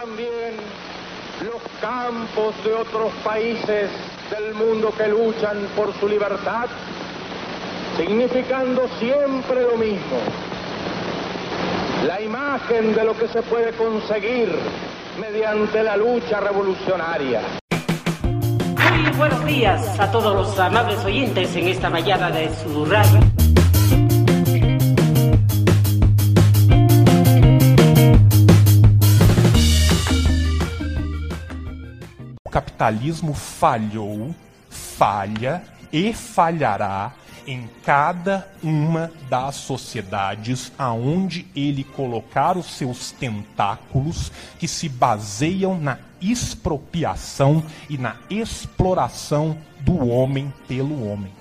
también los campos de otros países del mundo que luchan por su libertad, significando siempre lo mismo, la imagen de lo que se puede conseguir mediante la lucha revolucionaria. Muy buenos días a todos los amables oyentes en esta mañana de su. Capitalismo falhou, falha e falhará em cada uma das sociedades aonde ele colocar os seus tentáculos que se baseiam na expropriação e na exploração do homem pelo homem.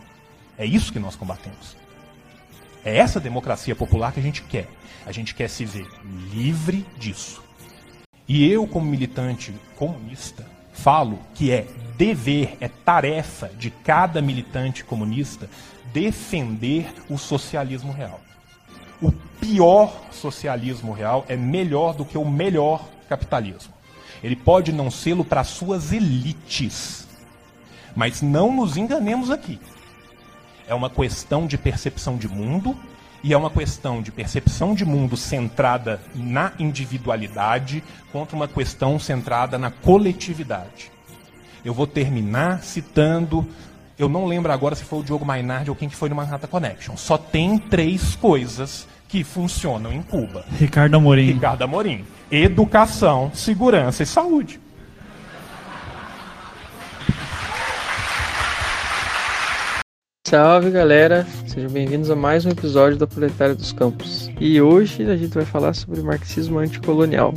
É isso que nós combatemos. É essa democracia popular que a gente quer. A gente quer se ver livre disso. E eu, como militante comunista, falo que é dever, é tarefa de cada militante comunista defender o socialismo real. O pior socialismo real é melhor do que o melhor capitalismo. Ele pode não sê-lo para suas elites. Mas não nos enganemos aqui. É uma questão de percepção de mundo e é uma questão de percepção de mundo centrada na individualidade contra uma questão centrada na coletividade. Eu vou terminar citando eu não lembro agora se foi o Diogo Mainardi ou quem que foi no Manhattan Connection. Só tem três coisas que funcionam em Cuba. Ricardo Amorim. Ricardo Amorim. Educação, segurança e saúde. Salve galera, sejam bem-vindos a mais um episódio da Proletária dos Campos. E hoje a gente vai falar sobre marxismo anticolonial.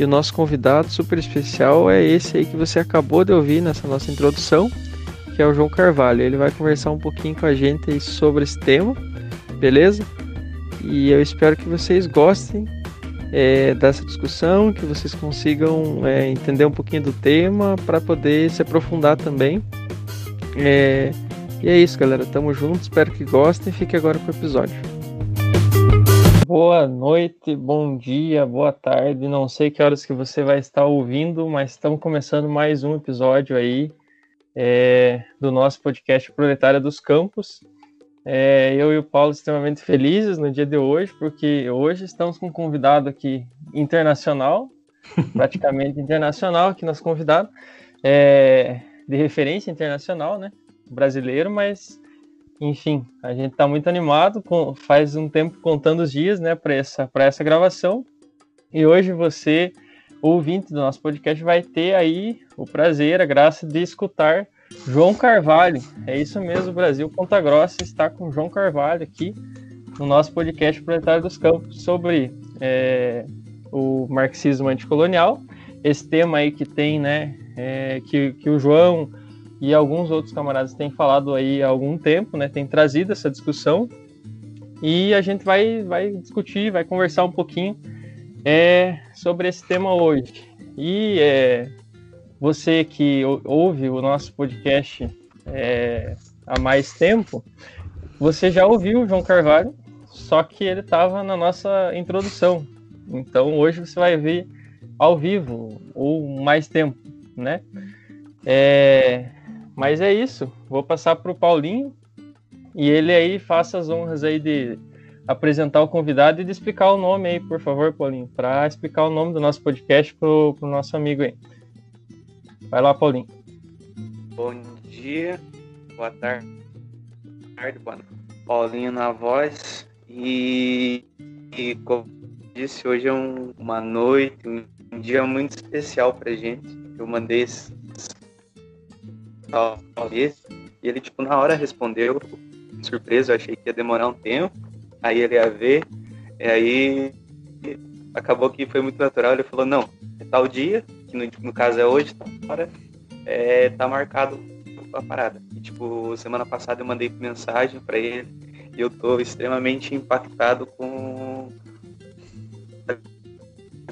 E o nosso convidado super especial é esse aí que você acabou de ouvir nessa nossa introdução, que é o João Carvalho. Ele vai conversar um pouquinho com a gente sobre esse tema, beleza? E eu espero que vocês gostem é, dessa discussão, que vocês consigam é, entender um pouquinho do tema para poder se aprofundar também. É, e é isso, galera. Tamo junto, espero que gostem. Fique agora com o episódio. Boa noite, bom dia, boa tarde. Não sei que horas que você vai estar ouvindo, mas estamos começando mais um episódio aí é, do nosso podcast Proletária dos Campos. É, eu e o Paulo extremamente felizes no dia de hoje, porque hoje estamos com um convidado aqui internacional, praticamente internacional, aqui nosso convidado, é, de referência internacional, né? Brasileiro, mas enfim, a gente está muito animado, com, faz um tempo contando os dias, né, para essa, essa gravação. E hoje você, ouvinte do nosso podcast, vai ter aí o prazer, a graça de escutar João Carvalho. É isso mesmo, Brasil Ponta Grossa está com João Carvalho aqui no nosso podcast Proletário dos Campos sobre é, o marxismo anticolonial. Esse tema aí que tem, né, é, que, que o João e alguns outros camaradas têm falado aí há algum tempo, né, tem trazido essa discussão e a gente vai, vai discutir, vai conversar um pouquinho é, sobre esse tema hoje. E é, você que ouve o nosso podcast é, há mais tempo, você já ouviu o João Carvalho, só que ele estava na nossa introdução. Então hoje você vai ver ao vivo ou mais tempo, né? É, mas é isso. Vou passar para o Paulinho e ele aí faça as honras aí de apresentar o convidado e de explicar o nome aí, por favor, Paulinho, para explicar o nome do nosso podcast para o nosso amigo aí. Vai lá, Paulinho. Bom dia, boa tarde, boa noite. Paulinho na voz e, e como disse, hoje é um, uma noite, um, um dia muito especial pra gente. Eu mandei esse e ele, tipo, na hora respondeu, surpresa, eu achei que ia demorar um tempo, aí ele ia ver, e aí acabou que foi muito natural, ele falou, não, é tal dia, que no, no caso é hoje, tá, hora, é, tá marcado a parada. E, tipo, semana passada eu mandei mensagem para ele e eu tô extremamente impactado com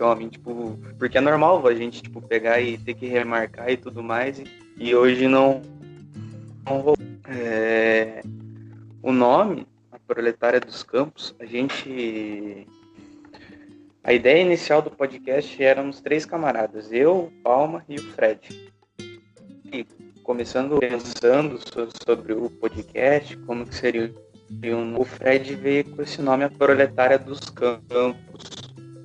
homem, tipo, porque é normal a gente, tipo, pegar e ter que remarcar e tudo mais, e, e hoje não, não vou. É, o nome, a Proletária dos Campos, a gente A ideia inicial do podcast éramos três camaradas, eu, o Palma e o Fred. E começando pensando sobre o podcast, como que seria o Fred veio com esse nome a proletária dos campos,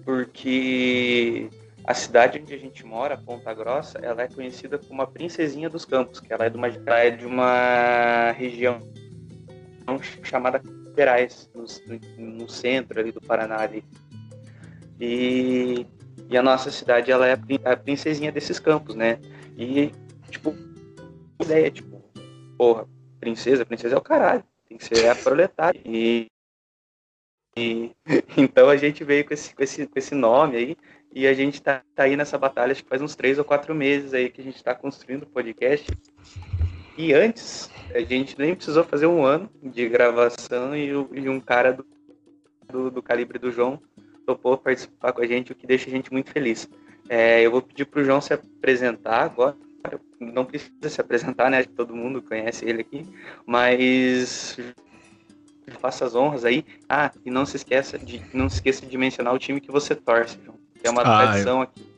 porque a cidade onde a gente mora, Ponta Grossa, ela é conhecida como a princesinha dos campos, que ela é de uma, é de uma região chamada Gerais, no, no centro ali do Paraná ali. E, e a nossa cidade, ela é a princesinha desses campos, né? E, tipo, ideia é, tipo, porra, princesa, princesa é o caralho, tem que ser a proletária. E, e então a gente veio com esse, com esse, com esse nome aí, e a gente tá, tá aí nessa batalha, acho que faz uns três ou quatro meses aí que a gente está construindo o podcast. E antes, a gente nem precisou fazer um ano de gravação e, e um cara do, do, do, calibre do João topou participar com a gente, o que deixa a gente muito feliz. É, eu vou pedir para o João se apresentar agora. Não precisa se apresentar, né? Todo mundo conhece ele aqui, mas faça as honras aí. Ah, e não se esqueça de não se esqueça de mencionar o time que você torce, João. É uma ah, tradição aqui.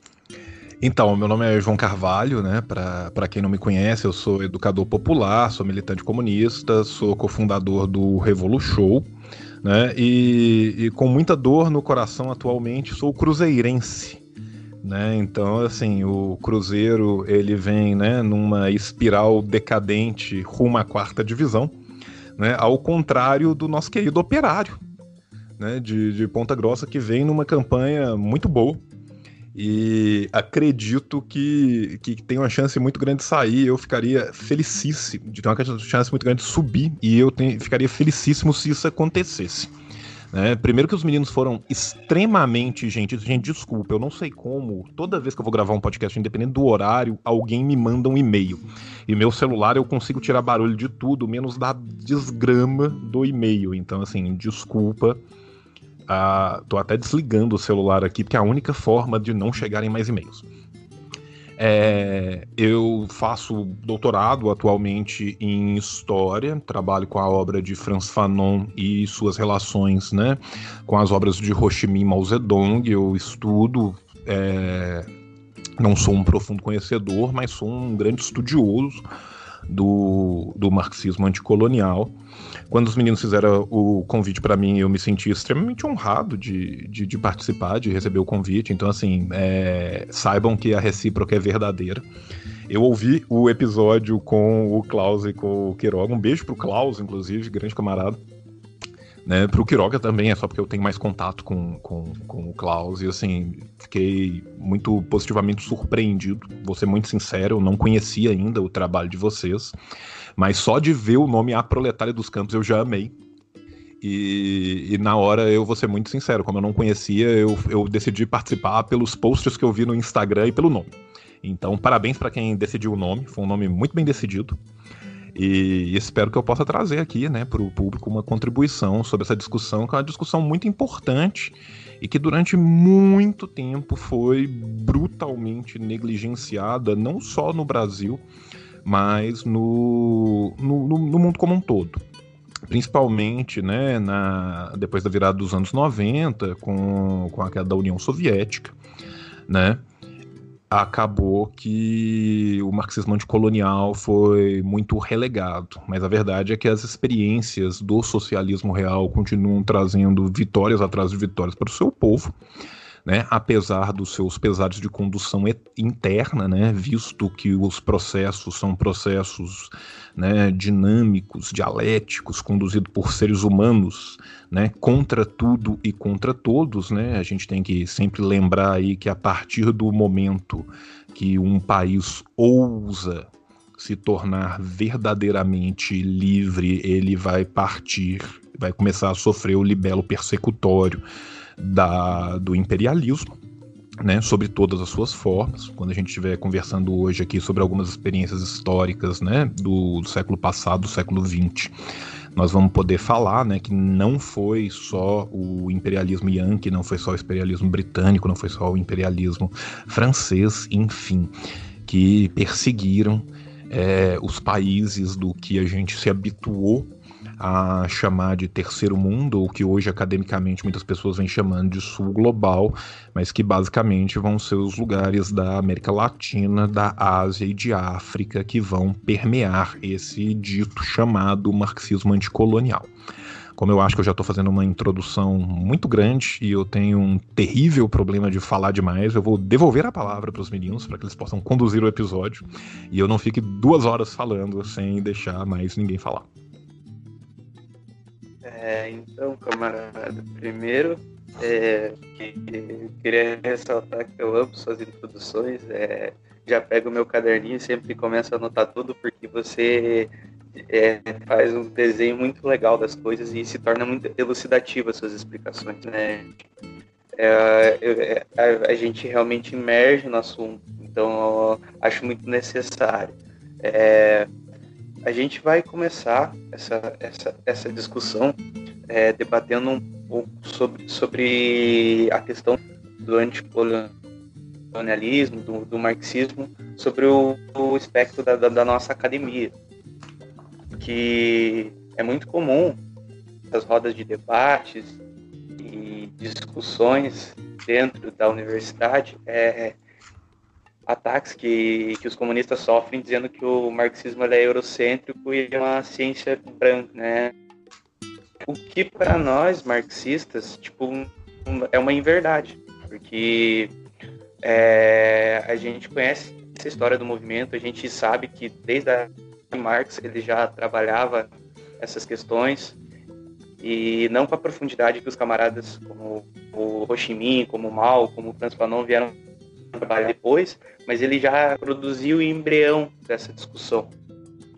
Então, meu nome é João Carvalho, né? Para quem não me conhece, eu sou educador popular, sou militante comunista, sou cofundador do Revolu Show, né? E, e com muita dor no coração atualmente, sou cruzeirense. Né? Então, assim, o Cruzeiro ele vem né, numa espiral decadente rumo à quarta divisão, né? ao contrário do nosso querido Operário, né, de, de Ponta Grossa, que vem numa campanha muito boa, e acredito que, que tem uma chance muito grande de sair. Eu ficaria felicíssimo, de ter uma chance muito grande de subir, e eu ficaria felicíssimo se isso acontecesse. Né? Primeiro que os meninos foram extremamente gentis. Gente, desculpa, eu não sei como. Toda vez que eu vou gravar um podcast, independente do horário, alguém me manda um e-mail. E meu celular eu consigo tirar barulho de tudo, menos da desgrama do e-mail. Então, assim, desculpa Uh, tô até desligando o celular aqui, porque é a única forma de não chegarem mais e-mails. É, eu faço doutorado atualmente em História, trabalho com a obra de Franz Fanon e suas relações né, com as obras de Ho Chi Minh Mao Zedong. Eu estudo, é, não sou um profundo conhecedor, mas sou um grande estudioso do, do marxismo anticolonial. Quando os meninos fizeram o convite para mim, eu me senti extremamente honrado de, de, de, participar, de receber o convite. Então, assim, é, saibam que a recíproca é verdadeira. Eu ouvi o episódio com o Klaus e com o Queiroga. Um beijo pro Klaus, inclusive, grande camarada. Né, pro Quiroga também, é só porque eu tenho mais contato com, com, com o Klaus e assim, fiquei muito positivamente surpreendido. Vou ser muito sincero, eu não conhecia ainda o trabalho de vocês. Mas só de ver o nome A Proletária dos Campos eu já amei. E, e, na hora eu vou ser muito sincero, como eu não conhecia, eu, eu decidi participar pelos posts que eu vi no Instagram e pelo nome. Então, parabéns para quem decidiu o nome, foi um nome muito bem decidido. E espero que eu possa trazer aqui, né, para o público uma contribuição sobre essa discussão, que é uma discussão muito importante e que durante muito tempo foi brutalmente negligenciada, não só no Brasil, mas no, no, no mundo como um todo principalmente né, na, depois da virada dos anos 90, com, com a queda da União Soviética, né, acabou que o marxismo anticolonial foi muito relegado. Mas a verdade é que as experiências do socialismo real continuam trazendo vitórias atrás de vitórias para o seu povo né, apesar dos seus pesares de condução interna, né, visto que os processos são processos né, dinâmicos, dialéticos, conduzidos por seres humanos, né, contra tudo e contra todos, né, a gente tem que sempre lembrar aí que a partir do momento que um país ousa se tornar verdadeiramente livre, ele vai partir, vai começar a sofrer o libelo persecutório, da, do imperialismo, né, sobre todas as suas formas. Quando a gente estiver conversando hoje aqui sobre algumas experiências históricas né, do, do século passado, do século XX, nós vamos poder falar né, que não foi só o imperialismo yankee, não foi só o imperialismo britânico, não foi só o imperialismo francês, enfim, que perseguiram é, os países do que a gente se habituou a chamar de terceiro mundo, ou que hoje academicamente muitas pessoas vêm chamando de sul global, mas que basicamente vão ser os lugares da América Latina, da Ásia e de África que vão permear esse dito chamado marxismo anticolonial. Como eu acho que eu já estou fazendo uma introdução muito grande e eu tenho um terrível problema de falar demais, eu vou devolver a palavra para os meninos para que eles possam conduzir o episódio e eu não fique duas horas falando sem deixar mais ninguém falar. É, então, camarada, primeiro é, que, queria ressaltar que eu amo suas introduções. É, já pego o meu caderninho e sempre começo a anotar tudo, porque você é, faz um desenho muito legal das coisas e se torna muito elucidativa suas explicações, né? É, é, a, a, gente realmente emerge no assunto, então acho muito necessário. A gente vai começar essa, essa, essa discussão é, debatendo um pouco sobre, sobre a questão do anticolonialismo, do, do marxismo, sobre o, o espectro da, da, da nossa academia que é muito comum as rodas de debates e discussões dentro da universidade é, ataques que, que os comunistas sofrem dizendo que o marxismo é eurocêntrico e é uma ciência branca, né? O que para nós marxistas, tipo, é uma inverdade, porque é, a gente conhece essa história do movimento, a gente sabe que desde a Marx ele já trabalhava essas questões e não com a profundidade que os camaradas como o Ho Chi Minh, como o Mao, como o Franz Fanon vieram trabalhar depois, mas ele já produziu o embrião dessa discussão.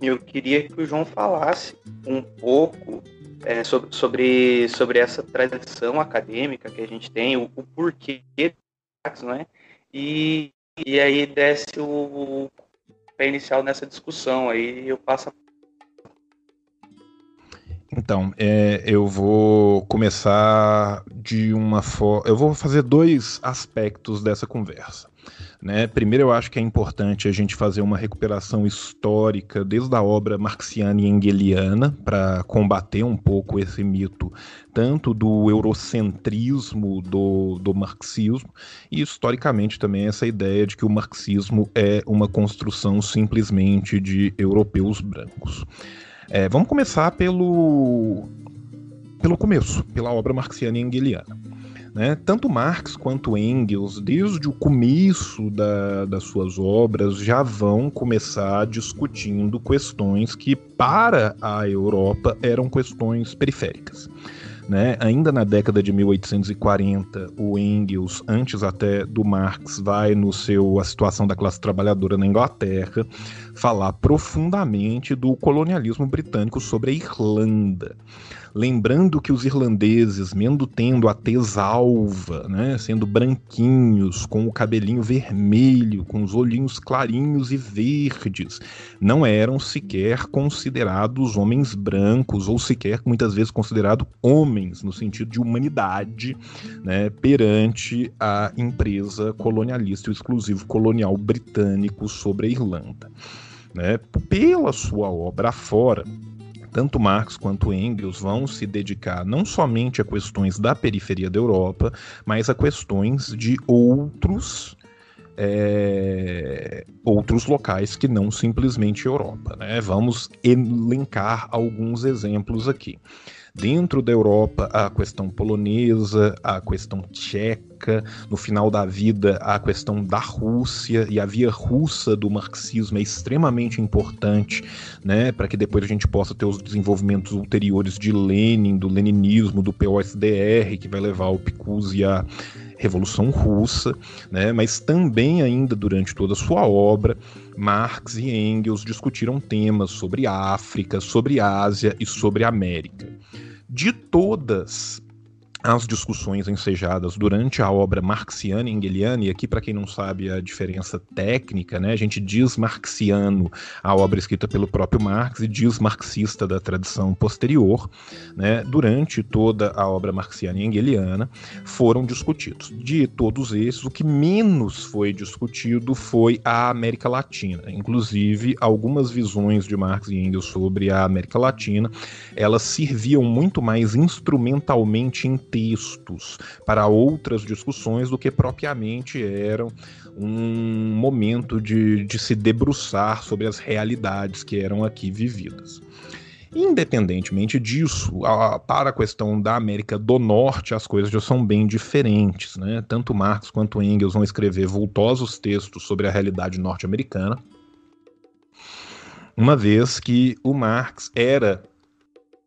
E eu queria que o João falasse um pouco é, sobre, sobre, sobre essa tradição acadêmica que a gente tem, o, o porquê é? E, e aí desse o, pé inicial nessa discussão. Aí eu passo. Então, é, eu vou começar de uma forma. Eu vou fazer dois aspectos dessa conversa. Né? Primeiro, eu acho que é importante a gente fazer uma recuperação histórica desde a obra marxiana e engeliana para combater um pouco esse mito, tanto do eurocentrismo do, do marxismo, e historicamente também essa ideia de que o marxismo é uma construção simplesmente de europeus brancos. É, vamos começar pelo, pelo começo, pela obra marxiana e engeliana. Né? Tanto Marx quanto Engels, desde o começo da, das suas obras, já vão começar discutindo questões que, para a Europa, eram questões periféricas. Né? Ainda na década de 1840, o Engels, antes até do Marx, vai no seu A Situação da Classe Trabalhadora na Inglaterra, falar profundamente do colonialismo britânico sobre a Irlanda lembrando que os irlandeses, mesmo tendo a tez alva, né, sendo branquinhos, com o cabelinho vermelho, com os olhinhos clarinhos e verdes, não eram sequer considerados homens brancos, ou sequer muitas vezes considerados homens, no sentido de humanidade, né, perante a empresa colonialista e o exclusivo colonial britânico sobre a Irlanda. Né, pela sua obra fora, tanto Marx quanto Engels vão se dedicar não somente a questões da periferia da Europa, mas a questões de outros é, outros locais que não simplesmente Europa. Né? Vamos elencar alguns exemplos aqui. Dentro da Europa, a questão polonesa, a questão tcheca, no final da vida, a questão da Rússia e a via russa do marxismo é extremamente importante, né, para que depois a gente possa ter os desenvolvimentos ulteriores de Lenin, do leninismo, do POSDR, que vai levar o Picuzi a Revolução Russa, né? mas também ainda durante toda a sua obra, Marx e Engels discutiram temas sobre África, sobre Ásia e sobre América. De todas as discussões ensejadas durante a obra marxiana e engeliana, e aqui, para quem não sabe a diferença técnica, né, a gente diz marxiano a obra escrita pelo próprio Marx e diz marxista da tradição posterior, né, durante toda a obra marxiana e engeliana, foram discutidos. De todos esses, o que menos foi discutido foi a América Latina. Inclusive, algumas visões de Marx e Engels sobre a América Latina, elas serviam muito mais instrumentalmente em textos para outras discussões do que propriamente eram um momento de, de se debruçar sobre as realidades que eram aqui vividas. Independentemente disso, a, para a questão da América do Norte, as coisas já são bem diferentes. Né? Tanto Marx quanto Engels vão escrever vultosos textos sobre a realidade norte-americana, uma vez que o Marx era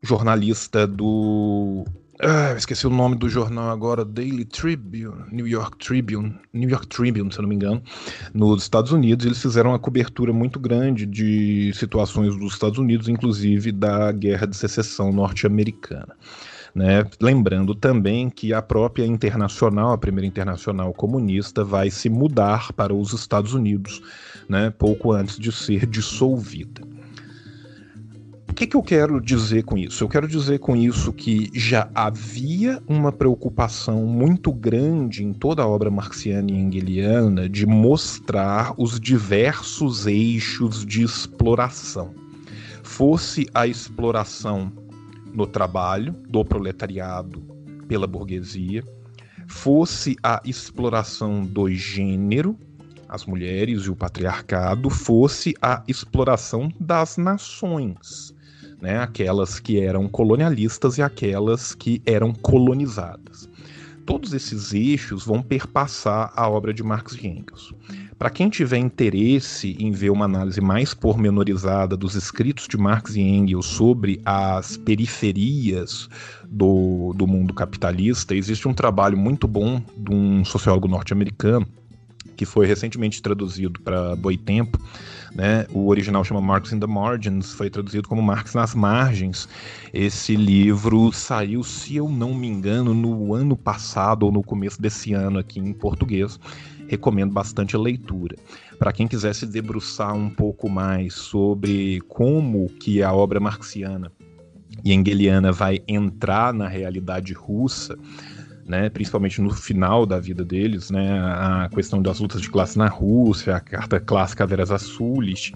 jornalista do ah, esqueci o nome do jornal agora, Daily Tribune, New York Tribune, New York Tribune, se eu não me engano, nos Estados Unidos. Eles fizeram uma cobertura muito grande de situações dos Estados Unidos, inclusive da Guerra de Secessão norte-americana. Né? Lembrando também que a própria internacional, a primeira internacional comunista, vai se mudar para os Estados Unidos, né? pouco antes de ser dissolvida que, que eu quero dizer com isso? Eu quero dizer com isso que já havia uma preocupação muito grande em toda a obra marxiana e engeliana de mostrar os diversos eixos de exploração. Fosse a exploração no trabalho do proletariado pela burguesia, fosse a exploração do gênero, as mulheres e o patriarcado, fosse a exploração das nações né? aquelas que eram colonialistas e aquelas que eram colonizadas. Todos esses eixos vão perpassar a obra de Marx e Engels. Para quem tiver interesse em ver uma análise mais pormenorizada dos escritos de Marx e Engels sobre as periferias do, do mundo capitalista, existe um trabalho muito bom de um sociólogo norte-americano que foi recentemente traduzido para Boitempo, né? O original chama Marx in the Margins, foi traduzido como Marx nas margens. Esse livro saiu, se eu não me engano, no ano passado ou no começo desse ano aqui em português. Recomendo bastante a leitura. Para quem quiser se debruçar um pouco mais sobre como que a obra marxiana e engeliana vai entrar na realidade russa, né, principalmente no final da vida deles, né, a questão das lutas de classe na Rússia, a carta clássica Veras Assulis,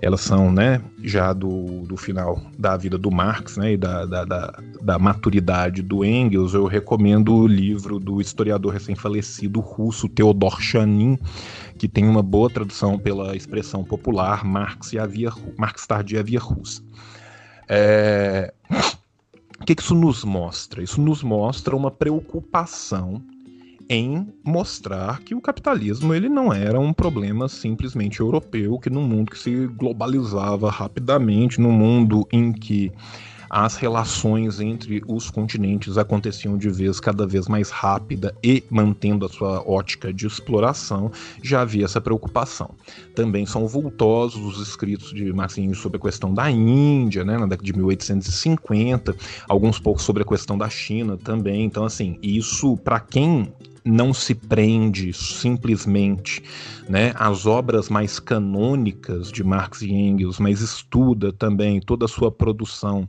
elas são né, já do, do final da vida do Marx né, e da, da, da, da maturidade do Engels. Eu recomendo o livro do historiador recém-falecido russo Theodor Chanin, que tem uma boa tradução pela expressão popular Marx, e a via, Marx tardia via russa. É... O que isso nos mostra? Isso nos mostra uma preocupação em mostrar que o capitalismo ele não era um problema simplesmente europeu, que num mundo que se globalizava rapidamente, num mundo em que as relações entre os continentes aconteciam de vez cada vez mais rápida e mantendo a sua ótica de exploração, já havia essa preocupação. Também são vultosos os escritos de Marcinho sobre a questão da Índia, né, na década de 1850, alguns poucos sobre a questão da China também. Então, assim, isso para quem não se prende simplesmente né, às obras mais canônicas de Marx e Engels, mas estuda também toda a sua produção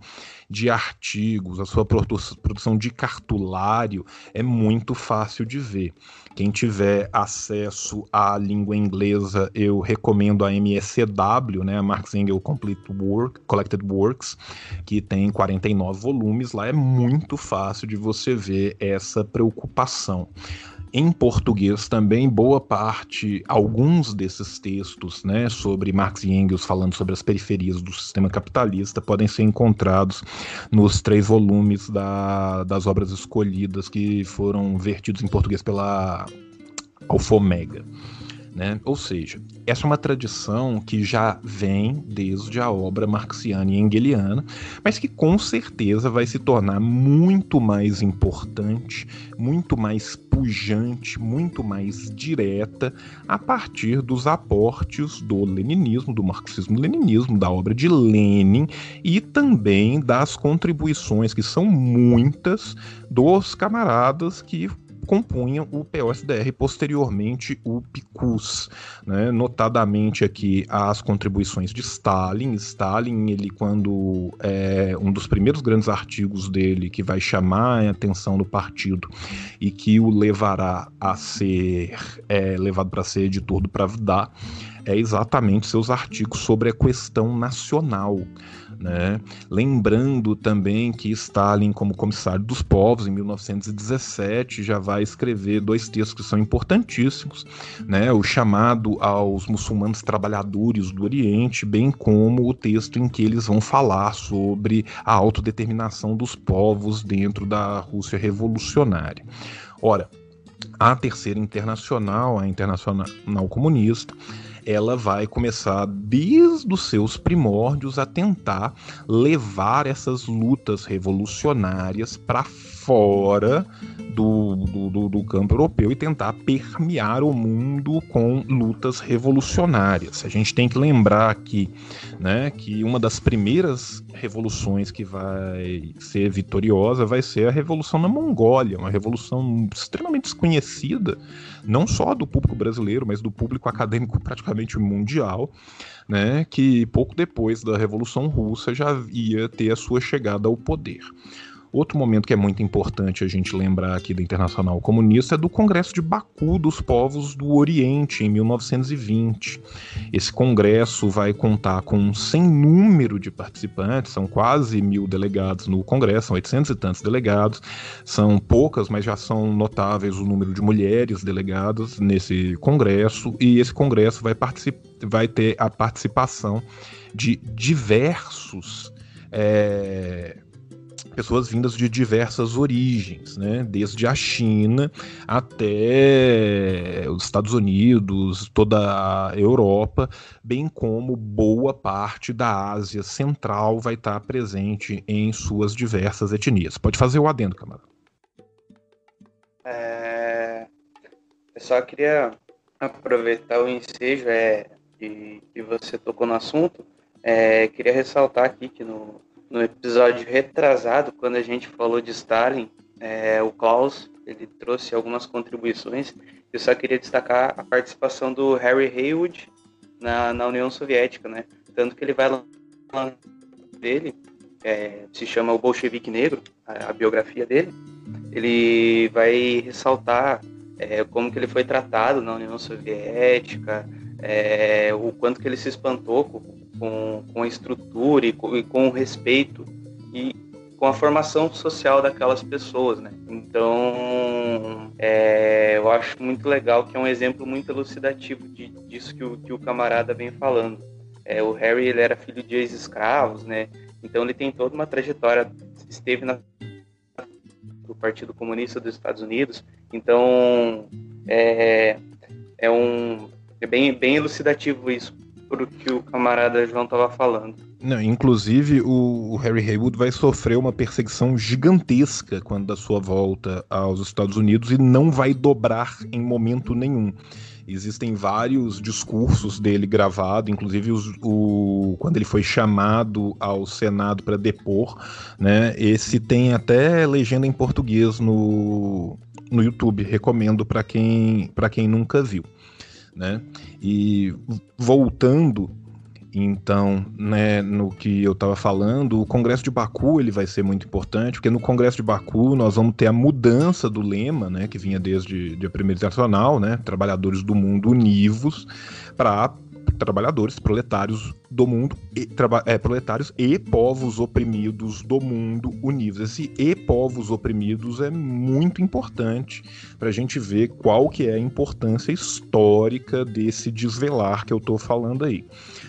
de artigos, a sua produção de cartulário, é muito fácil de ver. Quem tiver acesso à língua inglesa, eu recomendo a MSCW, né, Marx Engels Complete Work, Collected Works, que tem 49 volumes. Lá é muito fácil de você ver essa preocupação em português também boa parte, alguns desses textos, né, sobre Marx e Engels falando sobre as periferias do sistema capitalista podem ser encontrados nos três volumes da, das obras escolhidas que foram vertidos em português pela Alfomega. Né? Ou seja, essa é uma tradição que já vem desde a obra marxiana e engeliana, mas que com certeza vai se tornar muito mais importante, muito mais pujante, muito mais direta a partir dos aportes do leninismo, do marxismo-leninismo, da obra de Lenin e também das contribuições que são muitas dos camaradas que compunham o POSDR, posteriormente o PICUS, né? notadamente aqui as contribuições de Stalin. Stalin, ele quando é, um dos primeiros grandes artigos dele que vai chamar a atenção do partido e que o levará a ser é, levado para ser editor do Pravda, é exatamente seus artigos sobre a questão nacional. Né? Lembrando também que Stalin, como comissário dos povos, em 1917, já vai escrever dois textos que são importantíssimos, né? o chamado aos muçulmanos trabalhadores do Oriente, bem como o texto em que eles vão falar sobre a autodeterminação dos povos dentro da Rússia revolucionária. Ora, a Terceira Internacional, a Internacional Comunista, ela vai começar desde os seus primórdios a tentar levar essas lutas revolucionárias para fora do, do, do, campo europeu e tentar permear o mundo com lutas revolucionárias. A gente tem que lembrar aqui né, que uma das primeiras revoluções que vai ser vitoriosa vai ser a Revolução na Mongólia, uma revolução extremamente desconhecida, não só do público brasileiro, mas do público acadêmico praticamente mundial, né, que pouco depois da Revolução Russa já ia ter a sua chegada ao poder. Outro momento que é muito importante a gente lembrar aqui da Internacional Comunista é do Congresso de Baku dos Povos do Oriente, em 1920. Esse congresso vai contar com um sem número de participantes, são quase mil delegados no congresso, são 800 e tantos delegados, são poucas, mas já são notáveis o número de mulheres delegadas nesse congresso, e esse congresso vai, vai ter a participação de diversos. É, pessoas vindas de diversas origens, né? desde a China até os Estados Unidos, toda a Europa, bem como boa parte da Ásia Central vai estar presente em suas diversas etnias. Pode fazer o adendo, camarada. É... Eu só queria aproveitar o ensejo é, que, você tocou no assunto. É, queria ressaltar aqui que no, no episódio retrasado, quando a gente falou de Stalin, é, o Klaus ele trouxe algumas contribuições. Eu só queria destacar a participação do Harry Haywood na, na União Soviética, né? Tanto que ele vai lá dele, é, se chama o Bolchevique Negro, a, a, biografia dele. Ele vai ressaltar é, como que ele foi tratado na União Soviética, é, o quanto que ele se espantou com, com, com a estrutura e com, e com o respeito e com a formação social daquelas pessoas, né? Então, é, eu acho muito legal que é um exemplo muito elucidativo de, disso que o, que o camarada vem falando. É, o Harry ele era filho de ex-escravos, né? Então ele tem toda uma trajetória, esteve na do Partido Comunista dos Estados Unidos. Então é, é um é bem bem elucidativo isso pro que o camarada João estava falando. Não, inclusive o, Harry Haywood vai sofrer uma perseguição gigantesca quando da sua volta aos Estados Unidos e não vai dobrar em momento nenhum. Existem vários discursos dele gravados, inclusive os, o, quando ele foi chamado ao Senado para depor, né? Esse tem até legenda em português no, no YouTube. Recomendo para quem, quem nunca viu né? E voltando então, né, no que eu estava falando, o Congresso de Baku ele vai ser muito importante, porque no Congresso de Baku nós vamos ter a mudança do lema, né, que vinha desde a primeira internacional, né, trabalhadores do mundo univos, para trabalhadores proletários do mundo, e, é, proletários e povos oprimidos do mundo unidos. Esse e povos oprimidos é muito importante para a gente ver qual que é a importância histórica desse desvelar que eu estou falando aí.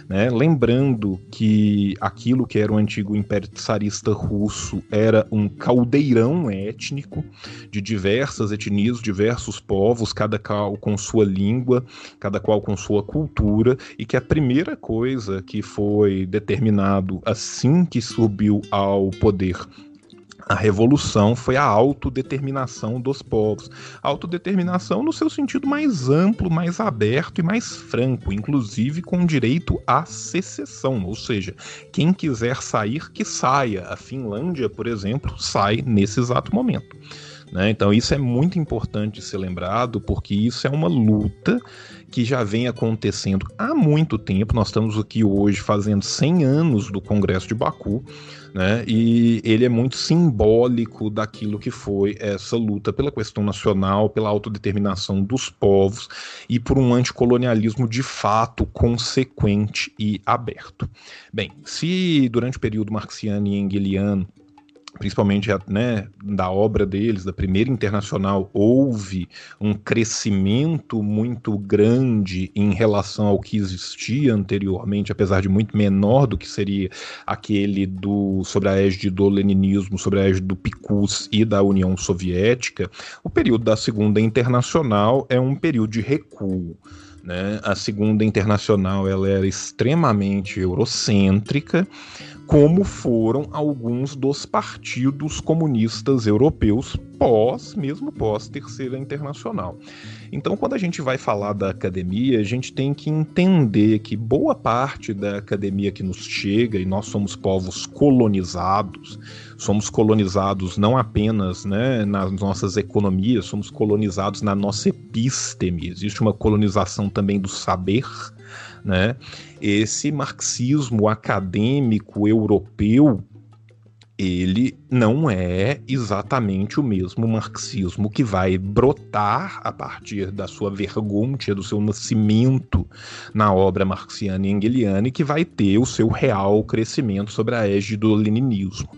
Né? Lembrando que aquilo que era o antigo Império Tsarista russo era um caldeirão étnico de diversas etnias, diversos povos, cada qual com sua língua, cada qual com sua cultura, e que a primeira coisa que foi determinado assim que subiu ao poder a revolução foi a autodeterminação dos povos. Autodeterminação no seu sentido mais amplo, mais aberto e mais franco, inclusive com direito à secessão, ou seja, quem quiser sair, que saia. A Finlândia, por exemplo, sai nesse exato momento. Né? Então, isso é muito importante ser lembrado, porque isso é uma luta que já vem acontecendo há muito tempo. Nós estamos aqui hoje fazendo 100 anos do Congresso de Baku né? E ele é muito simbólico daquilo que foi essa luta pela questão nacional, pela autodeterminação dos povos e por um anticolonialismo de fato consequente e aberto. Bem, se durante o período marxiano e engeliano principalmente né, da obra deles, da primeira internacional, houve um crescimento muito grande em relação ao que existia anteriormente, apesar de muito menor do que seria aquele do sobre a égide do leninismo, sobre a égide do PICUS e da União Soviética, o período da segunda internacional é um período de recuo. Né? A segunda internacional ela era extremamente eurocêntrica, como foram alguns dos partidos comunistas europeus pós, mesmo pós Terceira Internacional. Então, quando a gente vai falar da academia, a gente tem que entender que boa parte da academia que nos chega, e nós somos povos colonizados, somos colonizados não apenas né, nas nossas economias, somos colonizados na nossa episteme. Existe uma colonização também do saber, né? Esse marxismo acadêmico europeu ele não é exatamente o mesmo marxismo que vai brotar a partir da sua vergonha, do seu nascimento na obra marxiana e engeliana e que vai ter o seu real crescimento sobre a égide do leninismo.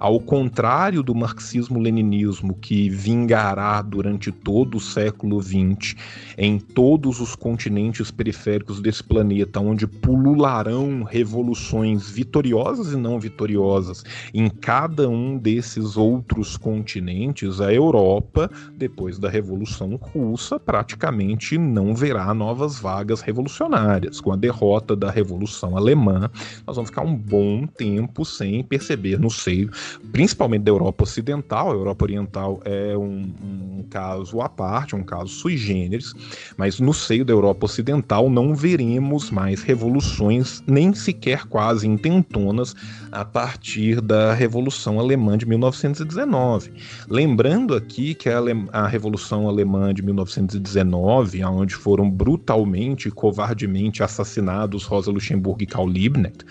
Ao contrário do marxismo-leninismo que vingará durante todo o século XX em todos os continentes periféricos desse planeta, onde pulularão revoluções vitoriosas e não vitoriosas em cada um desses outros continentes, a Europa, depois da Revolução Russa, praticamente não verá novas vagas revolucionárias. Com a derrota da Revolução Alemã, nós vamos ficar um bom tempo sem perceber no seio principalmente da Europa Ocidental. A Europa Oriental é um, um caso à parte, um caso sui generis, mas no seio da Europa Ocidental não veremos mais revoluções, nem sequer quase intentonas, a partir da Revolução Alemã de 1919. Lembrando aqui que a, a Revolução Alemã de 1919, onde foram brutalmente e covardemente assassinados Rosa Luxemburgo e Karl Liebknecht,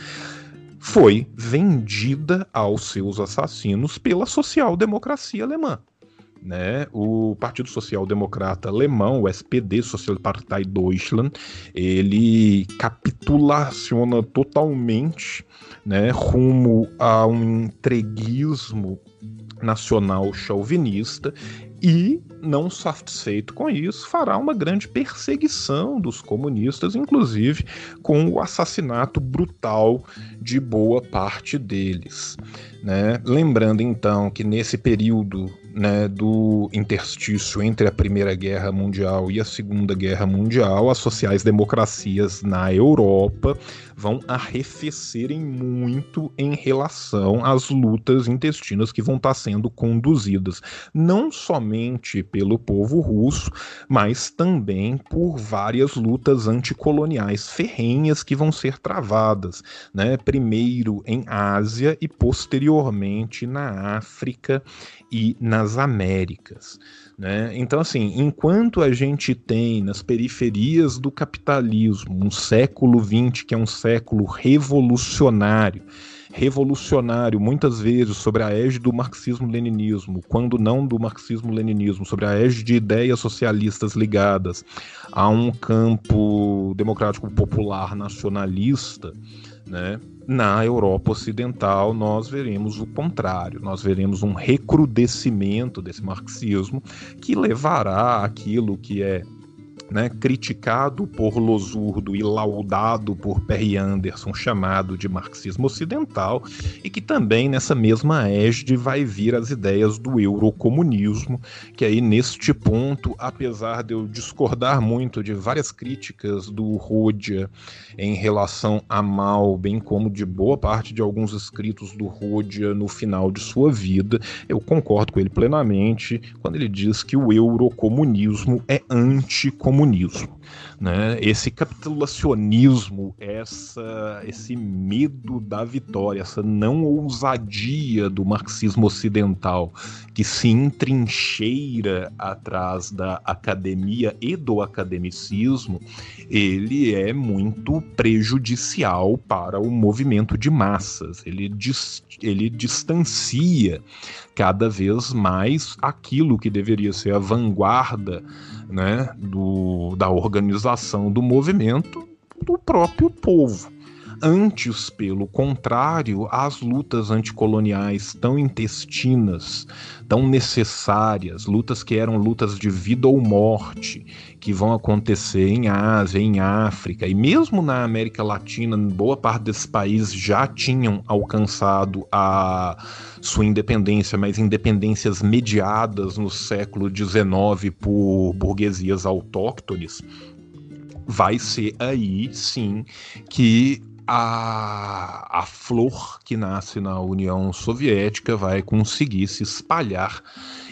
foi vendida aos seus assassinos pela social-democracia alemã. Né? O Partido Social Democrata Alemão, o SPD, Sozialpartei Deutschland, ele capitulaciona totalmente né, rumo a um entreguismo nacional chauvinista e, não satisfeito com isso, fará uma grande perseguição dos comunistas, inclusive com o assassinato brutal de boa parte deles. Né? Lembrando então que nesse período né, do interstício entre a Primeira Guerra Mundial e a Segunda Guerra Mundial, as sociais-democracias na Europa vão arrefecerem muito em relação às lutas intestinas que vão estar sendo conduzidas, não somente pelo povo russo, mas também por várias lutas anticoloniais ferrenhas que vão ser travadas, né? primeiro em Ásia e posteriormente na África e nas Américas. Né? Então, assim, enquanto a gente tem nas periferias do capitalismo um século XX que é um século revolucionário, revolucionário, muitas vezes sobre a égide do marxismo-leninismo, quando não do marxismo-leninismo, sobre a égide de ideias socialistas ligadas a um campo democrático popular nacionalista, Né? Na Europa Ocidental, nós veremos o contrário, nós veremos um recrudescimento desse marxismo que levará aquilo que é né, criticado por Losurdo e laudado por Perry Anderson, chamado de marxismo ocidental, e que também nessa mesma égide vai vir as ideias do eurocomunismo, que aí neste ponto, apesar de eu discordar muito de várias críticas do Rodia em relação a Mao, bem como de boa parte de alguns escritos do Rodia no final de sua vida, eu concordo com ele plenamente quando ele diz que o eurocomunismo é anticomunismo comunismo. Né? Esse capitulacionismo, essa, esse medo da vitória, essa não ousadia do marxismo ocidental que se entrincheira atrás da academia e do academicismo, ele é muito prejudicial para o movimento de massas. Ele, dis, ele distancia cada vez mais aquilo que deveria ser a vanguarda né, do, da organização do movimento do próprio povo. Antes, pelo contrário, as lutas anticoloniais tão intestinas, tão necessárias, lutas que eram lutas de vida ou morte, que vão acontecer em Ásia, em África e mesmo na América Latina, boa parte desses países já tinham alcançado a sua independência, mas independências mediadas no século XIX por burguesias autóctones, vai ser aí sim que a, a flor que nasce na União Soviética vai conseguir se espalhar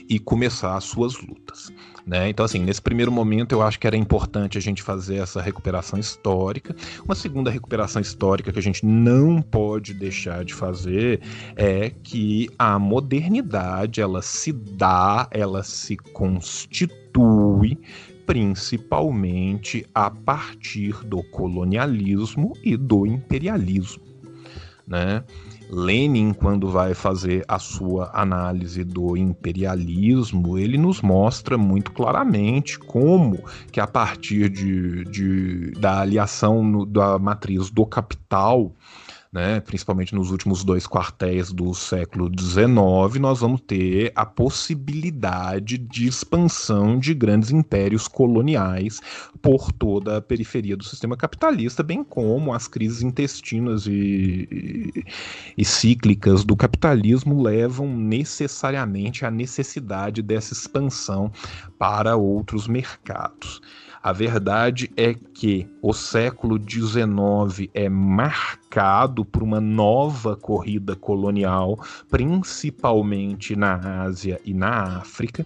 e começar as suas lutas. Né? Então, assim, nesse primeiro momento eu acho que era importante a gente fazer essa recuperação histórica. Uma segunda recuperação histórica que a gente não pode deixar de fazer é que a modernidade ela se dá, ela se constitui principalmente a partir do colonialismo e do imperialismo. Né? Lenin, quando vai fazer a sua análise do imperialismo, ele nos mostra muito claramente como que a partir de, de da aliação no, da matriz do capital né, principalmente nos últimos dois quartéis do século XIX, nós vamos ter a possibilidade de expansão de grandes impérios coloniais por toda a periferia do sistema capitalista, bem como as crises intestinas e, e, e cíclicas do capitalismo levam necessariamente à necessidade dessa expansão para outros mercados. A verdade é que o século XIX é marcado por uma nova corrida colonial, principalmente na Ásia e na África,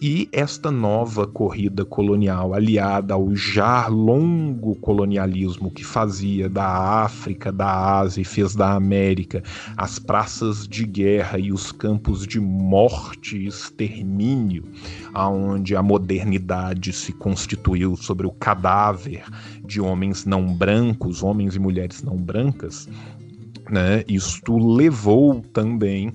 e esta nova corrida colonial, aliada ao já longo colonialismo que fazia da África, da Ásia e fez da América as praças de guerra e os campos de morte e extermínio, aonde a modernidade se constituiu sobre o cadáver de homens não brancos, homens e mulheres não brancas, né? Isto levou também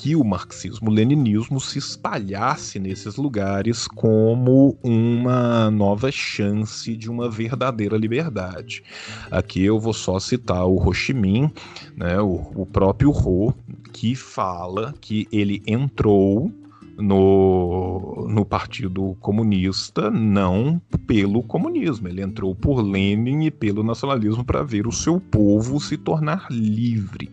que o marxismo-leninismo se espalhasse nesses lugares como uma nova chance de uma verdadeira liberdade. Aqui eu vou só citar o Ho Chi Minh, né, o, o próprio Ho, que fala que ele entrou no, no Partido Comunista, não pelo comunismo. Ele entrou por Lenin e pelo nacionalismo para ver o seu povo se tornar livre.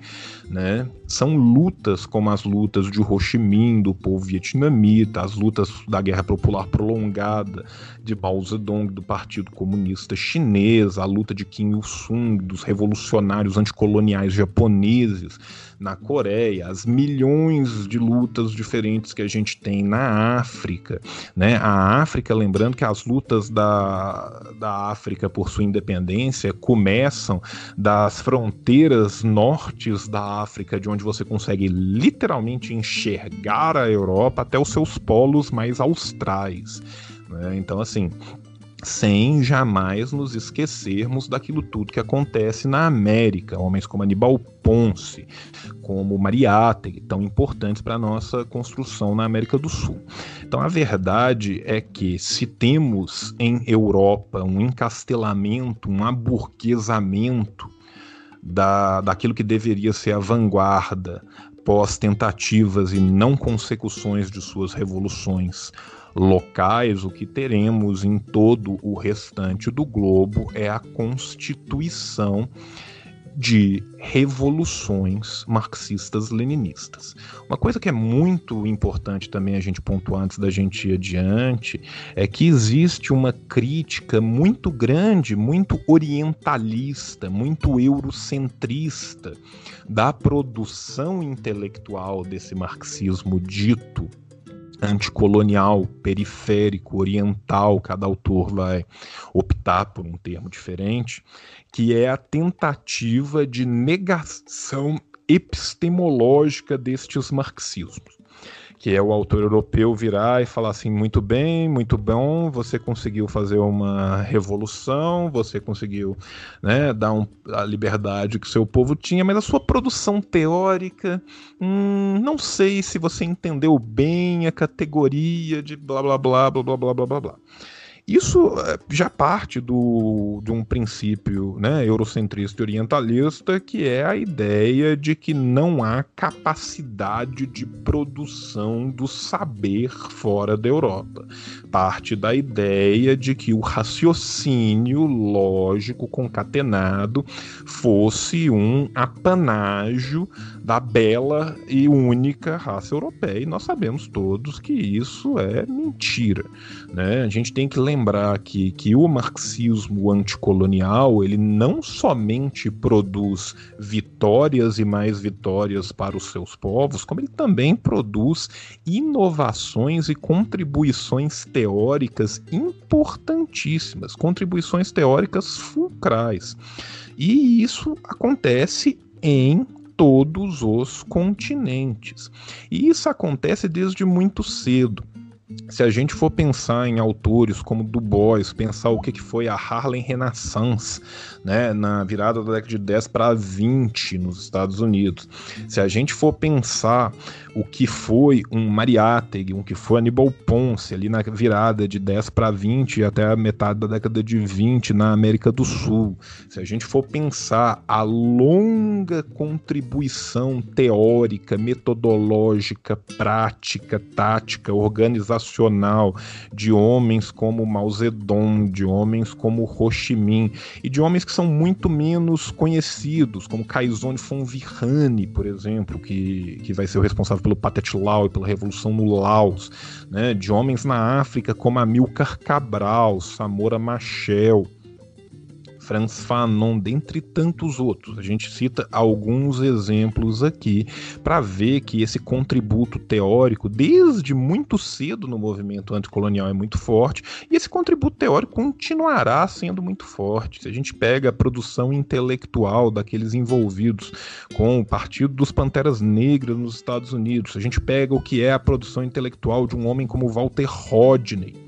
Né? São lutas como as lutas de Ho Chi Minh, do povo vietnamita, as lutas da Guerra Popular Prolongada de Mao Zedong, do Partido Comunista Chinês, a luta de Kim Il-sung, dos revolucionários anticoloniais japoneses na Coreia, as milhões de lutas diferentes que a gente tem na África. Né? A África, lembrando que as lutas da, da África por sua independência começam das fronteiras nortes da África, de onde você consegue literalmente enxergar a Europa, até os seus polos mais austrais. Né? Então, assim, sem jamais nos esquecermos daquilo tudo que acontece na América. Homens como Aníbal Ponce, como Mariátegui, tão importantes para a nossa construção na América do Sul. Então a verdade é que se temos em Europa um encastelamento, um aburguesamento da, daquilo que deveria ser a vanguarda pós tentativas e não consecuções de suas revoluções locais, o que teremos em todo o restante do globo é a constituição de revoluções marxistas-leninistas. Uma coisa que é muito importante também a gente pontuar antes da gente ir adiante é que existe uma crítica muito grande, muito orientalista, muito eurocentrista da produção intelectual desse marxismo dito anticolonial, periférico, oriental, cada autor vai optar por um termo diferente, que é a tentativa de negação epistemológica destes marxismos que é o autor europeu virar e falar assim: muito bem, muito bom, você conseguiu fazer uma revolução, você conseguiu né, dar um, a liberdade que seu povo tinha, mas a sua produção teórica, hum, não sei se você entendeu bem a categoria de blá blá blá blá blá blá blá blá. blá. Isso eh, já parte do, de um princípio né, eurocentrista e orientalista, que é a ideia de que não há capacidade de produção do saber fora da Europa. Parte da ideia de que o raciocínio lógico concatenado fosse um apanágio da bela e única raça europeia. E nós sabemos todos que isso é mentira. Né? A gente tem que lembrar aqui que o marxismo anticolonial ele não somente produz vitórias e mais vitórias para os seus povos, como ele também produz inovações e contribuições teóricas importantíssimas, contribuições teóricas fulcrais. E isso acontece em todos os continentes. E isso acontece desde muito cedo se a gente for pensar em autores como Du Bois, pensar o que, foi a Harlem Renaissance, né, na virada da década de 10 para 20 nos Estados Unidos, se a gente for pensar o que foi um Mariátegui, o que foi Aníbal Ponce, ali na virada de 10 para 20 até a metade da década de 20 na América do Sul, se a gente for pensar a longa contribuição teórica, metodológica, prática, tática, organizacional, de homens como Mao Zedong, de homens como Ho Chi Minh e de homens que são muito menos conhecidos, como Kaizone von Virani, por exemplo, que, que vai ser o responsável pelo Pathet Lao e pela Revolução no Laos, né? de homens na África como Amilcar Cabral, Samora Machel, Franz Fanon, dentre tantos outros. A gente cita alguns exemplos aqui para ver que esse contributo teórico, desde muito cedo no movimento anticolonial, é muito forte, e esse contributo teórico continuará sendo muito forte. Se a gente pega a produção intelectual daqueles envolvidos com o Partido dos Panteras Negras nos Estados Unidos, se a gente pega o que é a produção intelectual de um homem como Walter Rodney,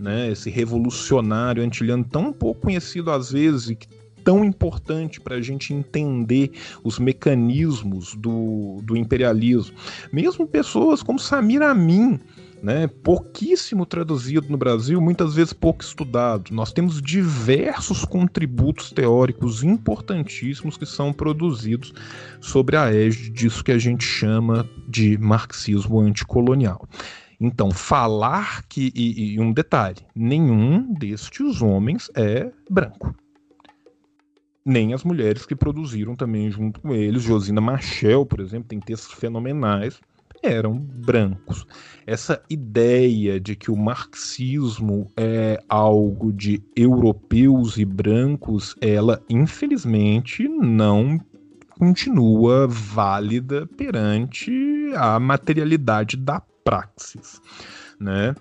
né, esse revolucionário antiliano tão pouco conhecido às vezes e tão importante para a gente entender os mecanismos do, do imperialismo. Mesmo pessoas como Samir Amin, né, pouquíssimo traduzido no Brasil, muitas vezes pouco estudado. Nós temos diversos contributos teóricos importantíssimos que são produzidos sobre a égide disso que a gente chama de marxismo anticolonial. Então, falar que. E, e um detalhe: nenhum destes homens é branco nem as mulheres que produziram também junto com eles. Josina Machel, por exemplo, tem textos fenomenais, eram brancos. Essa ideia de que o marxismo é algo de europeus e brancos, ela infelizmente não continua válida perante a materialidade da praxis, né?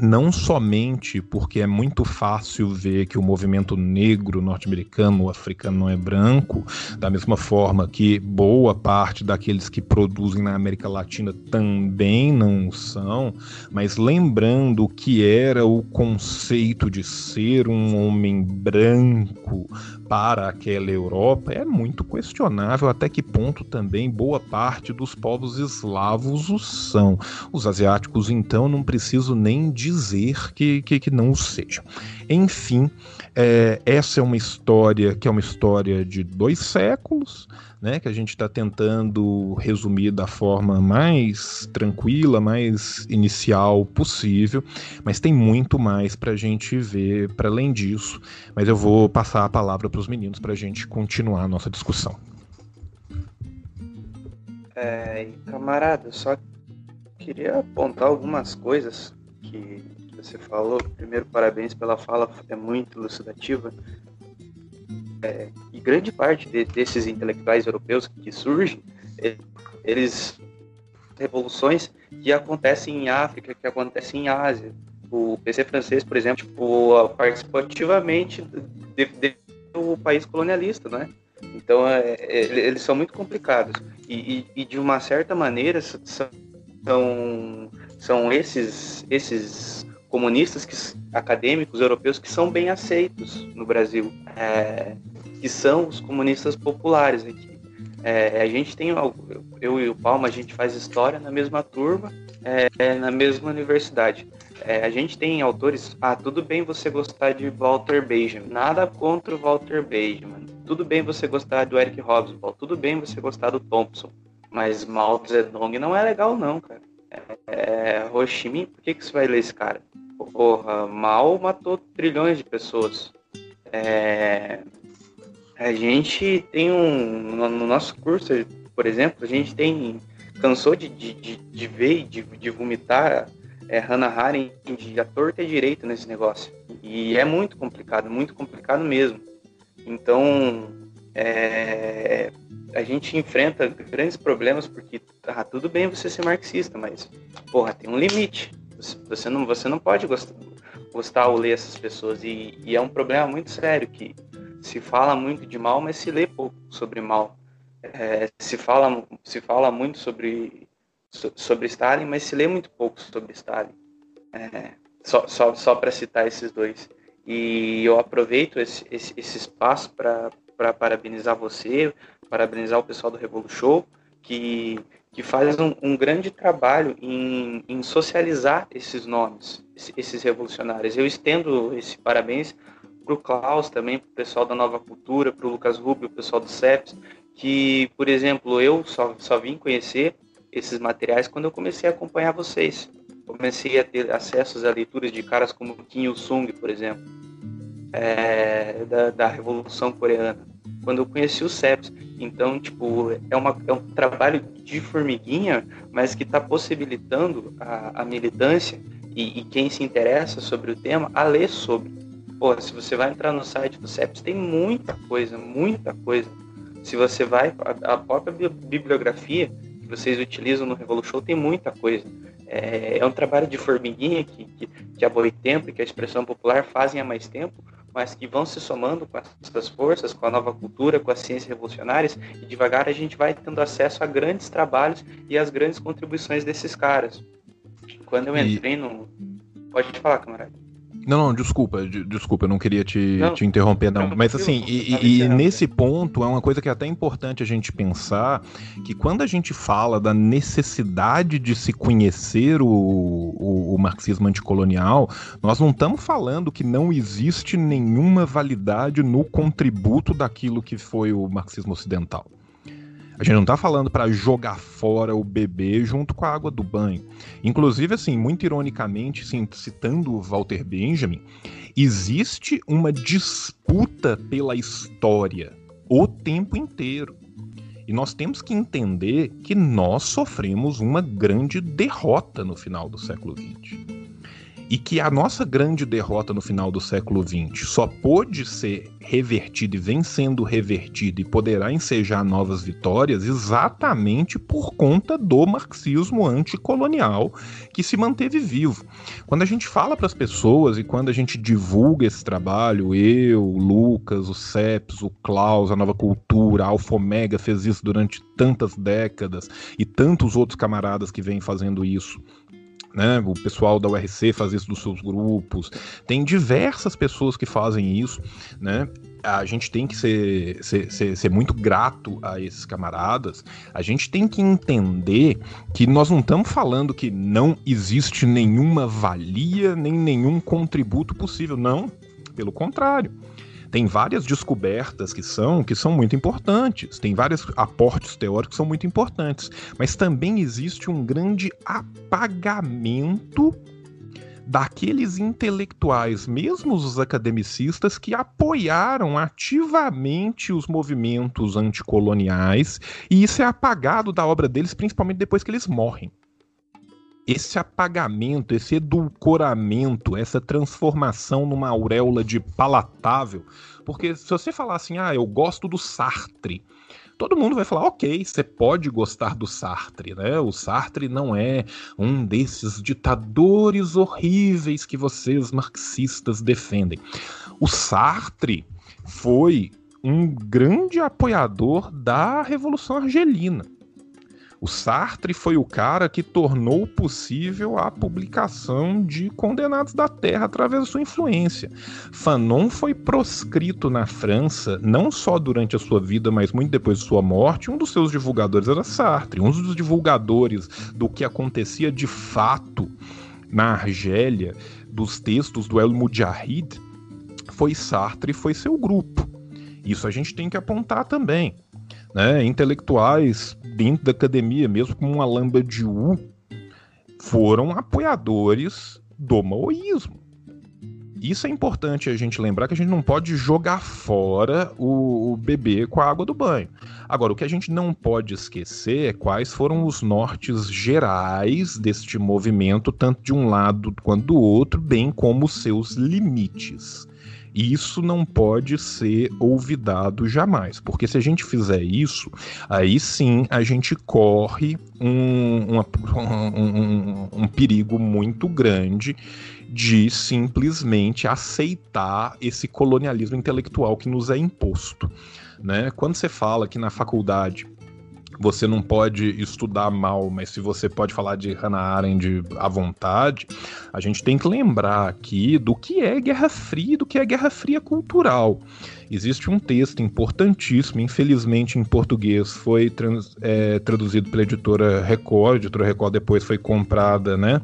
não somente porque é muito fácil ver que o movimento negro norte-americano africano não é branco, da mesma forma que boa parte daqueles que produzem na América Latina também não são, mas lembrando o que era o conceito de ser um homem branco para aquela Europa, é muito questionável até que ponto também boa parte dos povos eslavos o são. Os asiáticos, então, não preciso nem dizer que, que, que não o seja. Enfim, é, essa é uma história que é uma história de dois séculos, né, que a gente está tentando resumir da forma mais tranquila, mais inicial possível, mas tem muito mais para a gente ver para além disso. Mas eu vou passar a palavra para os meninos para a gente continuar a nossa discussão. É, camarada, só queria apontar algumas coisas que você falou. Primeiro, parabéns pela fala, é muito elucidativa. É, e grande parte de, desses intelectuais europeus que surgem, eles revoluções que acontecem em África, que acontecem em Ásia. O PC francês, por exemplo, tipo, participou ativamente do país colonialista, né? Então, é, é, eles são muito complicados. E, e, e, de uma certa maneira, são, são esses, esses comunistas que, acadêmicos europeus que são bem aceitos no Brasil, é, que são os comunistas populares aqui. É, a gente tem, eu e o Palma, a gente faz história na mesma turma, é, na mesma universidade. É, a gente tem autores, ah, tudo bem você gostar de Walter Benjamin, nada contra o Walter Benjamin. Tudo bem você gostar do Eric Hobsbawm, tudo bem você gostar do Thompson, mas Mao Zedong não é legal não, cara. É, Ho Chi Minh, por que, que você vai ler esse cara? Porra, Mao matou trilhões de pessoas. É, a gente tem um. No nosso curso, por exemplo, a gente tem. Cansou de, de, de, de ver e de, de vomitar é, Hannah Arendt de a torta e direito nesse negócio. E é muito complicado, muito complicado mesmo. Então, é, a gente enfrenta grandes problemas porque tá tudo bem você ser marxista, mas porra, tem um limite. Você não, você não pode gostar, gostar ou ler essas pessoas e, e é um problema muito sério que se fala muito de mal, mas se lê pouco sobre mal. É, se fala se fala muito sobre sobre Stalin, mas se lê muito pouco sobre Stalin. É, só só, só para citar esses dois. E eu aproveito esse, esse, esse espaço para parabenizar você, parabenizar o pessoal do Revolu Show, que, que faz um, um grande trabalho em, em, socializar esses nomes, esses revolucionários. Eu estendo esse parabéns para o Klaus também, para o pessoal da Nova Cultura, para o Lucas Rubio, o pessoal do CEPS, que, por exemplo, eu só, só vim conhecer esses materiais quando eu comecei a acompanhar vocês. Comecei a ter acesso às leituras de caras como Kim Il-sung, por exemplo, é, da, da Revolução Coreana quando eu conheci o CEPS. Então, tipo, é, uma, é um trabalho de formiguinha, mas que está possibilitando a, a militância e, e, quem se interessa sobre o tema a ler sobre. Pô, se você vai entrar no site do CEPS, tem muita coisa, muita coisa. Se você vai, a, a própria bibliografia que vocês utilizam no Revolution tem muita coisa. É, é um trabalho de formiguinha que, que, que a Boitempo e que a expressão popular fazem há mais tempo, mas que vão se somando com essas forças, com a nova cultura, com as ciências revolucionárias, e devagar a gente vai tendo acesso a grandes trabalhos e às grandes contribuições desses caras. Quando eu entrei e... no. Pode falar, camarada. Não, não, desculpa, desculpa, eu não queria te, não, te interromper, não. Mas assim, e, e, nesse ponto é uma coisa que é até importante a gente pensar que quando a gente fala da necessidade de se conhecer o, o, o marxismo anticolonial, nós não estamos falando que não existe nenhuma validade no contributo daquilo que foi o marxismo ocidental. A gente não está falando para jogar fora o bebê junto com a água do banho. Inclusive, assim, muito ironicamente, citando o Walter Benjamin, existe uma disputa pela história o tempo inteiro. E nós temos que entender que nós sofremos uma grande derrota no final do século XX e que a nossa grande derrota no final do século XX só pôde ser revertida e vem sendo revertida e poderá ensejar novas vitórias exatamente por conta do marxismo anticolonial que se manteve vivo. Quando a gente fala para as pessoas e quando a gente divulga esse trabalho, eu, o Lucas, o Ceps, o Klaus, a Nova Cultura, a Alfa Omega fez isso durante tantas décadas e tantos outros camaradas que vêm fazendo isso né? O pessoal da URC faz isso dos seus grupos. Tem diversas pessoas que fazem isso, né? A gente tem que ser, ser, ser, ser muito grato a esses camaradas. A gente tem que entender que nós não estamos falando que não existe nenhuma valia nem nenhum contributo possível. Não, pelo contrário tem várias descobertas que são que são muito importantes, tem vários aportes teóricos que são muito importantes, mas também existe um grande apagamento daqueles intelectuais, mesmo os academicistas, que apoiaram ativamente os movimentos anticoloniais, e isso é apagado da obra deles, principalmente depois que eles morrem esse apagamento, esse edulcoramento, essa transformação numa auréola de palatável. Porque se você falar assim, ah, eu gosto do Sartre, todo mundo vai falar, ok, você pode gostar do Sartre, né? O Sartre não é um desses ditadores horríveis que vocês marxistas defendem. O Sartre foi um grande apoiador da Revolução Argelina. O Sartre foi o cara que tornou possível a publicação de Condenados da Terra através da sua influência. Fanon foi proscrito na França, não só durante a sua vida, mas muito depois de sua morte. Um dos seus divulgadores era Sartre, um dos divulgadores do que acontecia de fato na Argélia, dos textos do El Mujahid, foi Sartre e foi seu grupo. Isso a gente tem que apontar também né, intelectuais dentro da academia, mesmo como uma lamba de U, foram apoiadores do maoísmo. Isso é importante a gente lembrar que a gente não pode jogar fora o, o, bebê com a água do banho. Agora, o que a gente não pode esquecer é quais foram os nortes gerais deste movimento, tanto de um lado quanto do outro, bem como seus limites. Isso não pode ser olvidado jamais, porque se a gente fizer isso, aí sim a gente corre um, uma, um, um perigo muito grande de simplesmente aceitar esse colonialismo intelectual que nos é imposto. Né? Quando você fala que na faculdade você não pode estudar mal, mas se você pode falar de Hannah Arendt à vontade, a gente tem que lembrar aqui do que é Guerra Fria, do que é Guerra Fria cultural. Existe um texto importantíssimo, infelizmente em português foi trans, é, traduzido pela editora Record, a editora Record depois foi comprada, né?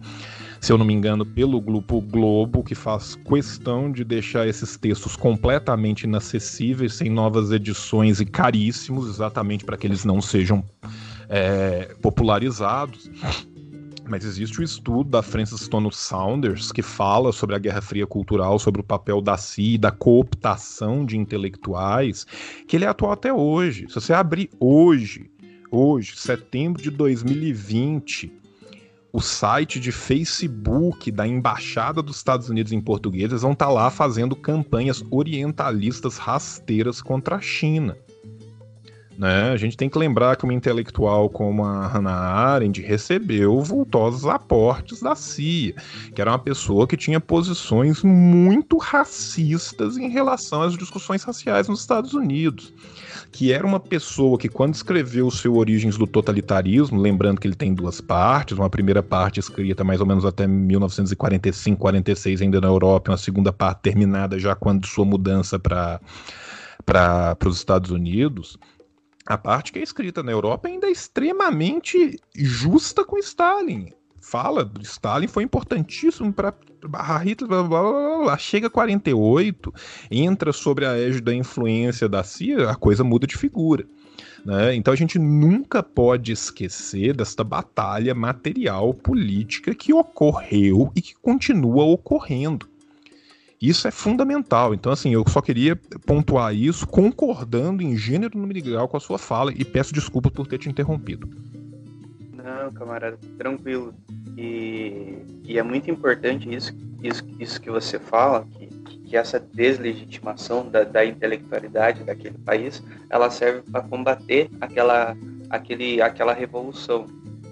Se eu não me engano, pelo grupo Globo, que faz questão de deixar esses textos completamente inacessíveis, sem novas edições e caríssimos, exatamente para que eles não sejam é, popularizados. Mas existe o estudo da Frances Stone Saunders que fala sobre a Guerra Fria cultural, sobre o papel da CIA, da cooptação de intelectuais, que ele é atual até hoje. Se você abrir hoje, hoje, setembro de 2020, o site de Facebook da Embaixada dos Estados Unidos em português, vão estar tá lá fazendo campanhas orientalistas rasteiras contra a China. Né? A gente tem que lembrar que uma intelectual como a Hannah Arendt recebeu vultosos aportes da CIA, que era uma pessoa que tinha posições muito racistas em relação às discussões raciais nos Estados Unidos que era uma pessoa que, quando escreveu o seu Origens do Totalitarismo, lembrando que ele tem duas partes, uma primeira parte escrita mais ou menos até 1945, 46 ainda na Europa, uma segunda parte terminada já quando sua mudança para os Estados Unidos, a parte que é escrita na Europa ainda é extremamente justa com Stalin fala do Stalin foi importantíssimo para Hitler, blá, blá, blá, blá, chega 48, entra sobre a égide da influência da CIA, a coisa muda de figura. Né? Então a gente nunca pode esquecer desta batalha material política que ocorreu e que continua ocorrendo. Isso é fundamental. Então, assim, eu só queria pontuar isso, concordando em gênero no grau com a sua fala, e peço desculpas por ter te interrompido. Não, camarada, tranquilo. E, e é muito importante isso, isso, isso que você fala, que, que essa deslegitimação da, da intelectualidade daquele país, ela serve para combater aquela, aquele, aquela revolução.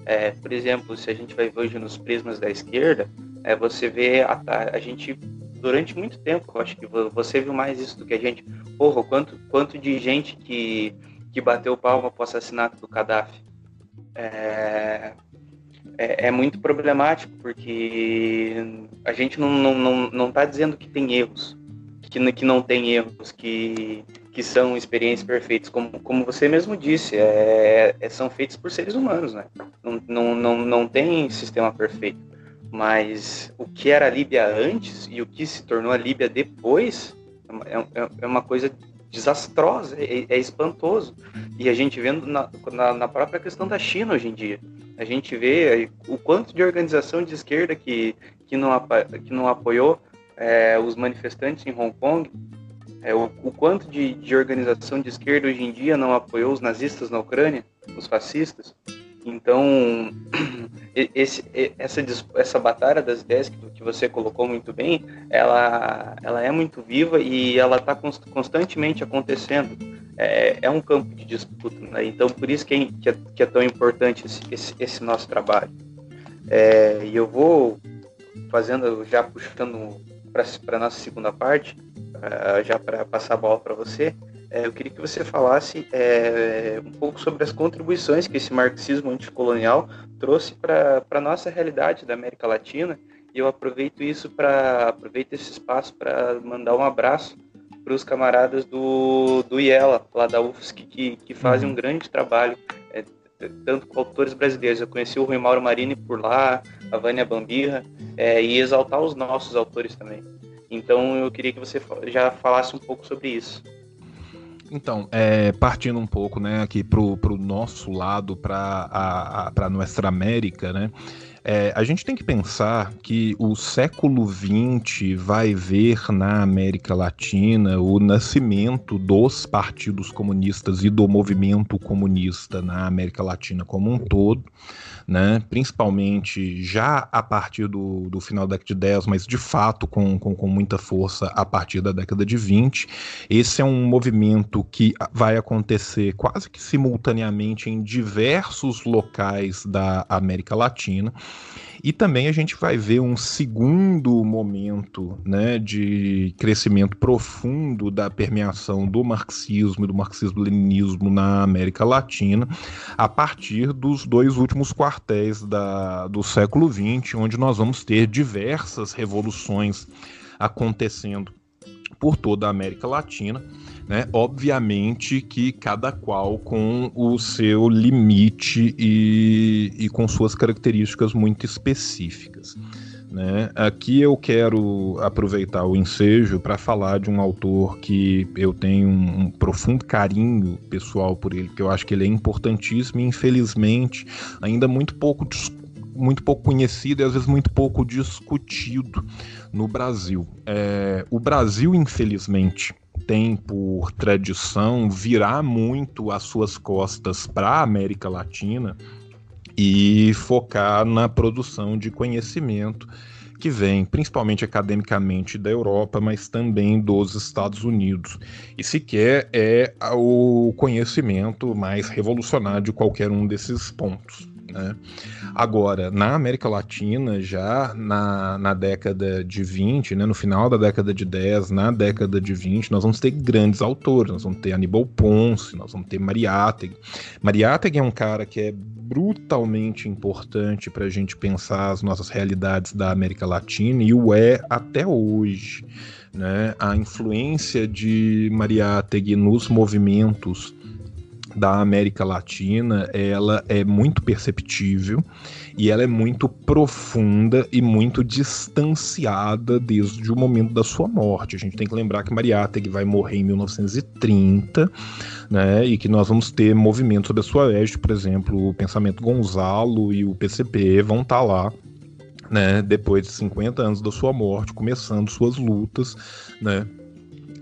É, por exemplo, se a gente vai ver hoje nos prismas da esquerda, é, você vê a, a gente durante muito tempo, acho que você viu mais isso do que a gente. Porra, quanto, quanto de gente que, que bateu palma pro assassinato do Gaddafi. É, é, é, muito problemático, porque a gente não não, não, não tá dizendo que tem erros, que, que não tem erros, que, que são experiências perfeitas, como, como você mesmo disse, é, é, são feitos por seres humanos, né? Não, não, não, não tem sistema perfeito. Mas o que era a Líbia antes e o que se tornou a Líbia depois é, é, é uma coisa desastrosa, é, é, espantoso. E a gente vendo na, na, na, própria questão da China hoje em dia. A gente vê o quanto de organização de esquerda que, que, não, que não apoiou é, os manifestantes em Hong Kong, é, o, o, quanto de, de organização de esquerda hoje em dia não apoiou os nazistas na Ucrânia, os fascistas. Então, esse, essa, essa batalha das ideias que, que você colocou muito bem, ela, ela é muito viva e ela está constantemente acontecendo. É, é, um campo de disputa, né? então por isso que é, que é, que é tão importante esse, esse, esse nosso trabalho. É, e eu vou fazendo, já puxando para a nossa segunda parte, uh, já para passar a bola para você, é, eu queria que você falasse é, um pouco sobre as contribuições que esse marxismo anticolonial trouxe para a nossa realidade da América Latina. E eu aproveito isso para aproveito esse espaço para mandar um abraço para os camaradas do, do IELA, lá da UFSC, que, que fazem um uhum. grande trabalho, é, tanto com autores brasileiros. Eu conheci o Rui Mauro Marini por lá, a Vânia Bambirra, é, e exaltar os nossos autores também. Então eu queria que você já falasse um pouco sobre isso. Então, é, partindo um pouco né, aqui para o nosso lado, para a, a Nuestra América, né? É, a gente tem que pensar que o século XX vai ver na América Latina o nascimento dos partidos comunistas e do movimento comunista na América Latina como um todo né? principalmente já a partir do, do final da década de 10, mas de fato com, com, com muita força a partir da década de 20. Esse é um movimento que vai acontecer quase que simultaneamente em diversos locais da América Latina. E também a gente vai ver um segundo momento né, de crescimento profundo da permeação do marxismo e do marxismo-leninismo na América Latina a partir dos dois últimos quartéis da, do século XX, onde nós vamos ter diversas revoluções acontecendo por toda a América Latina né? Obviamente que cada qual com o seu limite e, e com suas características muito específicas. Né? Aqui eu quero aproveitar o ensejo para falar de um autor que eu tenho um, um, profundo carinho pessoal por ele, que eu acho que ele é importantíssimo e infelizmente ainda muito pouco muito pouco conhecido e às vezes muito pouco discutido no Brasil. É, o Brasil, infelizmente, tem por tradição virar muito as suas costas para a América Latina e focar na produção de conhecimento que vem principalmente academicamente da Europa, mas também dos Estados Unidos. E sequer é o conhecimento mais revolucionário de qualquer um desses pontos. Né? Agora, na América Latina, já na, na década de 20, né, no final da década de 10, na década de 20, nós vamos ter grandes autores, nós vamos ter Aníbal Ponce, nós vamos ter Mariátegui. Mariátegui é um cara que é brutalmente importante para a gente pensar as nossas realidades da América Latina e o é até hoje. Né? A influência de Mariátegui nos movimentos da América Latina, ela é muito perceptível e ela é muito profunda e muito distanciada desde o momento da sua morte. A gente tem que lembrar que Mariátegui vai morrer em 1930, né, e que nós vamos ter movimentos sobre a sua égide, por exemplo, o Pensamento Gonzalo e o PCP vão estar tá lá né, depois de 50 anos da sua morte, começando suas lutas, né,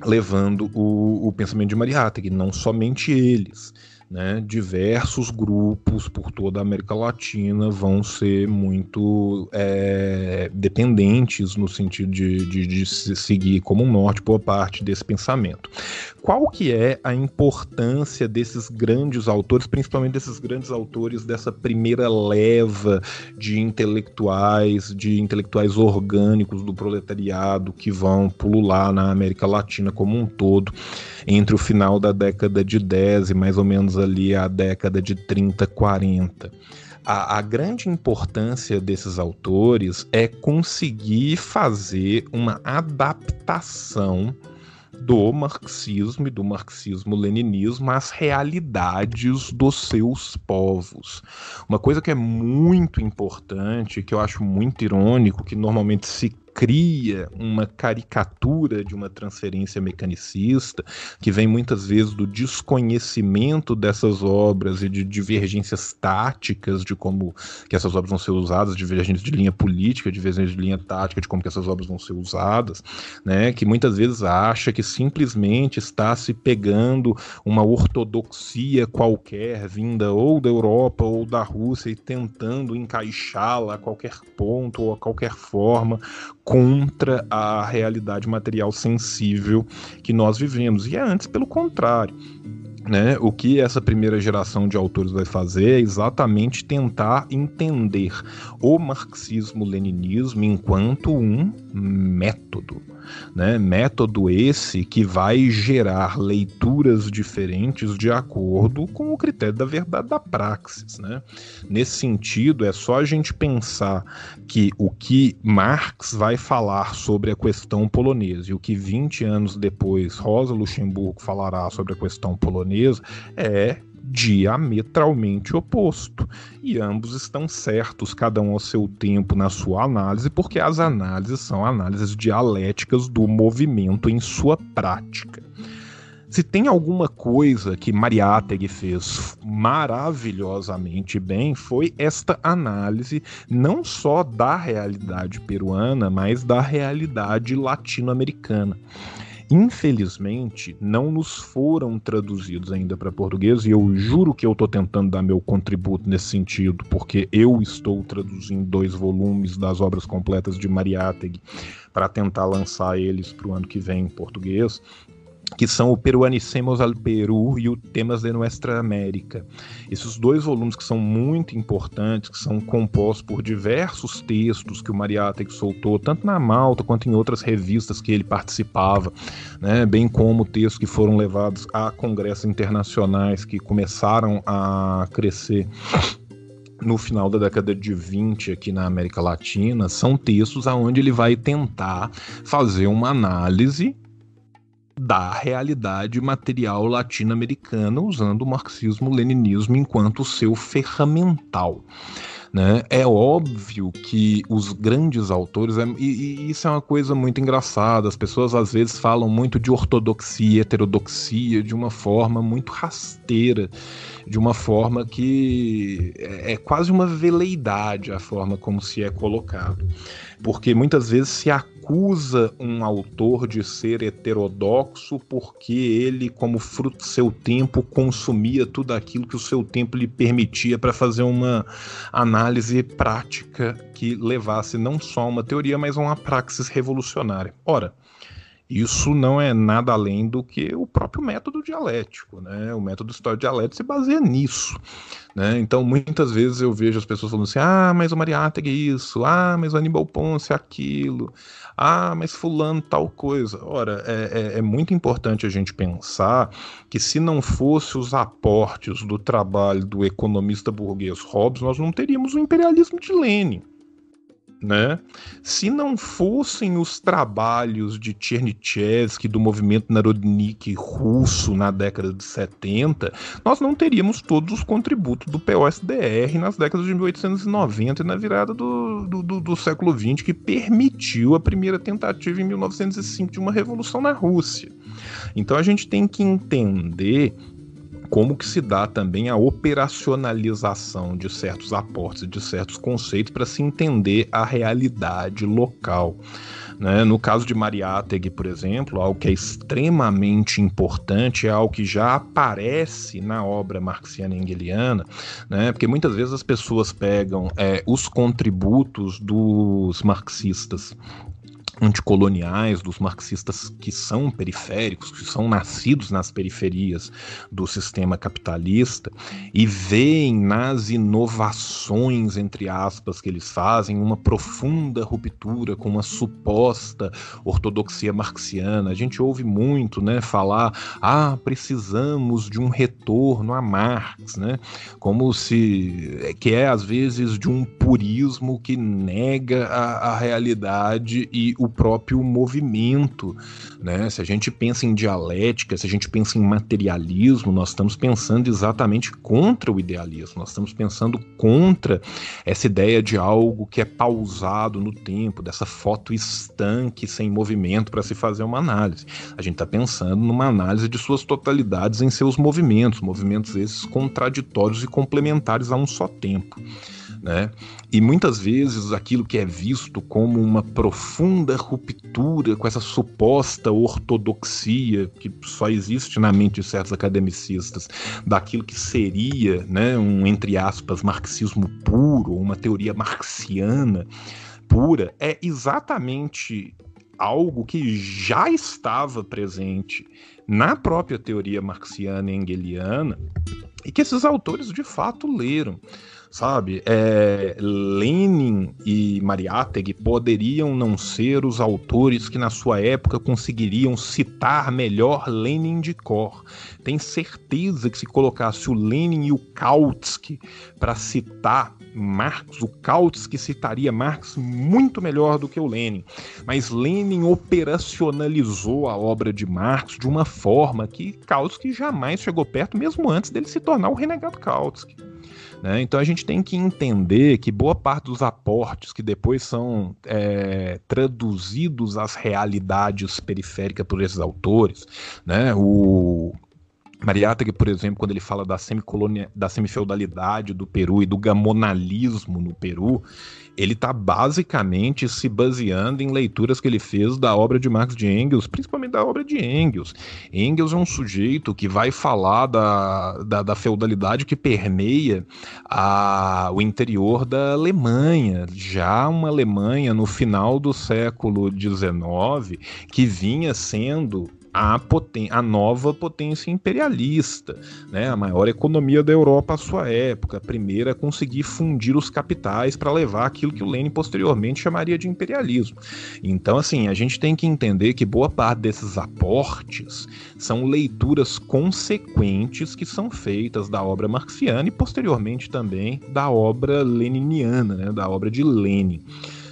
levando o, o pensamento de Mariátegui, não somente eles. Né, diversos grupos por toda a América Latina vão ser muito é, dependentes no sentido de, de, de seguir como um norte boa parte desse pensamento. Qual que é a importância desses grandes autores, principalmente desses grandes autores dessa primeira leva de intelectuais, de intelectuais orgânicos do proletariado que vão pulular na América Latina como um todo? Entre o final da década de 10 e mais ou menos ali a década de 30, 40. a, a, grande importância desses autores é conseguir fazer uma adaptação do marxismo e do marxismo-leninismo às realidades dos seus povos. Uma coisa que é muito importante, que eu acho muito irônico, que normalmente se cria uma caricatura de uma transferência mecanicista, que vem muitas vezes do desconhecimento dessas obras e de divergências táticas de como que essas obras vão ser usadas, divergências de linha política, divergências de linha tática de como que essas obras vão ser usadas, né, que muitas vezes acha que simplesmente está se pegando uma ortodoxia qualquer vinda ou da Europa ou da Rússia e tentando encaixá-la a qualquer ponto ou a qualquer forma contra a realidade material sensível que nós vivemos. E é antes pelo contrário. Né? O que essa primeira geração de autores vai fazer é exatamente tentar entender o marxismo-leninismo enquanto um método né? Método esse que vai gerar leituras diferentes de acordo com o critério da verdade da praxis, né? Nesse sentido, é só a gente pensar que o que Marx vai falar sobre a questão polonesa e o que 20 anos depois Rosa Luxemburgo falará sobre a questão polonesa é diametralmente oposto. E ambos estão certos, cada um ao seu tempo na sua análise, porque as análises são análises dialéticas do movimento em sua prática. Se tem alguma coisa que Mariátegui fez maravilhosamente bem, foi esta análise não só da realidade peruana, mas da realidade latino-americana. Infelizmente, não nos foram traduzidos ainda para português e eu juro que eu estou tentando dar meu contributo nesse sentido, porque eu estou traduzindo dois volumes das obras completas de Mariátegui para tentar lançar eles para o ano que vem em português que são o Peruanicemos al Peru e o Temas de Nuestra América. Esses dois volumes que são muito importantes, que são compostos por diversos textos que o Mariátegui soltou, tanto na Malta quanto em outras revistas que ele participava, né, bem como textos que foram levados a congressos internacionais que começaram a crescer no final da década de 20 aqui na América Latina, são textos aonde ele vai tentar fazer uma análise da realidade material latino-americana usando o marxismo-leninismo enquanto seu ferramental. Né? É óbvio que os grandes autores, é, e, e, isso é uma coisa muito engraçada, as pessoas às vezes falam muito de ortodoxia, heterodoxia, de uma forma muito rasteira, de uma forma que é, é quase uma veleidade a forma como se é colocado. Porque muitas vezes se acusa um autor de ser heterodoxo porque ele, como fruto do seu tempo, consumia tudo aquilo que o seu tempo lhe permitia para fazer uma análise prática que levasse não só a uma teoria, mas a uma praxis revolucionária. Ora, isso não é nada além do que o próprio método dialético, né? O método histórico dialético se baseia nisso, né? Então, muitas vezes eu vejo as pessoas falando assim: ah, mas o Mariátegui é isso, ah, mas o Aníbal Ponce é aquilo, ah, mas fulano tal coisa. Ora, é, é, é muito importante a gente pensar que se não fosse os aportes do trabalho do economista burguês Hobbes, nós não teríamos o imperialismo de Lenin né? Se não fossem os trabalhos de Chernyshevsky do movimento Narodnik russo na década de 70, nós não teríamos todos os contributos do POSDR nas décadas de 1890 e na virada do, do, do, do século XX que permitiu a primeira tentativa em 1905 de uma revolução na Rússia. Então a gente tem que entender como que se dá também a operacionalização de certos aportes, de certos conceitos para se entender a realidade local. Né? No caso de Mariátegui, por exemplo, algo que é extremamente importante é algo que já aparece na obra marxiana engeliana, né? porque muitas vezes as pessoas pegam é, os contributos dos marxistas anticoloniais, dos marxistas que são periféricos, que são nascidos nas periferias do sistema capitalista e veem nas inovações, entre aspas, que eles fazem, uma profunda ruptura com uma suposta ortodoxia marxiana. A gente ouve muito, né, falar, ah, precisamos de um retorno a Marx, né, como se, que é às vezes de um purismo que nega a, a realidade e o próprio movimento, né? Se a gente pensa em dialética, se a gente pensa em materialismo, nós estamos pensando exatamente contra o idealismo, nós estamos pensando contra essa ideia de algo que é pausado no tempo, dessa foto estanque sem movimento para se fazer uma análise. A gente está pensando numa análise de suas totalidades em seus movimentos, movimentos esses contraditórios e complementares a um só tempo. Né? E muitas vezes aquilo que é visto como uma profunda ruptura com essa suposta ortodoxia que só existe na mente de certos academicistas, daquilo que seria né, um, entre aspas, marxismo puro, uma teoria marxiana pura, é exatamente algo que já estava presente na própria teoria marxiana e engeliana e que esses autores de fato leram sabe? É, Lenin e Mariátegui poderiam não ser os autores que na sua época conseguiriam citar melhor Lenin de cor. Tem certeza que se colocasse o Lenin e o Kautsky para citar Marx, o Kautsky citaria Marx muito melhor do que o Lenin. Mas Lenin operacionalizou a obra de Marx de uma forma que Kautsky jamais chegou perto, mesmo antes dele se tornar o renegado Kautsky. Né? Então a gente tem que entender que boa parte dos aportes que depois são é, traduzidos às realidades periféricas por esses autores, né? o Mariátegui, por exemplo, quando ele fala da, semicolonia, da semifeudalidade do Peru e do gamonalismo no Peru, ele está basicamente se baseando em leituras que ele fez da obra de Marx de Engels, principalmente da obra de Engels. Engels é um sujeito que vai falar da, da, da feudalidade que permeia a, o interior da Alemanha, já uma Alemanha no final do século XIX que vinha sendo a, a nova potência imperialista, né? a maior economia da Europa à sua época, a primeira a conseguir fundir os capitais para levar aquilo que o Lenin posteriormente chamaria de imperialismo. Então, assim, a gente tem que entender que boa parte desses aportes são leituras consequentes que são feitas da obra marxiana e posteriormente também da obra leniniana, né? da obra de Lenin.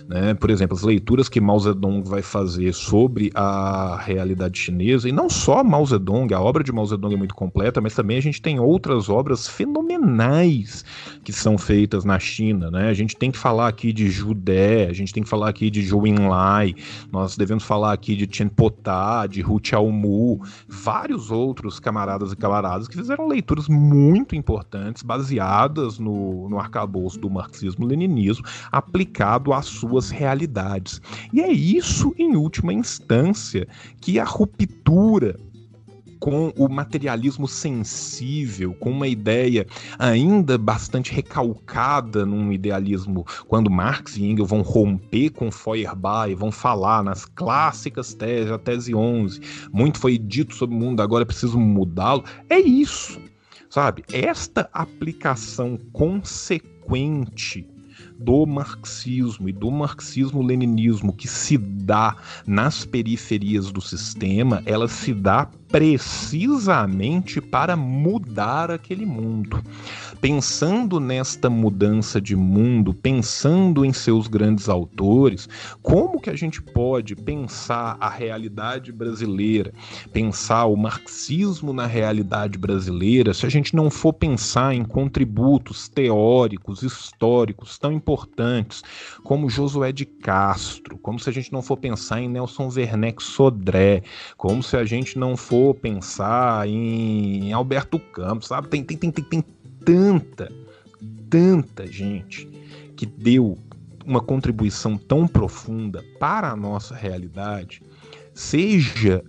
Né? Por exemplo, as leituras que Mao Zedong vai fazer sobre a realidade chinesa, e não só Mao Zedong, a obra de Mao Zedong é muito completa, mas também a gente tem outras obras fenomenais que são feitas na China. Né? A gente tem que falar aqui de Judé, a gente tem que falar aqui de Zhou Enlai, nós devemos falar aqui de Chen Potá, de Hu Xiaomu, vários outros camaradas e camaradas que fizeram leituras muito importantes, baseadas no, no arcabouço do marxismo-leninismo, aplicado à sua suas realidades. E é isso, em última instância, que a ruptura com o materialismo sensível, com uma ideia ainda bastante recalcada num idealismo, quando Marx e Engels vão romper com Feuerbach e vão falar nas clássicas teses, a tese 11, muito foi dito sobre o mundo, agora é preciso mudá-lo, é isso, sabe? Esta aplicação consequente do marxismo e do marxismo-leninismo que se dá nas periferias do sistema, ela se dá precisamente para mudar aquele mundo. Pensando nesta mudança de mundo, pensando em seus grandes autores, como que a gente pode pensar a realidade brasileira, pensar o marxismo na realidade brasileira, se a gente não for pensar em contributos teóricos, históricos tão importantes como Josué de Castro, como se a gente não for pensar em Nelson Werneck Sodré, como se a gente não for for pensar em Alberto Campos, sabe? Tem, tem, tem, tem, tem tanta, tanta gente que deu uma contribuição tão profunda para a nossa realidade, seja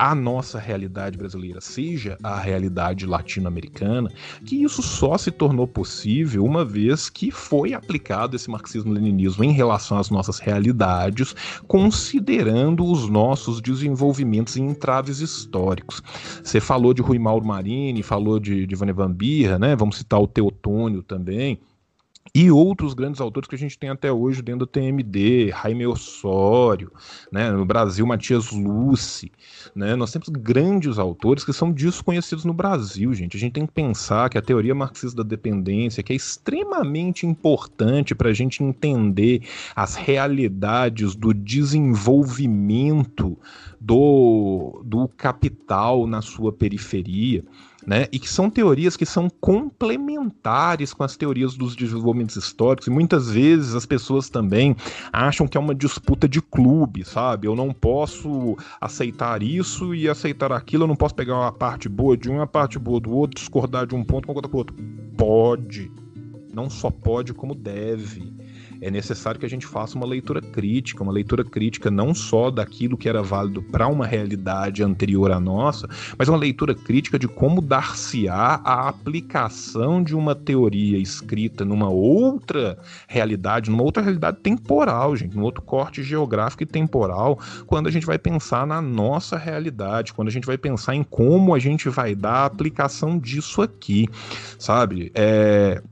a nossa realidade brasileira seja a realidade latino-americana, que isso só se tornou possível uma vez que foi aplicado esse marxismo-leninismo em relação às nossas realidades, considerando os nossos desenvolvimentos e entraves históricos. Você falou de Rui Mauro Marini, falou de, de Vane Van Birra, né? Vamos citar o Teotônio também e outros grandes autores que a gente tem até hoje dentro do TMD, Jaime Osório, né, no Brasil, Matias Luce, né, nós temos grandes autores que são desconhecidos no Brasil, gente. A gente tem que pensar que a teoria marxista da dependência, que é extremamente importante para a gente entender as realidades do desenvolvimento do, do capital na sua periferia, né? E que são teorias que são complementares com as teorias dos desenvolvimentos históricos, e muitas vezes as pessoas também acham que é uma disputa de clube, sabe? Eu não posso aceitar isso e aceitar aquilo, eu não posso pegar uma parte boa de um a parte boa do outro, discordar de um ponto com o outro. Pode. Não só pode, como deve é necessário que a gente faça uma leitura crítica, uma leitura crítica não só daquilo que era válido para uma realidade anterior à nossa, mas uma leitura crítica de como dar-se-á a aplicação de uma teoria escrita numa outra realidade, numa outra realidade temporal, gente, num outro corte geográfico e temporal, quando a gente vai pensar na nossa realidade, quando a gente vai pensar em como a gente vai dar a aplicação disso aqui, sabe? É,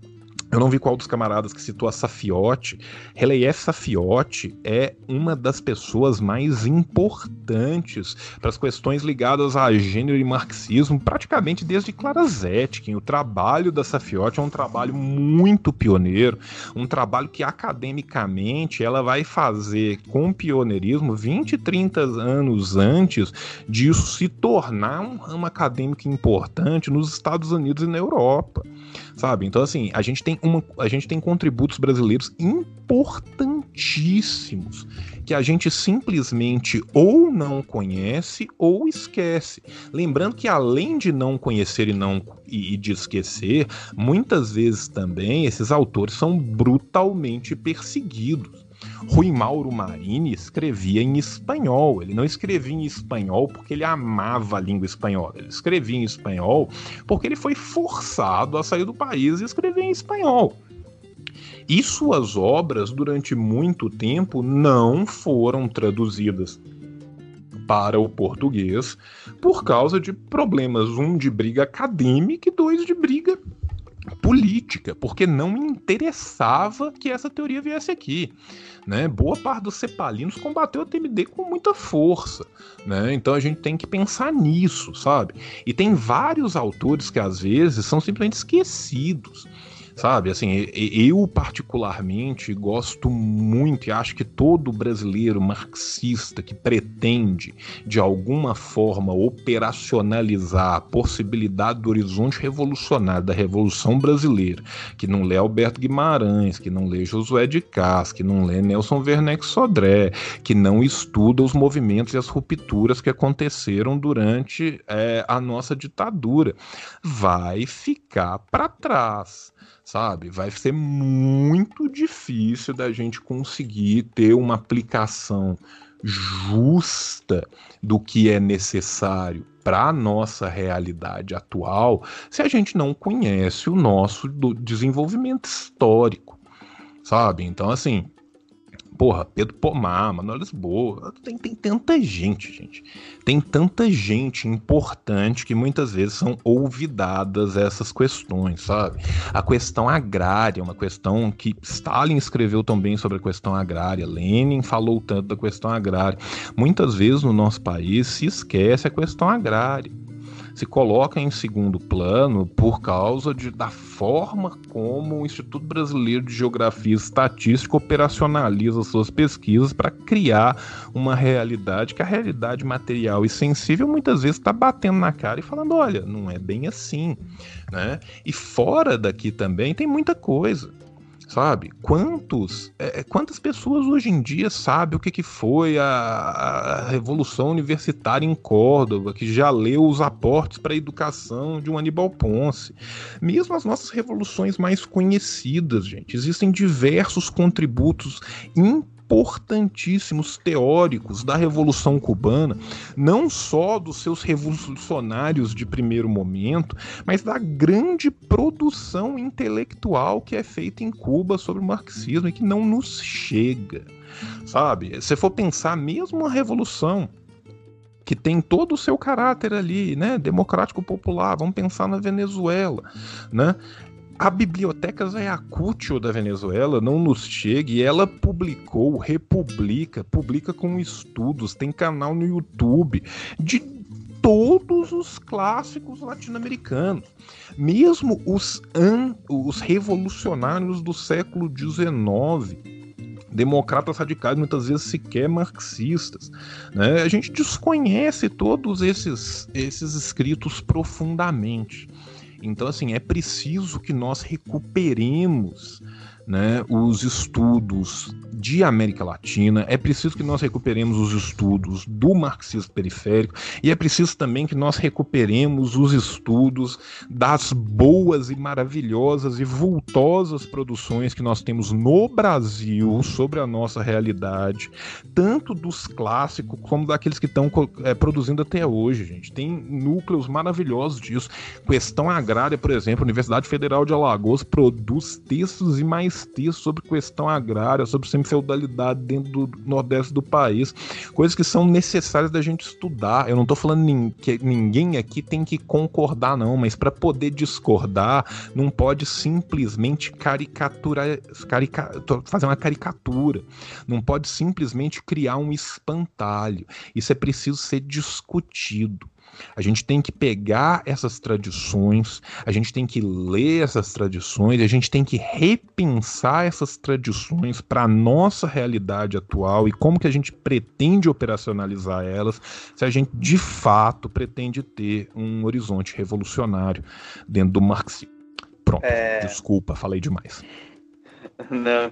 eu não vi qual dos camaradas que citou a Safiotti. Relief Safiotti é uma das pessoas mais importantes para as questões ligadas a gênero e marxismo, praticamente desde Clara Zetkin. O trabalho da Safiotti é um trabalho muito pioneiro, um trabalho que academicamente ela vai fazer com pioneirismo 20, 30 anos antes disso se tornar um ramo acadêmico importante nos Estados Unidos e na Europa sabe? Então, assim, a gente tem, uma, a gente tem contributos brasileiros importantíssimos que a gente simplesmente ou não conhece ou esquece. Lembrando que além de não conhecer e não e, e de esquecer, muitas vezes também esses autores são brutalmente perseguidos. Rui Mauro Marini escrevia em espanhol. Ele não escrevia em espanhol porque ele amava a língua espanhola. Ele escrevia em espanhol porque ele foi forçado a sair do país e escrever em espanhol. E suas obras, durante muito tempo, não foram traduzidas para o português por causa de problemas, um de briga acadêmica e dois de briga política, porque não interessava que essa teoria viesse aqui. Né? Boa parte dos cepalinos combateu a TMD com muita força. Né? Então a gente tem que pensar nisso, sabe? E tem vários autores que às vezes são simplesmente esquecidos sabe? Assim, eu particularmente gosto muito e acho que todo brasileiro marxista que pretende de alguma forma operacionalizar a possibilidade do horizonte revolucionário da Revolução Brasileira, que não lê Alberto Guimarães, que não lê Josué de Castro, que não lê Nelson Werneck Sodré, que não estuda os movimentos e as rupturas que aconteceram durante é, a nossa ditadura, vai ficar para trás sabe? Vai ser muito difícil da gente conseguir ter uma aplicação justa do que é necessário para a nossa realidade atual se a gente não conhece o nosso desenvolvimento histórico, sabe? Então, assim, Porra, Pedro Pomar, Manuel Lisboa. Tem, tem tanta gente, gente. Tem tanta gente importante que muitas vezes são olvidadas essas questões, sabe? A questão agrária, uma questão que Stalin escreveu também sobre a questão agrária, Lenin falou tanto da questão agrária. Muitas vezes no nosso país se esquece a questão agrária se coloca em segundo plano por causa de, da forma como o Instituto Brasileiro de Geografia e Estatística operacionaliza suas pesquisas para criar uma realidade que a realidade material e sensível muitas vezes está batendo na cara e falando: olha, não é bem assim. Né? E fora daqui também tem muita coisa sabe? Quantos, é, é, quantas pessoas hoje em dia sabem o que, que foi a, a, Revolução Universitária em Córdoba, que já leu os aportes para a educação de um Aníbal Ponce? Mesmo as nossas revoluções mais conhecidas, gente, existem diversos contributos importantes importantíssimos teóricos da Revolução Cubana, não só dos seus revolucionários de primeiro momento, mas da grande produção intelectual que é feita em Cuba sobre o marxismo e que não nos chega. Sabe? Se for pensar mesmo a revolução que tem todo o seu caráter ali, né, democrático popular. Vamos pensar na Venezuela, né? A Biblioteca Ayacucho da Venezuela não nos chega e ela publicou, republica, publica com estudos, tem canal no YouTube de todos os clássicos latino-americanos, mesmo os, an, os revolucionários do século XIX democratas radicais, muitas vezes sequer marxistas. Né? A gente desconhece todos esses, esses escritos profundamente. Então, assim, é preciso que nós recuperemos né, os estudos de América Latina, é preciso que nós recuperemos os estudos do marxismo periférico e é preciso também que nós recuperemos os estudos das boas e maravilhosas e vultosas produções que nós temos no Brasil sobre a nossa realidade, tanto dos clássicos como daqueles que estão é, produzindo até hoje, gente. Tem núcleos maravilhosos disso. Questão agrária, por exemplo, a Universidade Federal de Alagoas produz textos e mais textos sobre questão agrária, sobre feudalidade dentro do nordeste do país, coisas que são necessárias da gente estudar. Eu não estou falando que ninguém aqui tem que concordar, não, mas para poder discordar, não pode simplesmente caricaturar, carica, fazer uma caricatura, não pode simplesmente criar um espantalho. Isso é preciso ser discutido. A gente tem que pegar essas tradições, a gente tem que ler essas tradições, a gente tem que repensar essas tradições para a nossa realidade atual e como que a gente pretende operacionalizar elas, se a gente de fato pretende ter um horizonte revolucionário dentro do marxismo. Pronto, é... desculpa, falei demais. Não,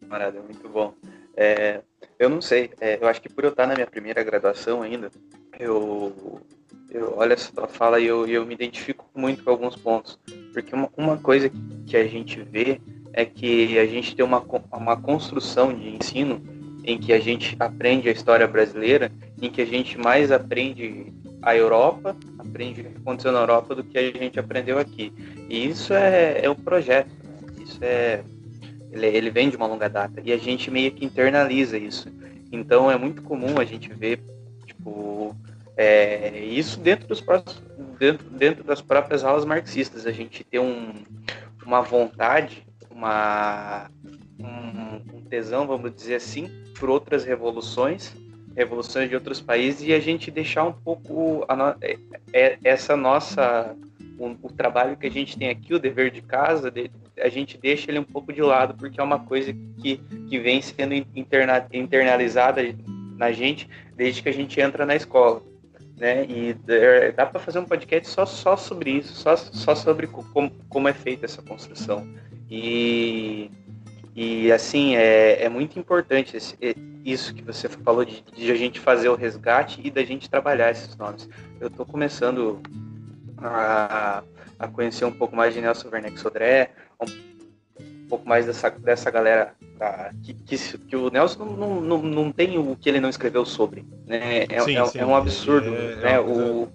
camarada, muito bom. É, eu não sei, é, eu acho que por eu estar na minha primeira graduação ainda, eu, eu olho essa tua fala e eu, eu me identifico muito com alguns pontos. Porque uma, uma coisa que a gente vê é que a gente tem uma, uma construção de ensino em que a gente aprende a história brasileira, em que a gente mais aprende a Europa, aprende o que aconteceu na Europa do que a gente aprendeu aqui. E isso é, é um projeto, né? isso é ele, ele vem de uma longa data e a gente meio que internaliza isso. Então é muito comum a gente ver Tipo, é, isso dentro, dos, dentro, dentro das próprias aulas marxistas, a gente tem um, uma vontade, uma, um, tesão, vamos dizer assim, por outras revoluções, revoluções de outros países, e a gente deixar um pouco no, é, é, essa nossa o, o, trabalho que a gente tem aqui, o dever de casa, a gente deixa ele um pouco de lado, porque é uma coisa que, que vem sendo interna, internalizada na gente desde que a gente entra na escola. Né? E dá para fazer um podcast só, só sobre isso, só, só sobre como, como é feita essa construção. E, e assim, é, é muito importante esse, isso que você falou de, de, a gente fazer o resgate e da gente trabalhar esses nomes. Eu estou começando a, a conhecer um pouco mais de Nelson Werneck Sodré, um pouco mais dessa, dessa galera que, que, que, o Nelson não, não, não tem o que ele não escreveu sobre. Né? É, sim, é, sim. é um absurdo. É, né? É o,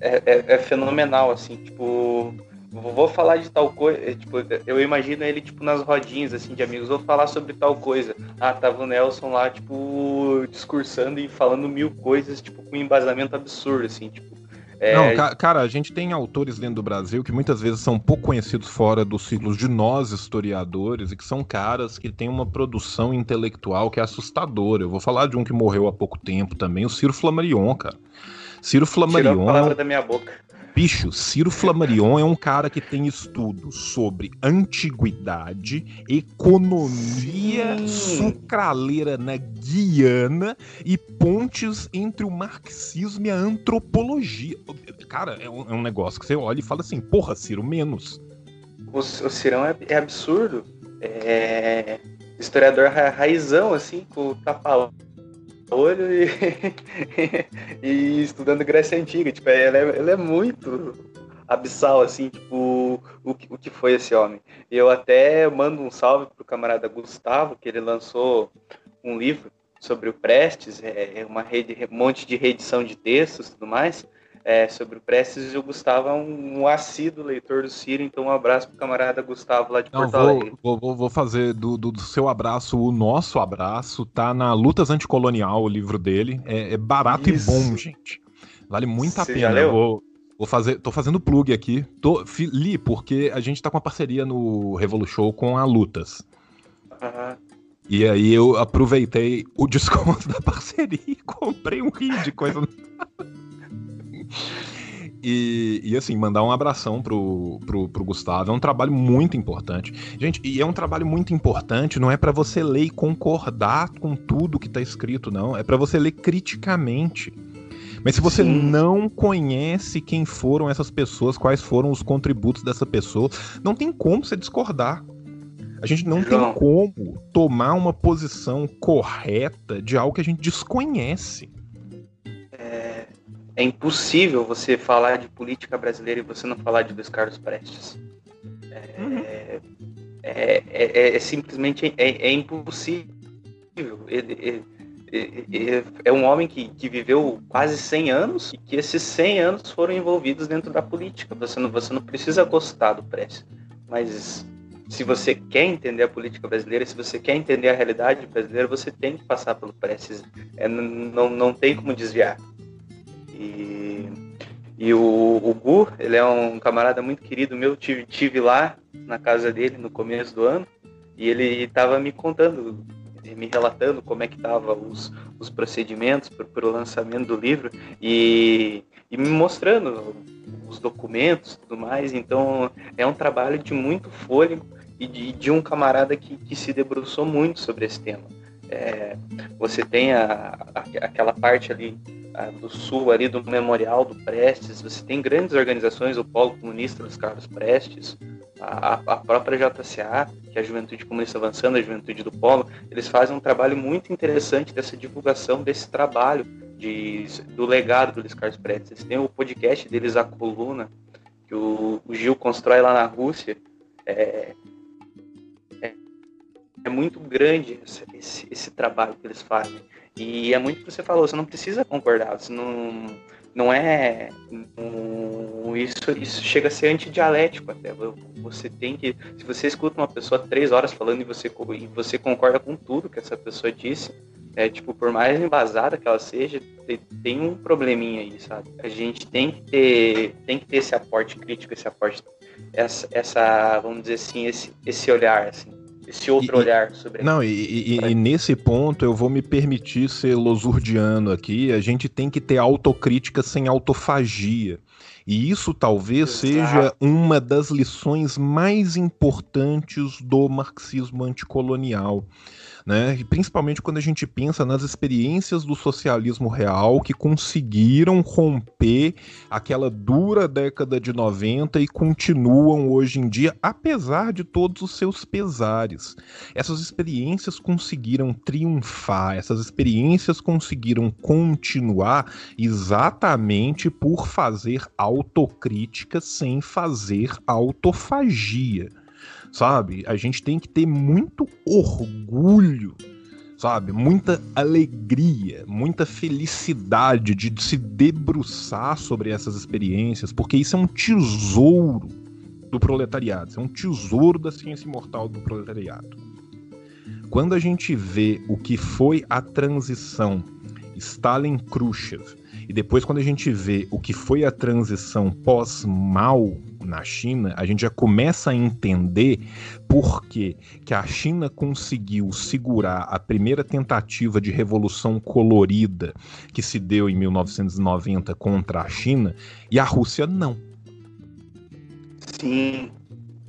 é, é, é, fenomenal, assim, tipo. Vou falar de tal coisa, tipo, eu imagino ele, tipo, nas rodinhas, assim, de amigos, vou falar sobre tal coisa. Ah, tava o Nelson lá, tipo, discursando e falando mil coisas, tipo, com um embasamento absurdo, assim, tipo, é... Não, cara, a gente tem autores dentro do Brasil que muitas vezes são pouco conhecidos fora dos ciclos de nós historiadores e que são caras que têm uma produção intelectual que é assustadora. Eu vou falar de um que morreu há pouco tempo também, o Ciro Flammarion, cara. Ciro Flammarion. Tirou a palavra da minha boca. Bicho, Ciro Flammarion é um cara que tem estudos sobre antiguidade, economia sucraleira na Guiana e pontes entre o marxismo e a antropologia. Cara, é um, é um negócio que você olha e fala assim, porra, Ciro, menos. O, o Cirão é, é absurdo. É historiador ra raizão, assim, com o tapa olho e, e estudando Grécia Antiga. Tipo, ele é, ele é muito abissal, assim, tipo, o, o, que foi esse homem. Eu até mando um salve pro camarada Gustavo, que ele lançou um livro sobre o Prestes, é, é uma rede, um monte de reedição de textos e tudo mais, é, sobre o Prestes, e o Gustavo é um, um assíduo leitor do Ciro, então um abraço pro camarada Gustavo lá de Não, Porto vou, Alegre. Vou, vou, fazer do, do, do, seu abraço o nosso abraço, tá na Lutas Anticolonial, o livro dele, é, é barato Isso. e bom, gente. Vale muito a pena. Eu vou, vou fazer, tô fazendo plug aqui. Tô, li, porque a gente tá com uma parceria no Revolution com a Lutas. Uhum. E aí eu aproveitei o desconto da parceria e comprei um rio de coisa. E, e, assim, mandar um abração pro, pro, pro, Gustavo. É um trabalho muito importante. Gente, e é um trabalho muito importante, não é para você ler e concordar com tudo que tá escrito, não. É para você ler criticamente. Mas se você Sim. não conhece quem foram essas pessoas, quais foram os contributos dessa pessoa, não tem como você discordar. A gente não tem como tomar uma posição correta de algo que a gente desconhece. É, impossível você falar de política brasileira e você não falar de Luiz Carlos Prestes. É, uhum. é, é, é, simplesmente é, é impossível. É um homem que, que viveu quase 100 anos e que esses 100 anos foram envolvidos dentro da política. Você não, você não precisa gostar do Prestes, mas se você quer entender a política brasileira, se você quer entender a realidade brasileira, você tem que passar pelo Prestes. É, não, não tem como desviar. E, e o, o Gu, ele é um camarada muito querido meu, tive, tive lá na casa dele no começo do ano, e ele estava me contando, me relatando como é que estavam os, os procedimentos para o lançamento do livro, e, e me mostrando os documentos e tudo mais. Então é um trabalho de muito fôlego e de, de um camarada que, que se debruçou muito sobre esse tema. É, você tem a, a, aquela parte ali a, do sul ali do memorial do Prestes, você tem grandes organizações, o Polo Comunista dos Carlos Prestes, a, própria JCA, que é a Juventude Comunista Avançando, a Juventude do Polo, eles fazem um trabalho muito interessante dessa divulgação desse trabalho de, do legado do Luiz Carlos Prestes. Têm o podcast deles, a coluna, que o, o Gil constrói lá na Rússia, é, é muito grande esse, esse, trabalho que eles fazem. E é muito o que você falou, você não precisa concordar, você não, não é. Isso, isso chega a ser antidialético até. Você tem que. Se você escuta uma pessoa três horas falando e você, e você concorda com tudo que essa pessoa disse, é tipo, por mais embasada que ela seja, tem, tem um probleminha aí, sabe? A gente tem que ter, tem que ter esse aporte crítico, esse aporte, essa, essa vamos dizer assim, esse, esse olhar, assim esse outro e, olhar sobre Não, e, e, e, nesse ponto eu vou me permitir ser losurdiano aqui. A gente tem que ter autocrítica sem autofagia. E isso talvez Exato. seja uma das lições mais importantes do marxismo anticolonial né? E principalmente quando a gente pensa nas experiências do socialismo real que conseguiram romper aquela dura década de 90 e continuam hoje em dia, apesar de todos os seus pesares. Essas experiências conseguiram triunfar, essas experiências conseguiram continuar exatamente por fazer autocrítica sem fazer autofagia sabe? A gente tem que ter muito orgulho, sabe? Muita alegria, muita felicidade de se debruçar sobre essas experiências, porque isso é um tesouro do proletariado, isso é um tesouro da ciência imortal do proletariado. Quando a gente vê o que foi a transição Stalin-Khrushchev, e depois quando a gente vê o que foi a transição pós-Mao na China, a gente já começa a entender por que, que a China conseguiu segurar a primeira tentativa de revolução colorida que se deu em 1990 contra a China e a Rússia não. Sim,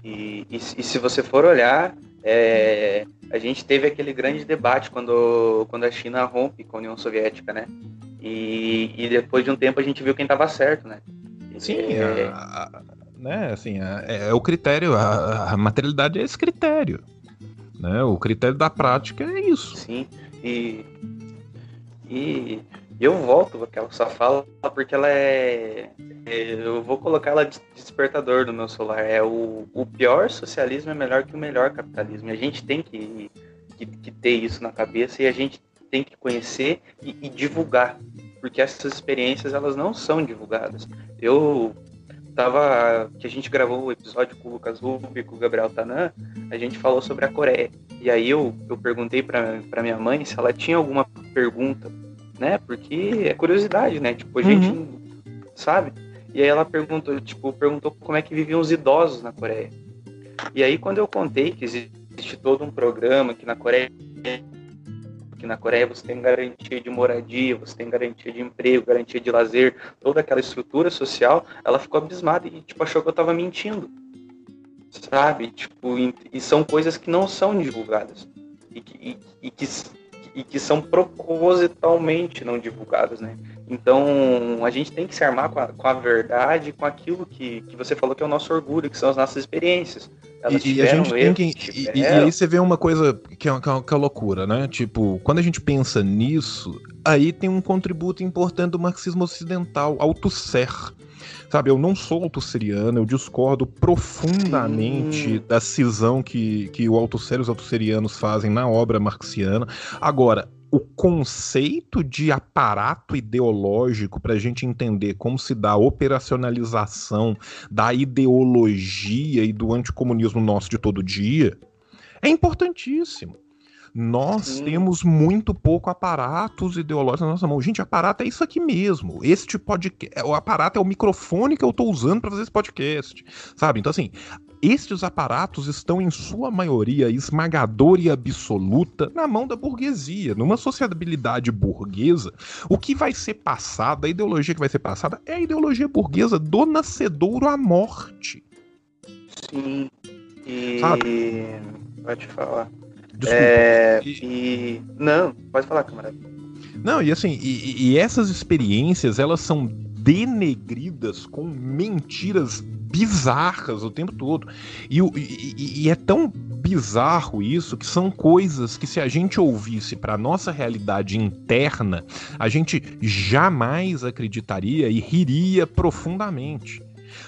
e, e, e se você for olhar, é, a gente teve aquele grande debate quando, quando a China rompe com a União Soviética, né? E, e depois de um tempo a gente viu quem estava certo, né? Sim, é, a, né? Assim, é, é o critério, a, a, materialidade é esse critério. Né? O critério da prática é isso. Sim, e, e eu volto aquela sua fala porque ela é, é, Eu vou colocar ela de despertador no meu celular. É o, o pior socialismo é melhor que o melhor capitalismo. A gente tem que, que, que, ter isso na cabeça e a gente tem que conhecer e, e divulgar. Porque essas experiências elas não são divulgadas. Eu tava. que a gente gravou o episódio com o Lucas Rubio com o Gabriel Tanan, a gente falou sobre a Coreia. E aí eu, eu perguntei para minha mãe se ela tinha alguma pergunta né? Porque é curiosidade, né? Tipo, a uhum. gente sabe. E aí ela perguntou, tipo, perguntou como é que viviam os idosos na Coreia. E aí quando eu contei que existe todo um programa que na Coreia que na Coreia você tem garantia de moradia, você tem garantia de emprego, garantia de lazer, toda aquela estrutura social, ela ficou abismada e tipo achou que eu estava mentindo. Sabe? Tipo, e, são coisas que não são divulgadas. E, e, e que e que são propositalmente não divulgadas, né? Então, a gente tem que se armar com a, com a verdade, com aquilo que, que você falou que é o nosso orgulho, que são as nossas experiências. Elas e, e a gente tem que. E, e, aí você vê uma coisa que é, que, é, que é loucura, né? Tipo, quando a gente pensa nisso, aí tem um contributo importante do marxismo ocidental, autosser. Sabe, eu não sou autosseriano, eu discordo profundamente Sim. da cisão que, que o autosser e os autosserianos fazem na obra marxiana. Agora, o conceito de aparato ideológico para a gente entender como se dá a operacionalização da ideologia e do anticomunismo nosso de todo dia é importantíssimo. Nós Sim. temos muito pouco aparatos ideológicos na nossa mão. Gente, aparato é isso aqui mesmo. Este podcast, o aparato é o microfone que eu estou usando para fazer esse podcast, sabe? Então assim, estes aparatos estão em sua maioria esmagadora e absoluta na mão da burguesia. Numa sociabilidade burguesa, o que vai ser passado, a ideologia que vai ser passada é a ideologia burguesa do nascedouro à morte. Sim. E... Sabe? Pode falar. Desculpa. É, e... Não, pode falar, camarada. Não, e assim, e, e, essas experiências, elas são denegridas com mentiras bizarras o tempo todo. E, e, e é tão bizarro isso que são coisas que se a gente ouvisse para nossa realidade interna, a gente jamais acreditaria e riria profundamente.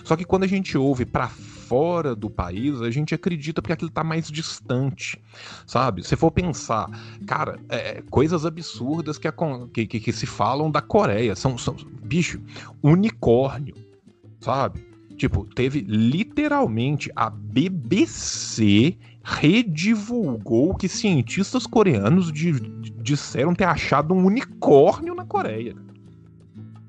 Só que quando a gente ouve para fora do país, a gente acredita porque aquilo tá mais distante, sabe? Se for pensar, cara, é, coisas absurdas que, que, que, que, se falam da Coreia, são, são, bicho, unicórnio, sabe? Tipo, teve literalmente a BBC redivulgou que cientistas coreanos de, de, disseram ter achado um unicórnio na Coreia.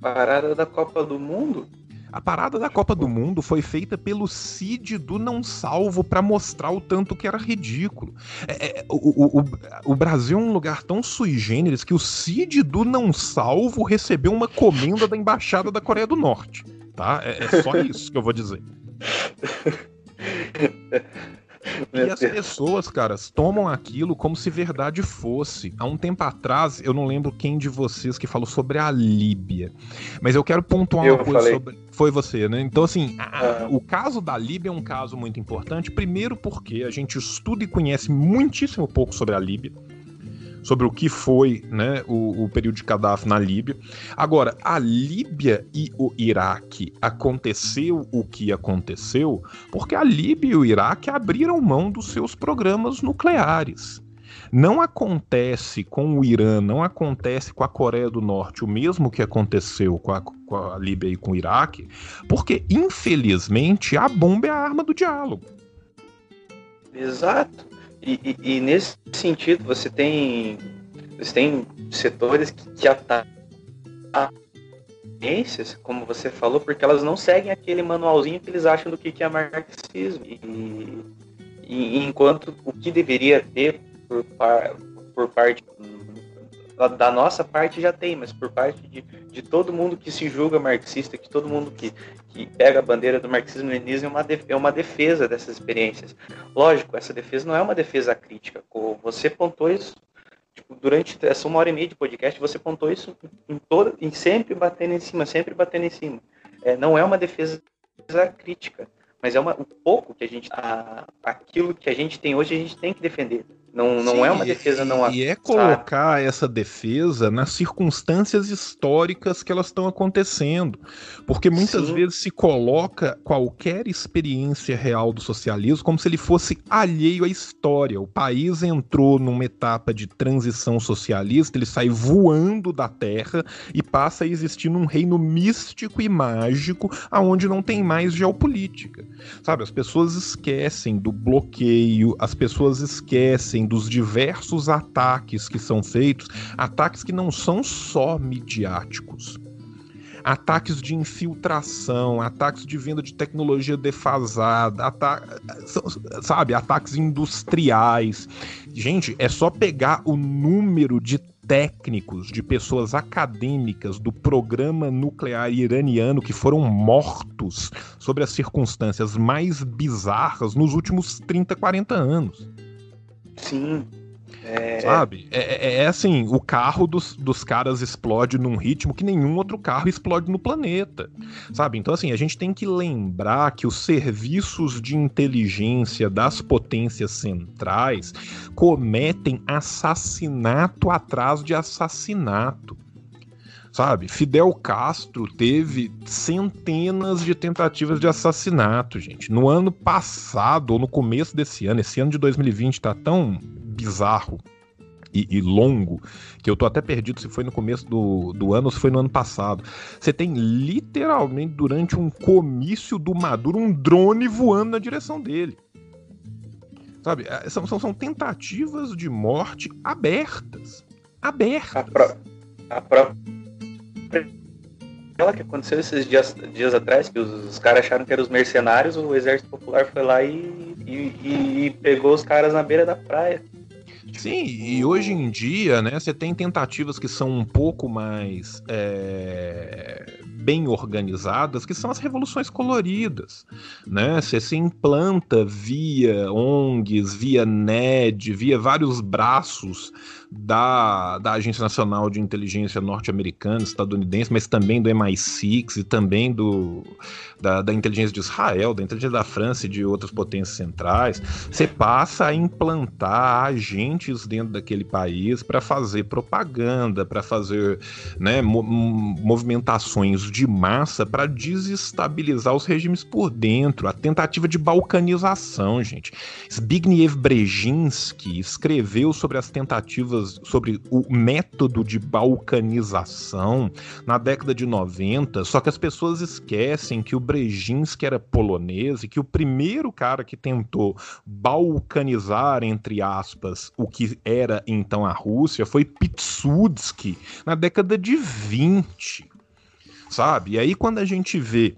Parada da Copa do Mundo? A parada da Copa do Mundo foi feita pelo Cid do Não Salvo para mostrar o tanto que era ridículo. É, é, o, o, o, Brasil é um lugar tão sui generis que o Cid do Não Salvo recebeu uma comenda da Embaixada da Coreia do Norte. Tá? É, é só isso que eu vou dizer. E as pessoas, caras, tomam aquilo como se verdade fosse. Há um tempo atrás, eu não lembro quem de vocês que falou sobre a Líbia. Mas eu quero pontuar eu uma coisa falei. sobre. Foi você, né? Então, assim, a... o caso da Líbia é um caso muito importante. Primeiro, porque a gente estuda e conhece muitíssimo pouco sobre a Líbia sobre o que foi né, o, o, período de Gaddafi na Líbia. Agora, a Líbia e o Iraque aconteceu o que aconteceu porque a Líbia e o Iraque abriram mão dos seus programas nucleares. Não acontece com o Irã, não acontece com a Coreia do Norte o mesmo que aconteceu com a, com a Líbia e com o Iraque, porque, infelizmente, a bomba é a arma do diálogo. Exato. E, e, e, nesse sentido, você tem, você tem setores que, que atacam ciências, como você falou, porque elas não seguem aquele manualzinho que eles acham do que, que é marxismo. E, e enquanto o que deveria ter por, por parte da nossa parte já tem, mas por parte de, de todo mundo que se julga marxista, que todo mundo que, que pega a bandeira do marxismo-leninismo é uma, é uma defesa dessas experiências. Lógico, essa defesa não é uma defesa crítica. Você pontou isso tipo, durante essa uma hora e meia de podcast, você pontou isso em toda, em sempre batendo em cima, sempre batendo em cima. É, não é uma defesa crítica, mas é uma, o pouco que a gente, a, aquilo que a gente tem hoje, a gente tem que defender Não, não Sim, é uma defesa não E é colocar essa defesa nas circunstâncias históricas que elas estão acontecendo. Porque muitas Sim. vezes se coloca qualquer experiência real do socialismo como se ele fosse alheio à história. O país entrou numa etapa de transição socialista, ele sai voando da terra e passa a existir num reino místico e mágico aonde não tem mais geopolítica. Sabe, as pessoas esquecem do bloqueio, as pessoas esquecem dos diversos ataques que são feitos, ataques que não são só midiáticos. Ataques de infiltração, ataques de venda de tecnologia defasada, ata sabe, ataques industriais. Gente, é só pegar o número de técnicos, de pessoas acadêmicas do programa nuclear iraniano que foram mortos sobre as circunstâncias mais bizarras nos últimos 30, 40 anos. Sim. É... Sabe? É, é, é, assim, o carro dos, dos caras explode num ritmo que nenhum outro carro explode no planeta. Sabe? Então, assim, a gente tem que lembrar que os serviços de inteligência das potências centrais cometem assassinato atrás de assassinato sabe? Fidel Castro teve centenas de tentativas de assassinato, gente. No ano passado, ou no começo desse ano, esse ano de 2020 tá tão bizarro e, e, longo, que eu tô até perdido se foi no começo do, do ano ou se foi no ano passado. Você tem literalmente, durante um comício do Maduro, um drone voando na direção dele. Sabe? É, são, são, são tentativas de morte abertas. Abertas. A, a própria aquela que aconteceu esses dias, dias atrás, que os, os caras acharam que eram os mercenários, o Exército Popular foi lá e, e, e pegou os caras na beira da praia. Sim, e hoje em dia, né, você tem tentativas que são um pouco mais é, bem organizadas, que são as revoluções coloridas, né? Você se implanta via ONGs, via NED, via vários braços da, da Agência Nacional de Inteligência norte-americana, estadunidense, mas também do MI6 e também do, da, da inteligência de Israel, da inteligência da França e de outras potências centrais. Você passa a implantar agentes dentro daquele país para fazer propaganda, para fazer né, mo movimentações de massa para desestabilizar os regimes por dentro, a tentativa de balcanização, gente. Zbigniew Brzezinski escreveu sobre as tentativas sobre o método de balcanização na década de 90, só que as pessoas esquecem que o Brzezinski era polonês e que o primeiro cara que tentou balcanizar, entre aspas, o que era então a Rússia foi Pilsudski, na década de 20. Sabe? E aí quando a gente vê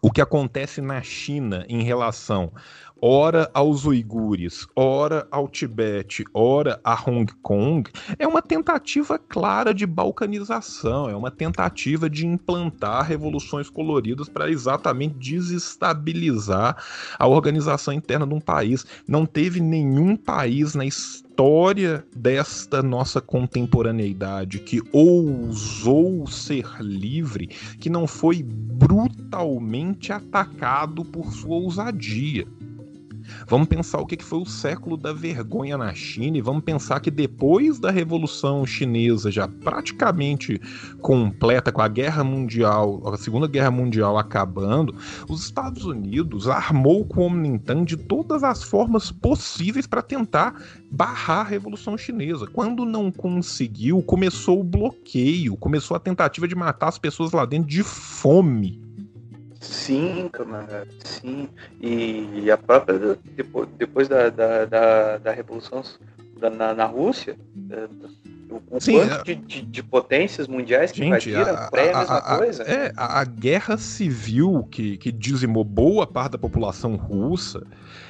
o que acontece na China em relação ora aos uigures, ora ao Tibete, ora a Hong Kong, é uma tentativa clara de balcanização, é uma tentativa de implantar revoluções coloridas para exatamente desestabilizar a organização interna de um país. Não teve nenhum país na história desta nossa contemporaneidade que ousou ser livre, que não foi brutalmente atacado por sua ousadia. Vamos pensar o que foi o século da vergonha na China e vamos pensar que depois da Revolução Chinesa, já praticamente completa, com a Guerra Mundial, a Segunda Guerra Mundial acabando, os Estados Unidos armou o Kuomintang de todas as formas possíveis para tentar barrar a Revolução Chinesa. Quando não conseguiu, começou o bloqueio, começou a tentativa de matar as pessoas lá dentro de fome. Sim, camarada, sim. E a própria, depois, depois da, da, da, da Revolução da, na, na Rússia, é, o, Sim, quanto é... de, de, potências mundiais que Gente, invadiram, a, pré a, mesma a, coisa. É, a, guerra civil que, que dizimou boa parte da população russa,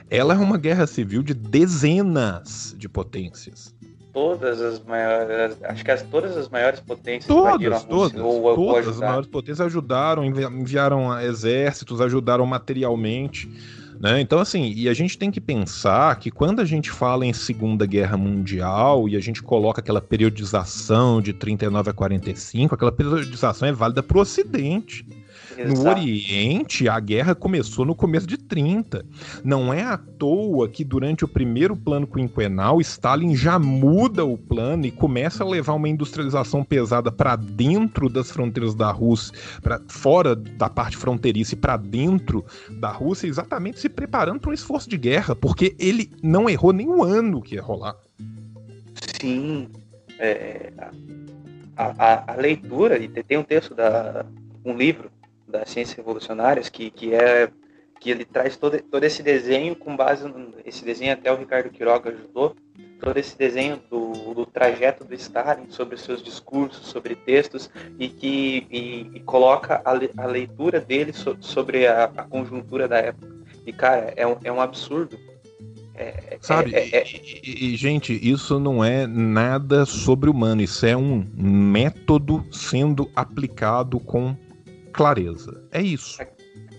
ela é uma guerra civil de dezenas de potências todas as maiores, acho que as, todas as maiores potências todas, todas, ou, todas ou as maiores potências ajudaram, enviaram exércitos, ajudaram materialmente. Né? Então, assim, e a gente tem que pensar que quando a gente fala em Segunda Guerra Mundial e a gente coloca aquela periodização de 39 a 45, aquela periodização é válida para o Ocidente. Exato. No Oriente, a guerra começou no começo de 30. Não é à toa que durante o primeiro plano quinquenal, Stalin já muda o plano e começa a levar uma industrialização pesada para dentro das fronteiras da Rússia, para fora da parte fronteiriça e para dentro da Rússia, exatamente se preparando para um esforço de guerra, porque ele não errou nem um ano que ia rolar. Sim. É, a, a, a, leitura, e tem um texto da um livro das ciências revolucionárias que, que é que ele traz todo, todo esse desenho com base no, esse desenho até o Ricardo Quiroga ajudou todo esse desenho do, do trajeto do Stalin sobre os seus discursos sobre textos e que e, e coloca a, a, leitura dele so, sobre a, a, conjuntura da época. E cara é um, é um absurdo. É, é Sabe, é, é, e, e, gente, isso não é nada sobre-humano, isso é um método sendo aplicado com clareza. É isso.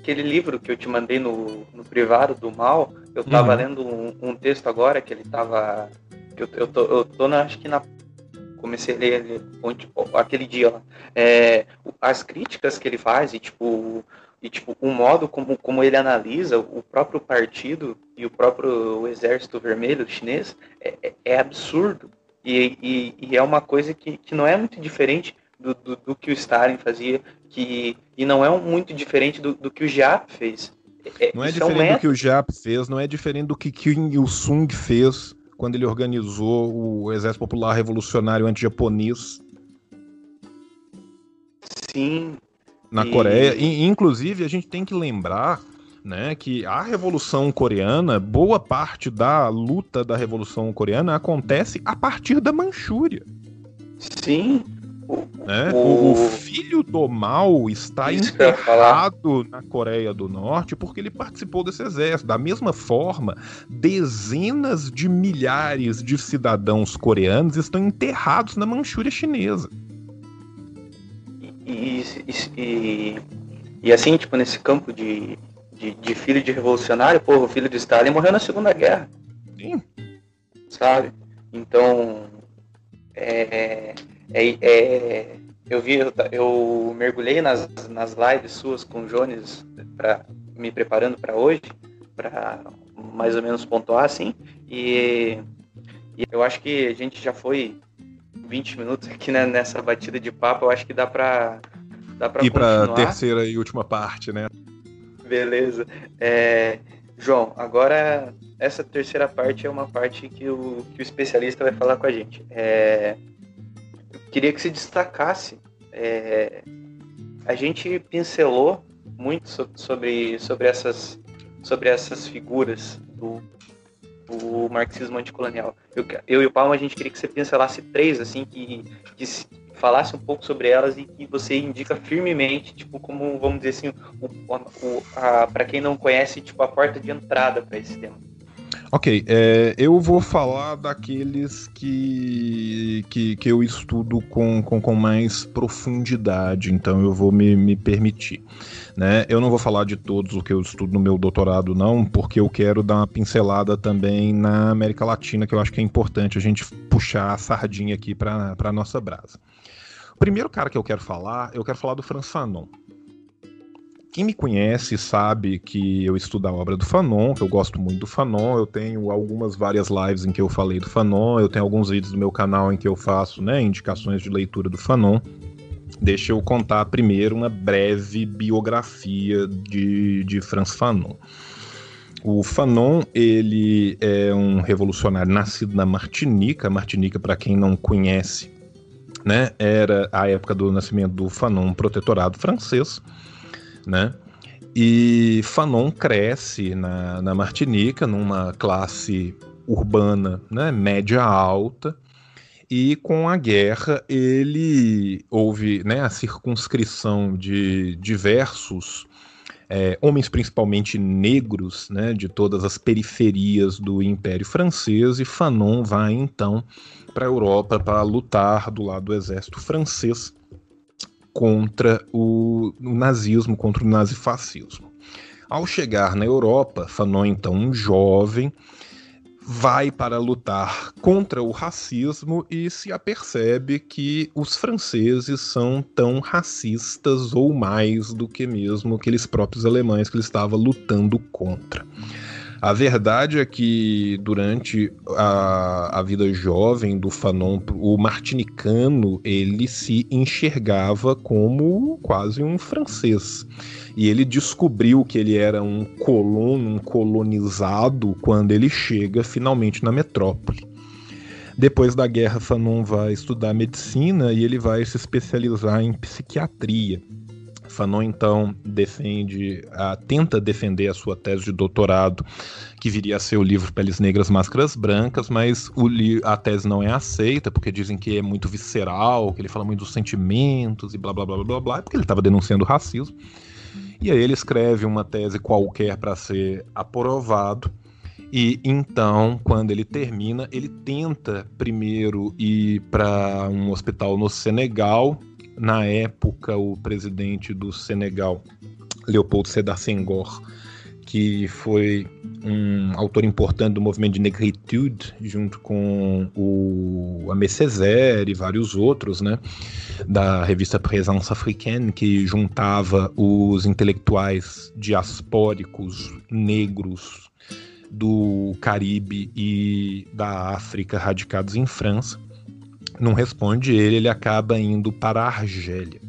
Aquele livro que eu te mandei no, no privado do mal, eu tava uhum. lendo um, um, texto agora que ele tava. Eu, eu, tô, eu tô na, acho que na. Comecei a ler ele aquele dia lá. É, as críticas que ele faz e tipo. E tipo, o modo como, como ele analisa o próprio partido e o próprio exército vermelho chinês é, é, é absurdo. E, e, e, é uma coisa que, que não é muito diferente do, do, do, que o Stalin fazia, que, e não é muito diferente do, do que o Jap fez. É, não é diferente é um do que o Jap fez, não é diferente do que Kim Il-sung fez quando ele organizou o Exército Popular Revolucionário Anti-Japonês. Sim. Na e... Coreia. E, inclusive, a gente tem que lembrar né, que a Revolução Coreana, boa parte da luta da Revolução Coreana acontece a partir da Manchúria. Sim. Né? O... o, filho do mal está Isso enterrado na Coreia do Norte porque ele participou desse exército. Da mesma forma, dezenas de milhares de cidadãos coreanos estão enterrados na Manchúria chinesa. E, e, e, e assim, tipo, nesse campo de, de, de, filho de revolucionário, pô, o filho de Stalin morreu na Segunda Guerra. Sim. Sabe? Então, é, é, é, eu vi, eu, eu, mergulhei nas, nas lives suas com o Jones, pra, me preparando para hoje, para mais ou menos pontuar assim, e, e, eu acho que a gente já foi 20 minutos aqui né, nessa batida de papo, eu acho que dá para dá para ir para terceira e última parte, né? Beleza. É, João, agora essa terceira parte é uma parte que o, que o especialista vai falar com a gente. É, queria que se destacasse. É, a gente pincelou muito sobre, sobre, essas, sobre essas figuras do, do marxismo anticolonial. Eu, eu e o Palma, a gente queria que você pincelasse três, assim, que, que falasse um pouco sobre elas e que você indica firmemente, tipo, como, vamos dizer assim, para quem não conhece, tipo, a porta de entrada para esse tema. Ok, é, eu vou falar daqueles que, que, que eu estudo com, com, com, mais profundidade, então eu vou me, me permitir. Né? Eu não vou falar de todos o que eu estudo no meu doutorado, não, porque eu quero dar uma pincelada também na América Latina, que eu acho que é importante a gente puxar a sardinha aqui para a nossa brasa. O primeiro cara que eu quero falar, eu quero falar do Franz Fanon. Quem me conhece sabe que eu estudo a obra do Fanon, que eu gosto muito do Fanon. Eu tenho algumas várias lives em que eu falei do Fanon, eu tenho alguns vídeos do meu canal em que eu faço né, indicações de leitura do Fanon. Deixa eu contar primeiro uma breve biografia de, de Franz Fanon. O Fanon, ele é um revolucionário nascido na Martinica. Martinica, para quem não conhece, né, era a época do nascimento do Fanon, um protetorado francês né? E Fanon cresce na, na Martinica, numa classe urbana né, média alta, e com a guerra ele houve né, a circunscrição de diversos é, homens principalmente negros né, de todas as periferias do Império Francês, e Fanon vai então para a Europa para lutar do lado do exército francês contra o, o nazismo, contra o nazifascismo. Ao chegar na Europa, Fanon, então um jovem, vai para lutar contra o racismo e se apercebe que os franceses são tão racistas ou mais do que mesmo aqueles próprios alemães que ele estava lutando contra. A verdade é que durante a, a vida jovem do Fanon, o martinicano ele se enxergava como quase um francês. E ele descobriu que ele era um colono, um colonizado, quando ele chega finalmente na metrópole. Depois da guerra, Fanon vai estudar medicina e ele vai se especializar em psiquiatria. Fanon então defende, a, tenta defender a sua tese de doutorado, que viria a ser o livro Peles Negras, Máscaras Brancas, mas o a tese não é aceita porque dizem que é muito visceral, que ele fala muito dos sentimentos e blá blá blá blá blá, porque ele estava denunciando racismo. E aí ele escreve uma tese qualquer para ser aprovado. E então, quando ele termina, ele tenta primeiro ir para um hospital no Senegal, na época, o presidente do Senegal, Leopoldo Sedar Senghor, que foi um autor importante do movimento de negritude, junto com o Amé Césaire e vários outros, né, da revista Présence Africaine, que juntava os intelectuais diaspóricos negros do Caribe e da África radicados em França não responde ele, ele acaba indo para a Argélia.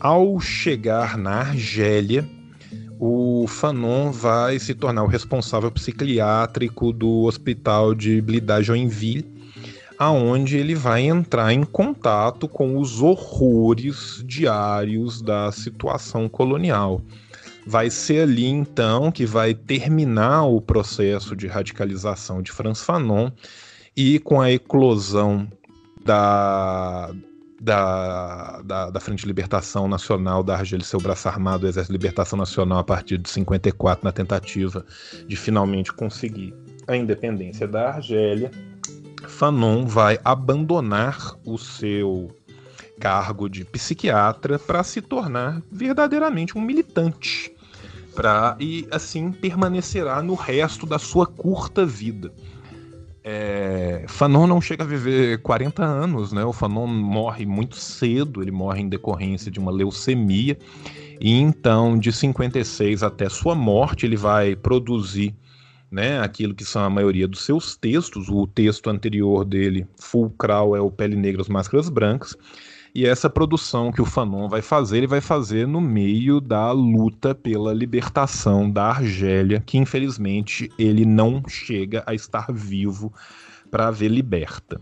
Ao chegar na Argélia, o Fanon vai se tornar o responsável psiquiátrico do hospital de Blida Joinville, aonde ele vai entrar em contato com os horrores diários da situação colonial. Vai ser ali então que vai terminar o processo de radicalização de Franz Fanon e com a eclosão da, da, da, da, Frente de Libertação Nacional da Argélia, seu braço armado, Exército de Libertação Nacional, a partir de 54, na tentativa de finalmente conseguir a independência da Argélia, Fanon vai abandonar o seu cargo de psiquiatra para se tornar verdadeiramente um militante. Pra, e assim permanecerá no resto da sua curta vida. É, Fanon não chega a viver 40 anos, né? O Fanon morre muito cedo, ele morre em decorrência de uma leucemia. E então, de 56 até sua morte, ele vai produzir né, aquilo que são a maioria dos seus textos. O texto anterior dele, fulcral, é o Pele Negra, as Máscaras Brancas. E essa produção que o Fanon vai fazer, ele vai fazer no meio da luta pela libertação da Argélia, que infelizmente ele não chega a estar vivo para ver liberta.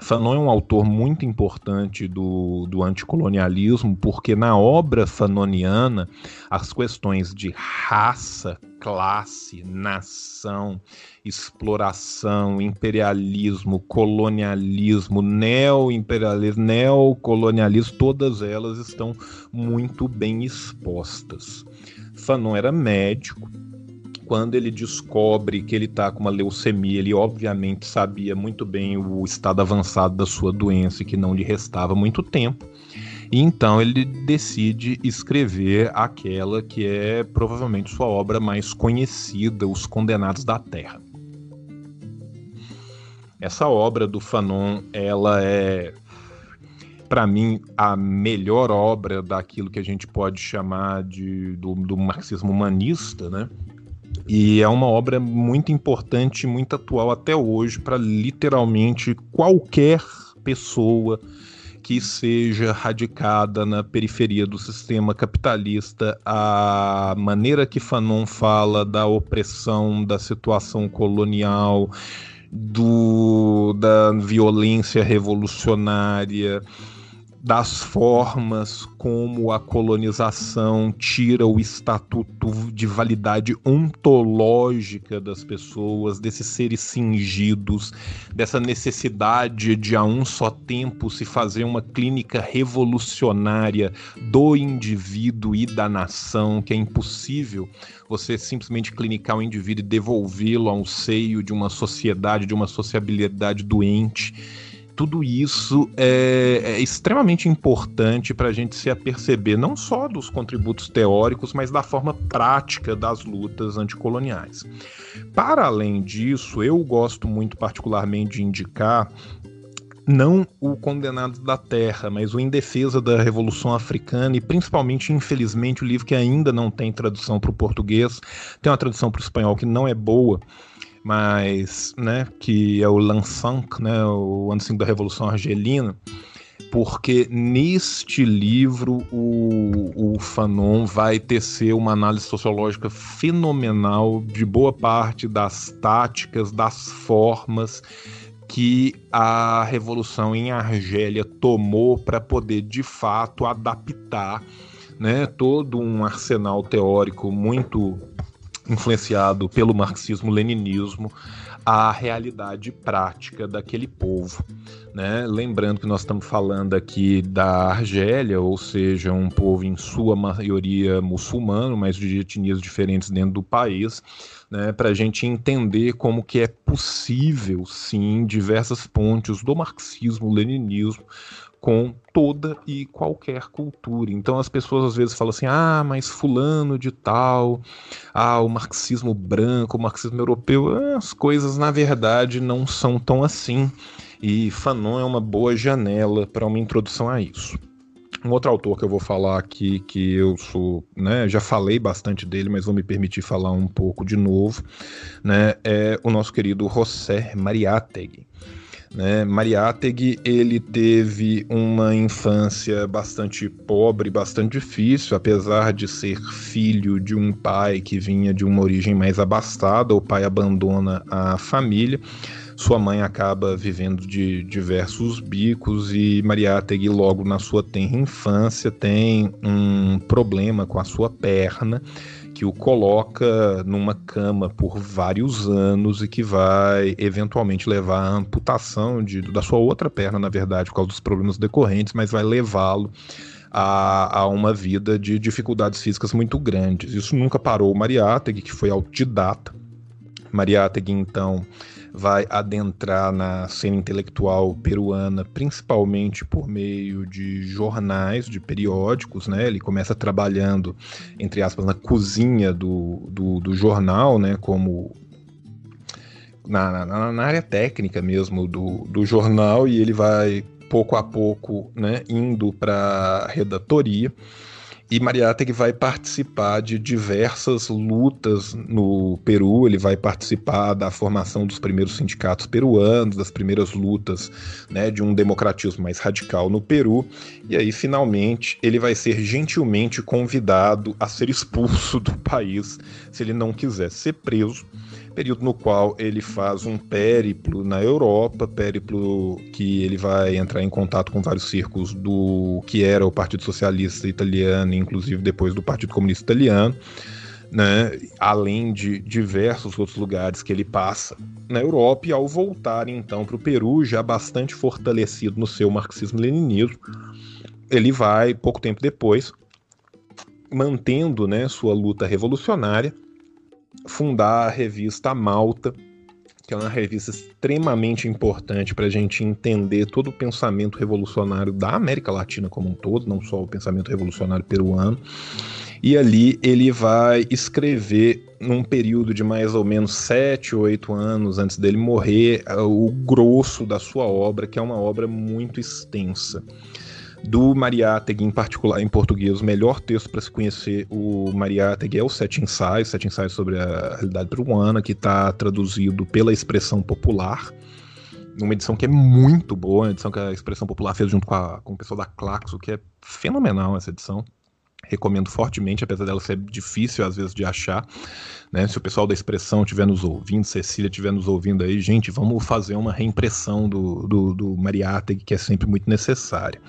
Fanon é um autor muito importante do, do anticolonialismo, porque na obra fanoniana as questões de raça, classe, nação, exploração, imperialismo, colonialismo, neo-imperialismo, neocolonialismo, todas elas estão muito bem expostas. Fanon era médico, quando ele descobre que ele está com uma leucemia, ele obviamente sabia muito bem o estado avançado da sua doença e que não lhe restava muito tempo. E então ele decide escrever aquela que é provavelmente sua obra mais conhecida, Os Condenados da Terra. Essa obra do Fanon, ela é para mim, a melhor obra daquilo que a gente pode chamar de, do, do marxismo humanista, né? E é uma obra muito importante, muito atual até hoje, para literalmente qualquer pessoa que seja radicada na periferia do sistema capitalista, a maneira que Fanon fala da opressão, da situação colonial, do, da violência revolucionária, das formas como a colonização tira o estatuto de validade ontológica das pessoas, desses seres cingidos, dessa necessidade de a um só tempo se fazer uma clínica revolucionária do indivíduo e da nação, que é impossível você simplesmente clinicar o indivíduo e devolvê-lo ao seio de uma sociedade, de uma sociabilidade doente tudo isso é, é extremamente importante para a gente se aperceber não só dos contributos teóricos, mas da forma prática das lutas anticoloniais. Para além disso, eu gosto muito particularmente de indicar não o Condenado da Terra, mas o Em Defesa da Revolução Africana e principalmente, infelizmente, o livro que ainda não tem tradução para o português, tem uma tradução para o espanhol que não é boa, mas, né, que é o Lansank, né, o Ano da Revolução Argelina, porque neste livro o, o Fanon vai tecer uma análise sociológica fenomenal de boa parte das táticas, das formas que a revolução em Argélia tomou para poder de fato adaptar né, todo um arsenal teórico muito influenciado pelo marxismo-leninismo à realidade prática daquele povo. Né? Lembrando que nós estamos falando aqui da Argélia, ou seja, um povo em sua maioria muçulmano, mas de etnias diferentes dentro do país, né, para a gente entender como que é possível, sim, diversas pontes do marxismo-leninismo com toda e qualquer cultura. Então as pessoas às vezes falam assim: ah, mas fulano de tal, ah, o marxismo branco, o marxismo europeu, as coisas na verdade não são tão assim. E Fanon é uma boa janela para uma introdução a isso. Um outro autor que eu vou falar aqui, que eu sou, né, já falei bastante dele, mas vou me permitir falar um pouco de novo, né, é o nosso querido José Mariátegui. Né, Mariátegui, ele teve uma infância bastante pobre, bastante difícil, apesar de ser filho de um pai que vinha de uma origem mais abastada, o pai abandona a família, sua mãe acaba vivendo de diversos bicos e Mariátegui, logo na sua tenra infância, tem um problema com a sua perna que o coloca numa cama por vários anos e que vai eventualmente levar à amputação de, da sua outra perna, na verdade, por causa dos problemas decorrentes, mas vai levá-lo a, a, uma vida de dificuldades físicas muito grandes. Isso nunca parou o Mariátegui, que foi autodidata. Mariátegui, então, vai adentrar na cena intelectual peruana, principalmente por meio de jornais, de periódicos, né? Ele começa trabalhando, entre aspas, na cozinha do, do, do jornal, né? Como na, na, na, área técnica mesmo do, do jornal, e ele vai pouco a pouco né, indo para a redatoria. E Mariátegui vai participar de diversas lutas no Peru, ele vai participar da formação dos primeiros sindicatos peruanos, das primeiras lutas né, de um democratismo mais radical no Peru, e aí finalmente ele vai ser gentilmente convidado a ser expulso do país se ele não quiser ser preso período no qual ele faz um périplo na Europa, périplo que ele vai entrar em contato com vários círculos do que era o Partido Socialista Italiano, inclusive depois do Partido Comunista Italiano. Né, além de diversos outros lugares que ele passa na Europa, e ao voltar então para o Peru, já bastante fortalecido no seu marxismo-leninismo, ele vai, pouco tempo depois, mantendo né, sua luta revolucionária, fundar a revista Malta, que é uma revista extremamente importante para a gente entender todo o pensamento revolucionário da América Latina como um todo, não só o pensamento revolucionário peruano. E ali ele vai escrever, num período de mais ou menos sete, oito anos antes dele morrer, o grosso da sua obra, que é uma obra muito extensa do Mariátegui em particular, em português, o melhor texto para se conhecer o Mariátegui é o Sete Ensaios, Sete Ensaios sobre a Realidade Peruana, que está traduzido pela Expressão Popular, numa edição que é muito boa, uma edição que a Expressão Popular fez junto com, a, com o pessoal da Claxo, que é fenomenal essa edição. Recomendo fortemente, apesar dela ser difícil às vezes de achar. Né? Se o pessoal da expressão estiver nos ouvindo, Cecília estiver nos ouvindo aí, gente, vamos fazer uma reimpressão do, do, do Mariátegui, que é sempre muito necessária.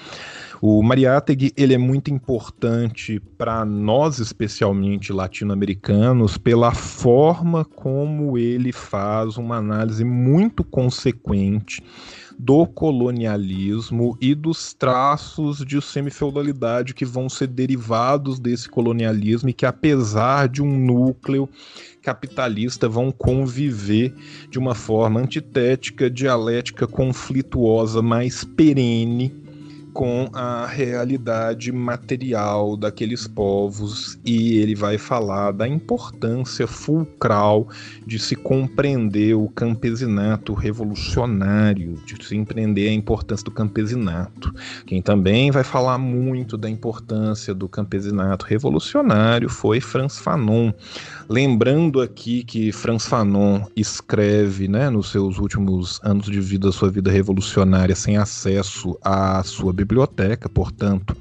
O Mariátegui ele é muito importante para nós, especialmente latino-americanos, pela forma como ele faz uma análise muito consequente do colonialismo e dos traços de semifeudalidade que vão ser derivados desse colonialismo e que, apesar de um núcleo capitalista, vão conviver de uma forma antitética, dialética, conflituosa, mais perene com a realidade material daqueles povos e ele vai falar da importância fulcral de se compreender o campesinato revolucionário, de se empreender a importância do campesinato. Quem também vai falar muito da importância do campesinato revolucionário foi Franz Fanon. Lembrando aqui que Franz Fanon escreve, né, nos seus últimos anos de vida, sua vida revolucionária, sem acesso à sua biblioteca, portanto,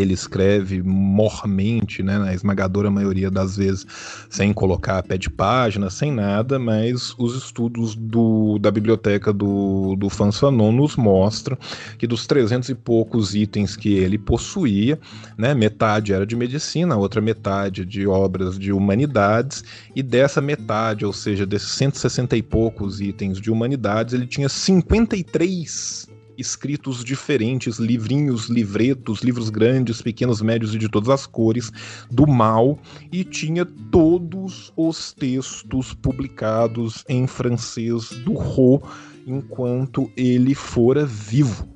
ele escreve mormente, né, na esmagadora maioria das vezes, sem colocar pé de página, sem nada, mas os estudos do, da biblioteca do, do Fanfanon nos mostram que dos 300 e poucos itens que ele possuía, né, metade era de medicina, outra metade de obras de humanidades, e dessa metade, ou seja, desses 160 e poucos itens de humanidades, ele tinha 53 escritos diferentes, livrinhos, livretos, livros grandes, pequenos, médios e de todas as cores, do mal, e tinha todos os textos publicados em francês do Ro enquanto ele fora vivo.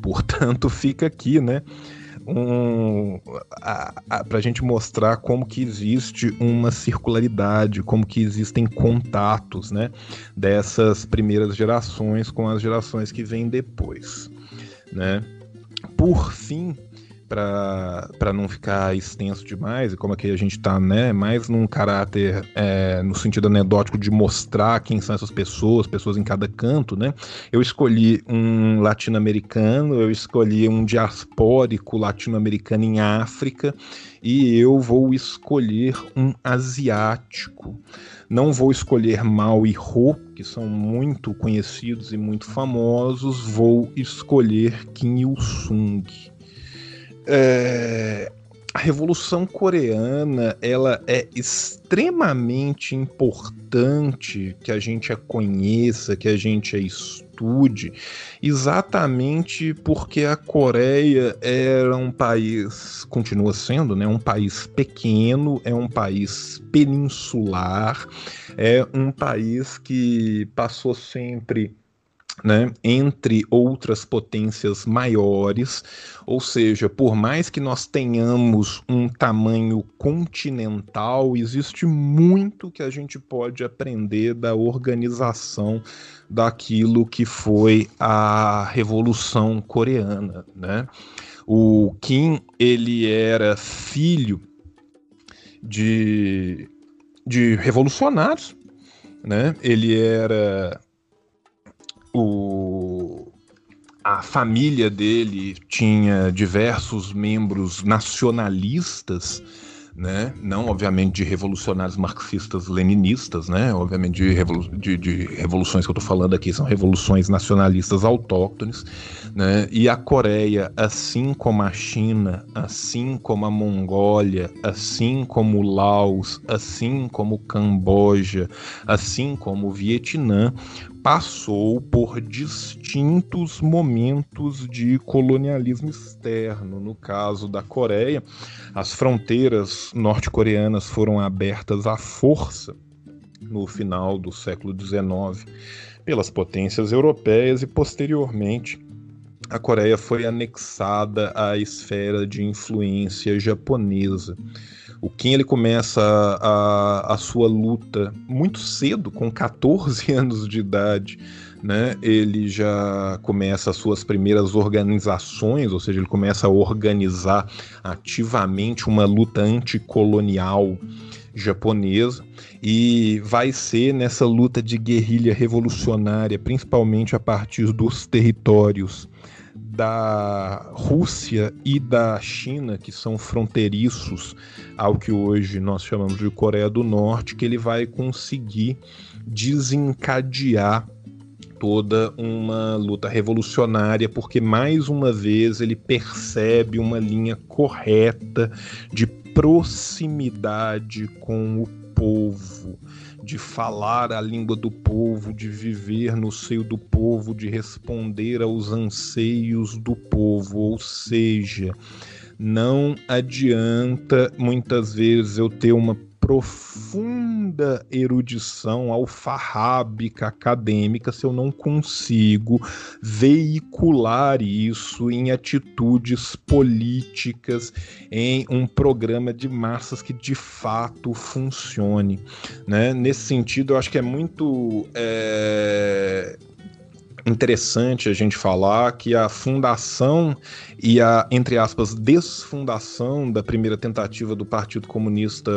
Portanto, fica aqui, né? Um, para a gente mostrar como que existe uma circularidade, como que existem contatos, né, dessas primeiras gerações com as gerações que vêm depois, né. Por fim, para não ficar extenso demais, e como aqui a gente está né, mais num caráter é, no sentido anedótico de mostrar quem são essas pessoas, pessoas em cada canto, né? Eu escolhi um latino-americano, eu escolhi um diaspórico latino-americano em África, e eu vou escolher um asiático. Não vou escolher Mao e Ho, que são muito conhecidos e muito famosos, vou escolher Kim Il-sung. É, a Revolução Coreana ela é extremamente importante que a gente a conheça, que a gente a estude, exatamente porque a Coreia era um país, continua sendo, né, um país pequeno, é um país peninsular, é um país que passou sempre né, entre outras potências maiores, ou seja, por mais que nós tenhamos um tamanho continental, existe muito que a gente pode aprender da organização daquilo que foi a Revolução Coreana, né? O Kim, ele era filho de, de revolucionários, né? Ele era o, a família dele tinha diversos membros nacionalistas né? Não, obviamente, de revolucionários marxistas leninistas, né? Obviamente, de, revolu de, de revoluções que eu estou falando aqui são revoluções nacionalistas autóctones, né? E a Coreia, assim como a China, assim como a Mongólia, assim como o Laos, assim como o Camboja, assim como o Vietnã, passou por distintos momentos de colonialismo externo. No caso da Coreia, as fronteiras norte-coreanas foram abertas à força no final do século XIX pelas potências europeias e posteriormente a Coreia foi anexada à esfera de influência japonesa. O Kim ele começa a, a, sua luta muito cedo, com 14 anos de idade. Né? Ele já começa as suas primeiras organizações, ou seja, ele começa a organizar ativamente uma luta anticolonial japonesa e vai ser nessa luta de guerrilha revolucionária, principalmente a partir dos territórios da Rússia e da China, que são fronteiriços ao que hoje nós chamamos de Coreia do Norte, que ele vai conseguir desencadear toda uma luta revolucionária, porque mais uma vez ele percebe uma linha correta de proximidade com o povo, de falar a língua do povo, de viver no seio do povo, de responder aos anseios do povo, ou seja, não adianta muitas vezes eu ter uma profunda erudição alfarrábica acadêmica se eu não consigo veicular isso em atitudes políticas, em um programa de massas que de fato funcione. Né? Nesse sentido, eu acho que é muito. É interessante a gente falar que a fundação e a, entre aspas, desfundação da primeira tentativa do Partido Comunista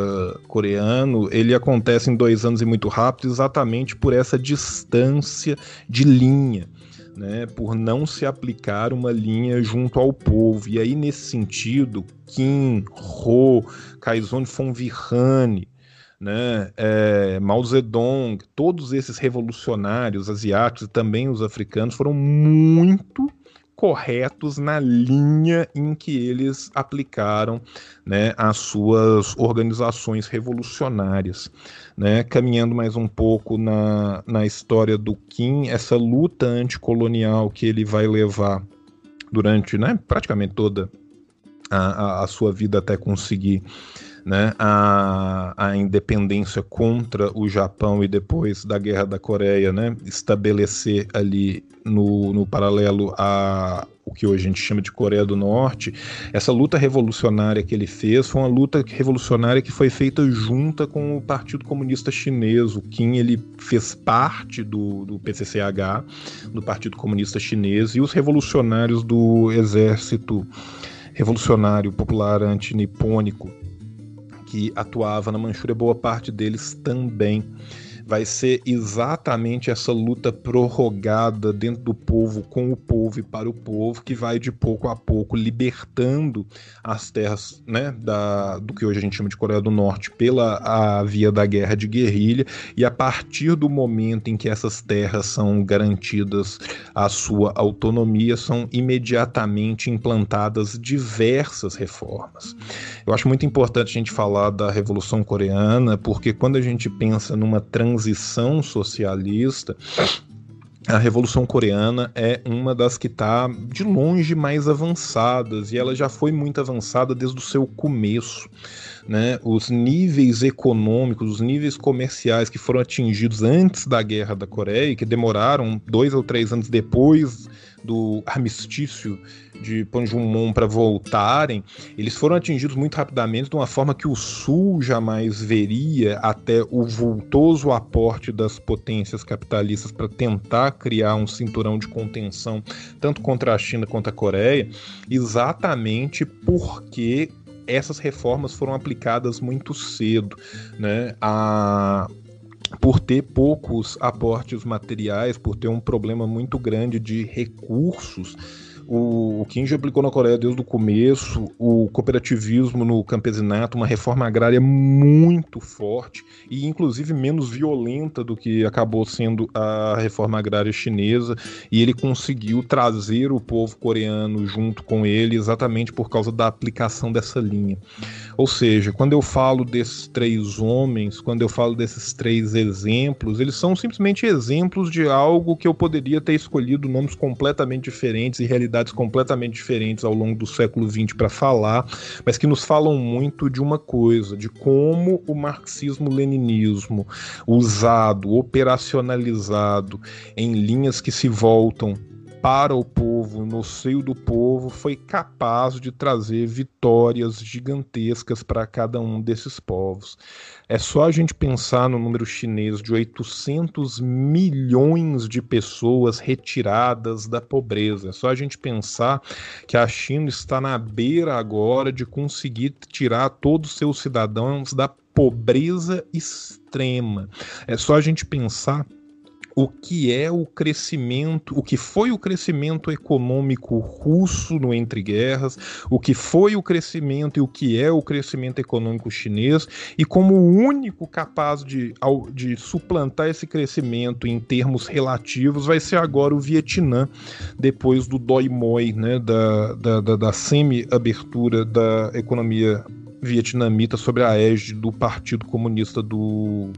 Coreano, ele acontece em dois anos e muito rápido, exatamente por essa distância de linha. Né, por não se aplicar uma linha junto ao povo. E aí, nesse sentido, Kim, Ho, Kaizone Fonvihane, né, é, Mao Zedong, todos esses revolucionários asiáticos e também os africanos foram muito corretos na linha em que eles aplicaram né, as suas organizações revolucionárias. Né, caminhando mais um pouco na, na história do Kim, essa luta anticolonial que ele vai levar durante né, praticamente toda a, a, a sua vida até conseguir né, a, a independência contra o Japão e depois da Guerra da Coreia, né, estabelecer ali no, no paralelo a o que hoje a gente chama de Coreia do Norte, essa luta revolucionária que ele fez foi uma luta revolucionária que foi feita junta com o Partido Comunista Chinês. O Kim ele fez parte do, do PCCH, do Partido Comunista Chinês, e os revolucionários do Exército Revolucionário Popular Antinipônico que atuava na Manchúria, boa parte deles também vai ser exatamente essa luta prorrogada dentro do povo, com o povo e para o povo, que vai de pouco a pouco libertando as terras né, da, do que hoje a gente chama de Coreia do Norte pela a via da guerra de guerrilha, e a partir do momento em que essas terras são garantidas a sua autonomia, são imediatamente implantadas diversas reformas. Eu acho muito importante a gente falar da Revolução Coreana, porque quando a gente pensa numa transição transição socialista, a Revolução Coreana é uma das que está de longe mais avançadas e ela já foi muito avançada desde o seu começo. Né? Os níveis econômicos, os níveis comerciais que foram atingidos antes da Guerra da Coreia e que demoraram dois ou três anos depois do armistício de Panjumon para voltarem, eles foram atingidos muito rapidamente de uma forma que o Sul jamais veria até o vultoso aporte das potências capitalistas para tentar criar um cinturão de contenção tanto contra a China quanto a Coreia, exatamente porque essas reformas foram aplicadas muito cedo, né? A por ter poucos aportes materiais, por ter um problema muito grande de recursos, o, o Kinji aplicou na Coreia desde o começo o cooperativismo no campesinato, uma reforma agrária muito forte e inclusive menos violenta do que acabou sendo a reforma agrária chinesa, e ele conseguiu trazer o povo coreano junto com ele exatamente por causa da aplicação dessa linha. Ou seja, quando eu falo desses três homens, quando eu falo desses três exemplos, eles são simplesmente exemplos de algo que eu poderia ter escolhido nomes completamente diferentes e realidades completamente diferentes ao longo do século XX para falar, mas que nos falam muito de uma coisa, de como o marxismo-leninismo, usado, operacionalizado em linhas que se voltam para o povo, no seio do povo, foi capaz de trazer vitórias gigantescas para cada um desses povos. É só a gente pensar no número chinês de 800 milhões de pessoas retiradas da pobreza. É só a gente pensar que a China está na beira agora de conseguir tirar todos os seus cidadãos da pobreza extrema. É só a gente pensar o que é o crescimento, o que foi o crescimento econômico russo no entre guerras, o que foi o crescimento e o que é o crescimento econômico chinês, e como o único capaz de, de suplantar esse crescimento em termos relativos vai ser agora o Vietnã, depois do Doi Moi, né, da, da, da, da semi-abertura da economia vietnamita sobre a égide do Partido Comunista do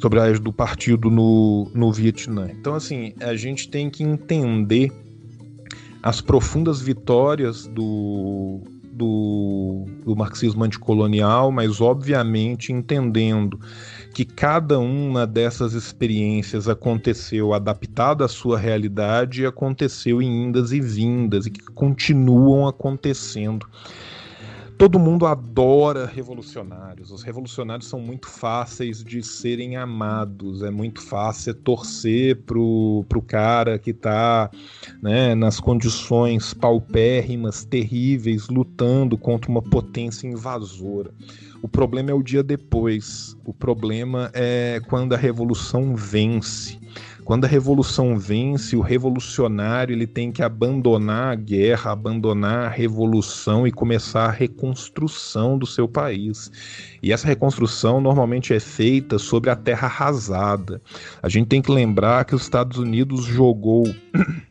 sobre a do partido no, no Vietnã. Então, assim, a gente tem que entender as profundas vitórias do, do, do marxismo anticolonial, mas obviamente entendendo que cada uma dessas experiências aconteceu adaptada à sua realidade e aconteceu em indas e vindas e que continuam acontecendo. Todo mundo adora revolucionários. Os revolucionários são muito fáceis de serem amados. É muito fácil torcer pro, pro cara que está né, nas condições paupérrimas, terríveis, lutando contra uma potência invasora. O problema é o dia depois. O problema é quando a revolução vence. Quando a revolução vence, o revolucionário ele tem que abandonar a guerra, abandonar a revolução e começar a reconstrução do seu país. E essa reconstrução normalmente é feita sobre a terra arrasada. A gente tem que lembrar que os Estados Unidos jogou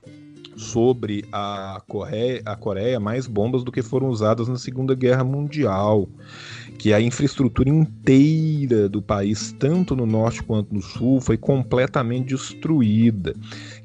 sobre a Coreia, a Coreia mais bombas do que foram usadas na Segunda Guerra Mundial que a infraestrutura inteira do país, tanto no norte quanto no sul, foi completamente destruída,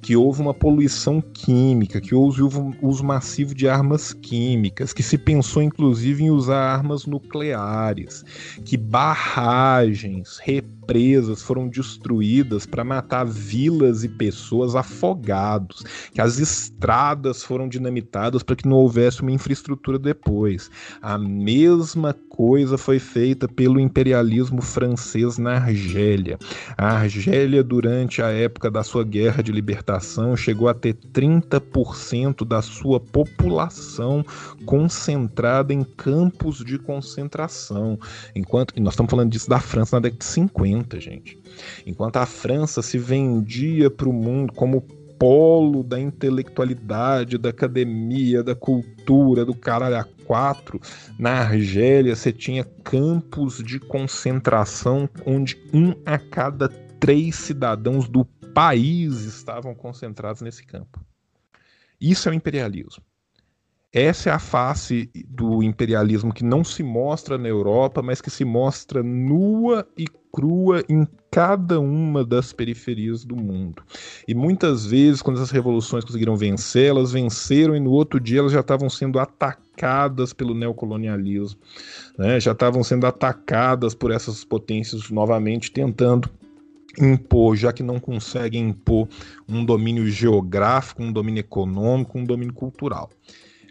que houve uma poluição química, que houve uso massivo de armas químicas, que se pensou inclusive em usar armas nucleares, que barragens, represas foram destruídas para matar vilas e pessoas afogados, que as estradas foram dinamitadas para que não houvesse uma infraestrutura depois. A mesma coisa foi feita pelo imperialismo francês na Argélia. A Argélia, durante a época da sua guerra de libertação, chegou a ter 30% da sua população concentrada em campos de concentração. Enquanto nós estamos falando disso da França na década de 50, gente. Enquanto a França se vendia para o mundo como polo da intelectualidade, da academia, da cultura, do caralho a quatro, na Argélia você tinha campos de concentração onde um a cada três cidadãos do país estavam concentrados nesse campo. Isso é o imperialismo. Essa é a face do imperialismo que não se mostra na Europa, mas que se mostra nua e crua em cada uma das periferias do mundo. E muitas vezes, quando as revoluções conseguiram vencer, elas venceram e no outro dia elas já estavam sendo atacadas pelo neocolonialismo, né? já estavam sendo atacadas por essas potências novamente tentando impor, já que não conseguem impor um domínio geográfico, um domínio econômico, um domínio cultural.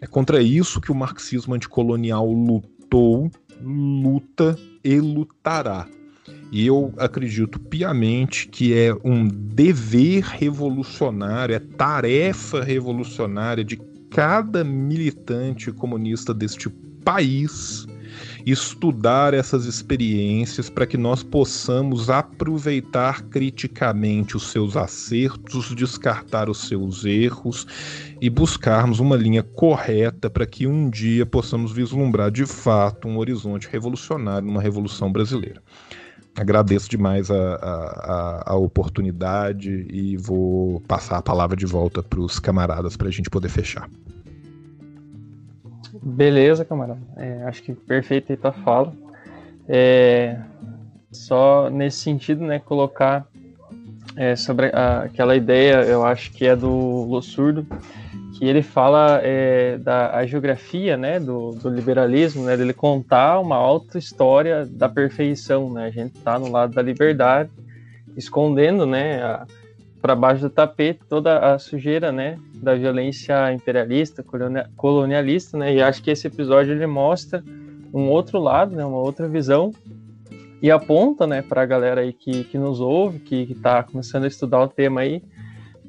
É contra isso que o marxismo anticolonial lutou, luta e lutará. E eu acredito piamente que é um dever revolucionário, é tarefa revolucionária de cada militante comunista deste país estudar essas experiências para que nós possamos aproveitar criticamente os seus acertos, descartar os seus erros e buscarmos uma linha correta para que um dia possamos vislumbrar de fato um horizonte revolucionário numa revolução brasileira. Agradeço demais a, a, a oportunidade e vou passar a palavra de volta para os camaradas para a gente poder fechar. Beleza, camarada. É, acho que perfeito aí tua fala. É, só nesse sentido, né, colocar é, sobre a, aquela ideia, eu acho que é do Lossurdo, que ele fala é, da a geografia, né, do, do, liberalismo, né, dele contar uma alta história da perfeição, né, a gente tá no lado da liberdade, escondendo, né, para baixo do tapete toda a sujeira, né, da violência imperialista, colonialista, né? E acho que esse episódio ele mostra um outro lado, né, uma outra visão e aponta, né, para a galera aí que, que nos ouve, que está começando a estudar o tema aí,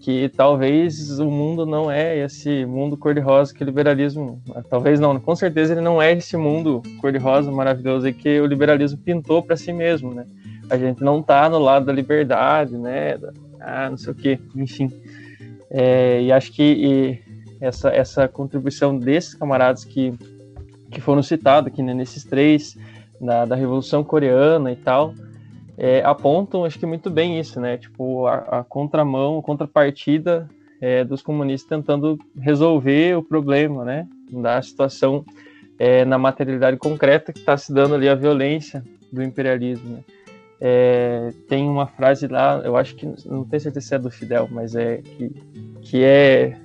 que talvez o mundo não é esse mundo cor-de-rosa que o liberalismo, talvez não, com certeza ele não é esse mundo cor-de-rosa maravilhoso que o liberalismo pintou para si mesmo, né? A gente não está no lado da liberdade, né, ah, não sei o quê, enfim. É, e acho que e essa, essa contribuição desses camaradas que, que foram citados aqui né, nesses três, da, da Revolução Coreana e tal, é, apontam, acho que muito bem isso, né? Tipo, a, a contramão, a contrapartida é, dos comunistas tentando resolver o problema, né? Da situação é, na materialidade concreta que está se dando ali a violência do imperialismo. Né? É, tem uma frase lá, eu acho que não tenho certeza se é do Fidel, mas é que, que é,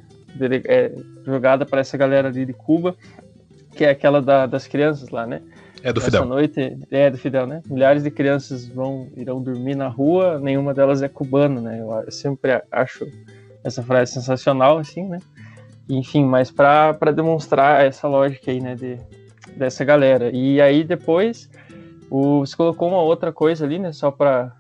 é jogada para essa galera ali de Cuba, que é aquela da, das crianças lá, né? É do Essa Fidel. noite, é do Fidel, né? Milhares de crianças vão irão dormir na rua, nenhuma delas é cubana, né? Eu, eu sempre acho essa frase sensacional, assim, né? Enfim, mas para demonstrar essa lógica aí, né, de, dessa galera. E aí depois o, você colocou uma outra coisa ali, né, só para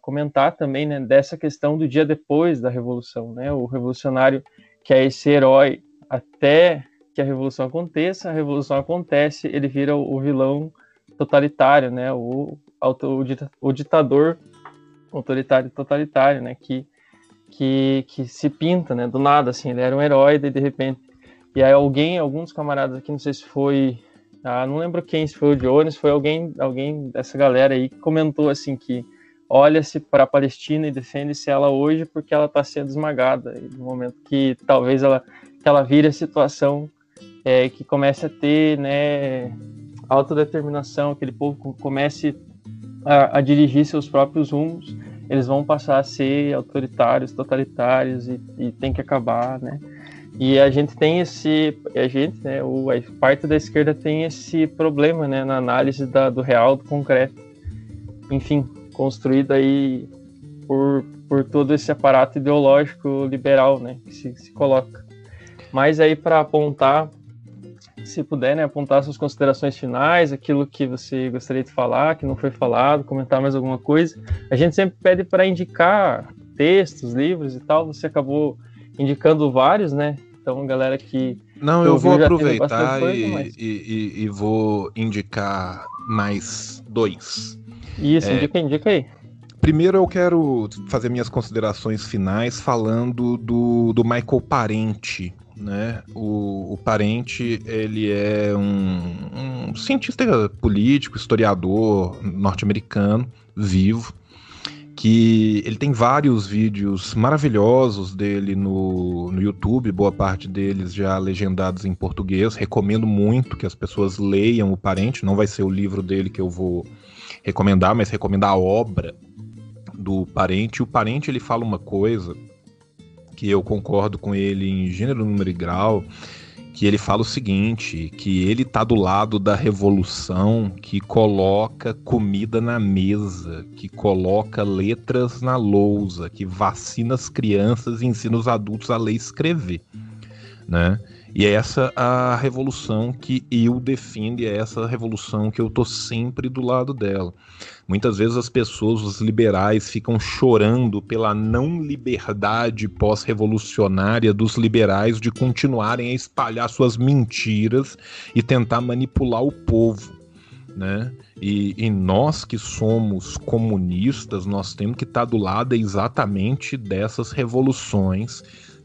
comentar também, né, dessa questão do dia depois da revolução, né? O revolucionário que é esse herói até que a revolução aconteça, a revolução acontece, ele vira o, vilão totalitário, né? O, o, o ditador autoritário totalitário, né? Que, que, que se pinta, né? Do nada, assim, ele era um herói, daí de repente. E aí alguém, alguns camaradas aqui, não sei se foi. Ah, não lembro quem, se foi o Jones, foi alguém, alguém dessa galera aí que comentou assim que olha-se para a Palestina e defende-se ela hoje porque ela está sendo esmagada. E no momento que talvez ela, que ela vire a situação é, que comece a ter né, autodeterminação, aquele povo comece a, a, dirigir seus próprios rumos, eles vão passar a ser autoritários, totalitários e, e tem que acabar, né? E a gente tem esse, a gente, né, o, a parte da esquerda tem esse problema, né, na análise da, do real, do concreto, enfim, construído aí por, por todo esse aparato ideológico liberal, né, que se, se coloca. Mas aí para apontar se puder, né, apontar suas considerações finais, aquilo que você gostaria de falar, que não foi falado, comentar mais alguma coisa. A gente sempre pede para indicar textos, livros e tal. Você acabou indicando vários, né? Então, galera que. Não, eu vou aproveitar coisa, e, mas... e, e, e, vou indicar mais dois. Isso, é... indica, indica aí. Primeiro eu quero fazer minhas considerações finais falando do, do Michael Parente, né? O, o Parente ele é um, um cientista político, historiador norte-americano, vivo, que ele tem vários vídeos maravilhosos dele no, no YouTube, boa parte deles já legendados em português. Recomendo muito que as pessoas leiam o Parente. Não vai ser o livro dele que eu vou recomendar, mas recomendar a obra do Parente. O Parente ele fala uma coisa que eu concordo com ele em gênero, número e grau, que ele fala o seguinte, que ele tá do lado da revolução que coloca comida na mesa, que coloca letras na lousa, que vacina as crianças e ensina os adultos a ler e escrever, né? E é essa a revolução que eu defendo, e é essa revolução que eu tô sempre do lado dela. Muitas vezes as pessoas, os liberais, ficam chorando pela não liberdade pós-revolucionária dos liberais de continuarem a espalhar suas mentiras e tentar manipular o povo. Né? E, e, nós que somos comunistas, nós temos que estar do lado exatamente dessas revoluções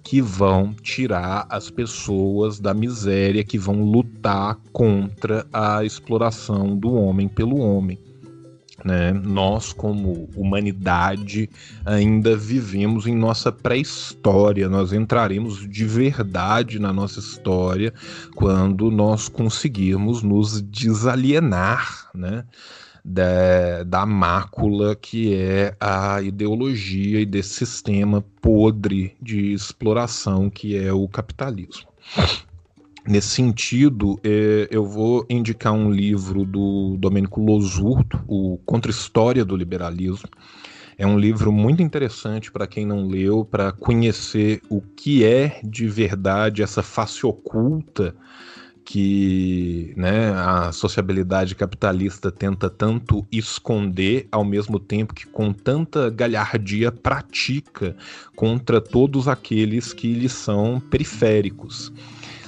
que vão tirar as pessoas da miséria, que vão lutar contra a exploração do homem pelo homem. Né? Nós, como humanidade, ainda vivemos em nossa pré-história. Nós entraremos de verdade na nossa história quando nós conseguirmos nos desalienar né? Da, da mácula que é a ideologia e desse sistema podre de exploração que é o capitalismo. Nesse sentido, é, eu vou indicar um livro do Domênico Losurdo, o Contra-História do Liberalismo. É um livro muito interessante para quem não leu, para conhecer o que é de verdade essa face oculta que né, a sociabilidade capitalista tenta tanto esconder, ao mesmo tempo que com tanta galhardia pratica contra todos aqueles que lhe são periféricos.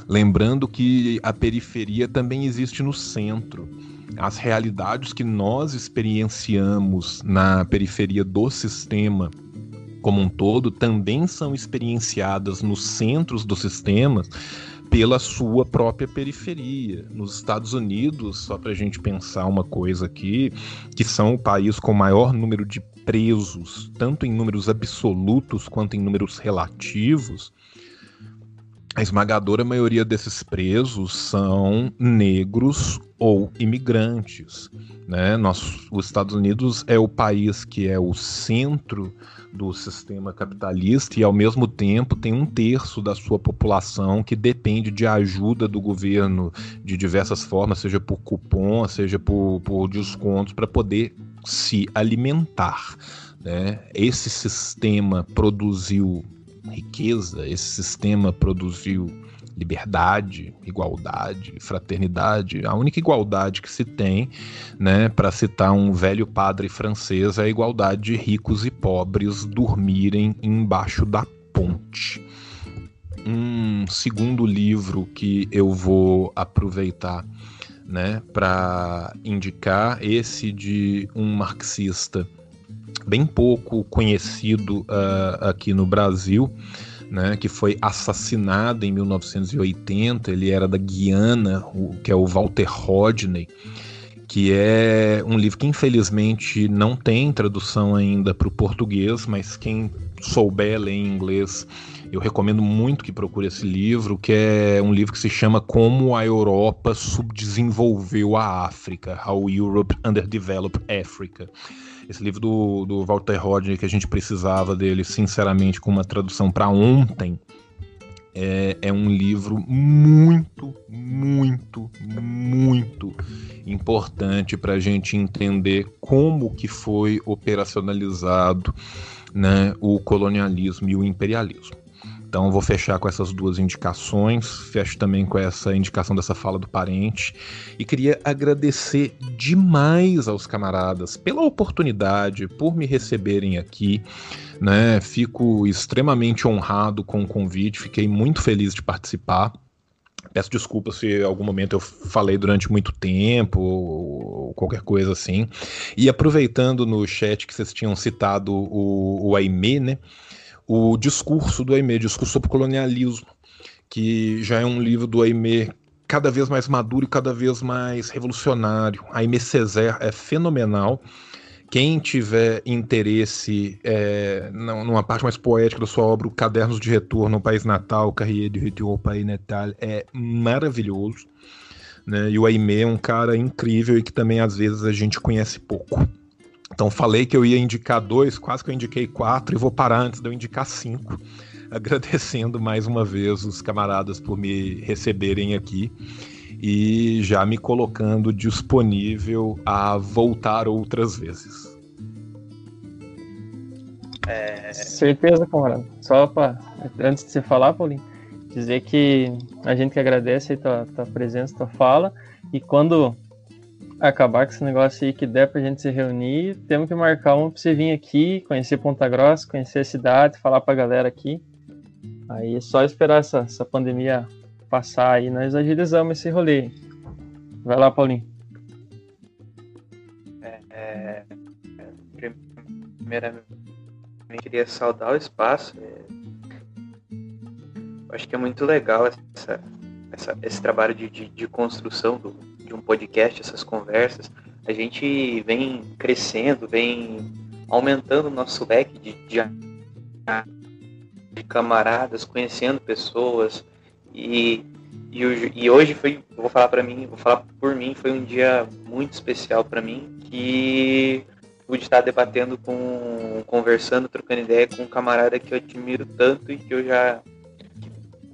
Lembrando que a periferia também existe no centro. As realidades que nós experienciamos na periferia do sistema como um todo também são experienciadas nos centros dos sistemas pela sua própria periferia. Nos Estados Unidos, só para a gente pensar uma coisa aqui, que são o país com o maior número de presos, tanto em números absolutos quanto em números relativos, a esmagadora maioria desses presos são negros ou imigrantes. Né? Nós, os Estados Unidos é o país que é o centro do sistema capitalista e, ao mesmo tempo, tem um terço da sua população que depende de ajuda do governo de diversas formas, seja por cupom, seja por, por descontos, para poder se alimentar. Né? Esse sistema produziu riqueza, esse sistema produziu liberdade, igualdade, fraternidade. A única igualdade que se tem, né, para citar um velho padre francês, é a igualdade de ricos e pobres dormirem embaixo da ponte. Um segundo livro que eu vou aproveitar né, para indicar, esse de um marxista bem pouco conhecido uh, aqui no Brasil, né, que foi assassinado em 1980. Ele era da Guiana, o, que é o Walter Rodney, que é um livro que infelizmente não tem tradução ainda para o português, mas quem souber ler em inglês, eu recomendo muito que procure esse livro, que é um livro que se chama Como a Europa subdesenvolveu a África, How Europe Underdeveloped Africa. Esse livro do, do Walter Rodney, que a gente precisava dele, sinceramente, com uma tradução para ontem, é, é, um livro muito, muito, muito importante para a gente entender como que foi operacionalizado né, o colonialismo e o imperialismo. Então vou fechar com essas duas indicações, fecho também com essa indicação dessa fala do parente e queria agradecer demais aos camaradas pela oportunidade, por me receberem aqui, né? Fico extremamente honrado com o convite, fiquei muito feliz de participar. Peço desculpas se em algum momento eu falei durante muito tempo ou qualquer coisa assim. E aproveitando no chat que vocês tinham citado o, o né? O discurso do Aimé, Discurso sobre Colonialismo, que já é um livro do Aimé cada vez mais maduro e cada vez mais revolucionário. Aimé Césaire é fenomenal. Quem tiver interesse é, numa parte mais poética da sua obra, o Cadernos de Retorno ao País Natal, Carrier de Retour ao País Natal, é maravilhoso. Né? E o Aimé é um cara incrível e que também às vezes a gente conhece pouco. Então falei que eu ia indicar dois, quase que eu indiquei quatro e vou parar antes de eu indicar cinco. Agradecendo mais uma vez os camaradas por me receberem aqui e já me colocando disponível a voltar outras vezes. É... Certeza, camarada. Só para antes de você falar, Paulinho, dizer que a gente que agradece a tua, tua presença, tua fala e quando acabar com esse negócio aí que der pra gente se reunir, temos que marcar um pra você vir aqui, conhecer Ponta Grossa, conhecer a cidade, falar pra galera aqui. Aí é só esperar essa, essa pandemia passar aí, nós agilizamos esse rolê. Vai lá, Paulinho. É, é, primeiramente, queria saudar o espaço. É, acho que é muito legal essa, essa, esse trabalho de, de, de construção do, de um podcast, essas conversas, a gente vem crescendo, vem aumentando o nosso leque de, de, de camaradas, conhecendo pessoas. E, e, e hoje foi, vou falar para mim, vou falar por mim, foi um dia muito especial para mim que pude estar debatendo com, conversando, trocando ideia com um camarada que eu admiro tanto e que eu já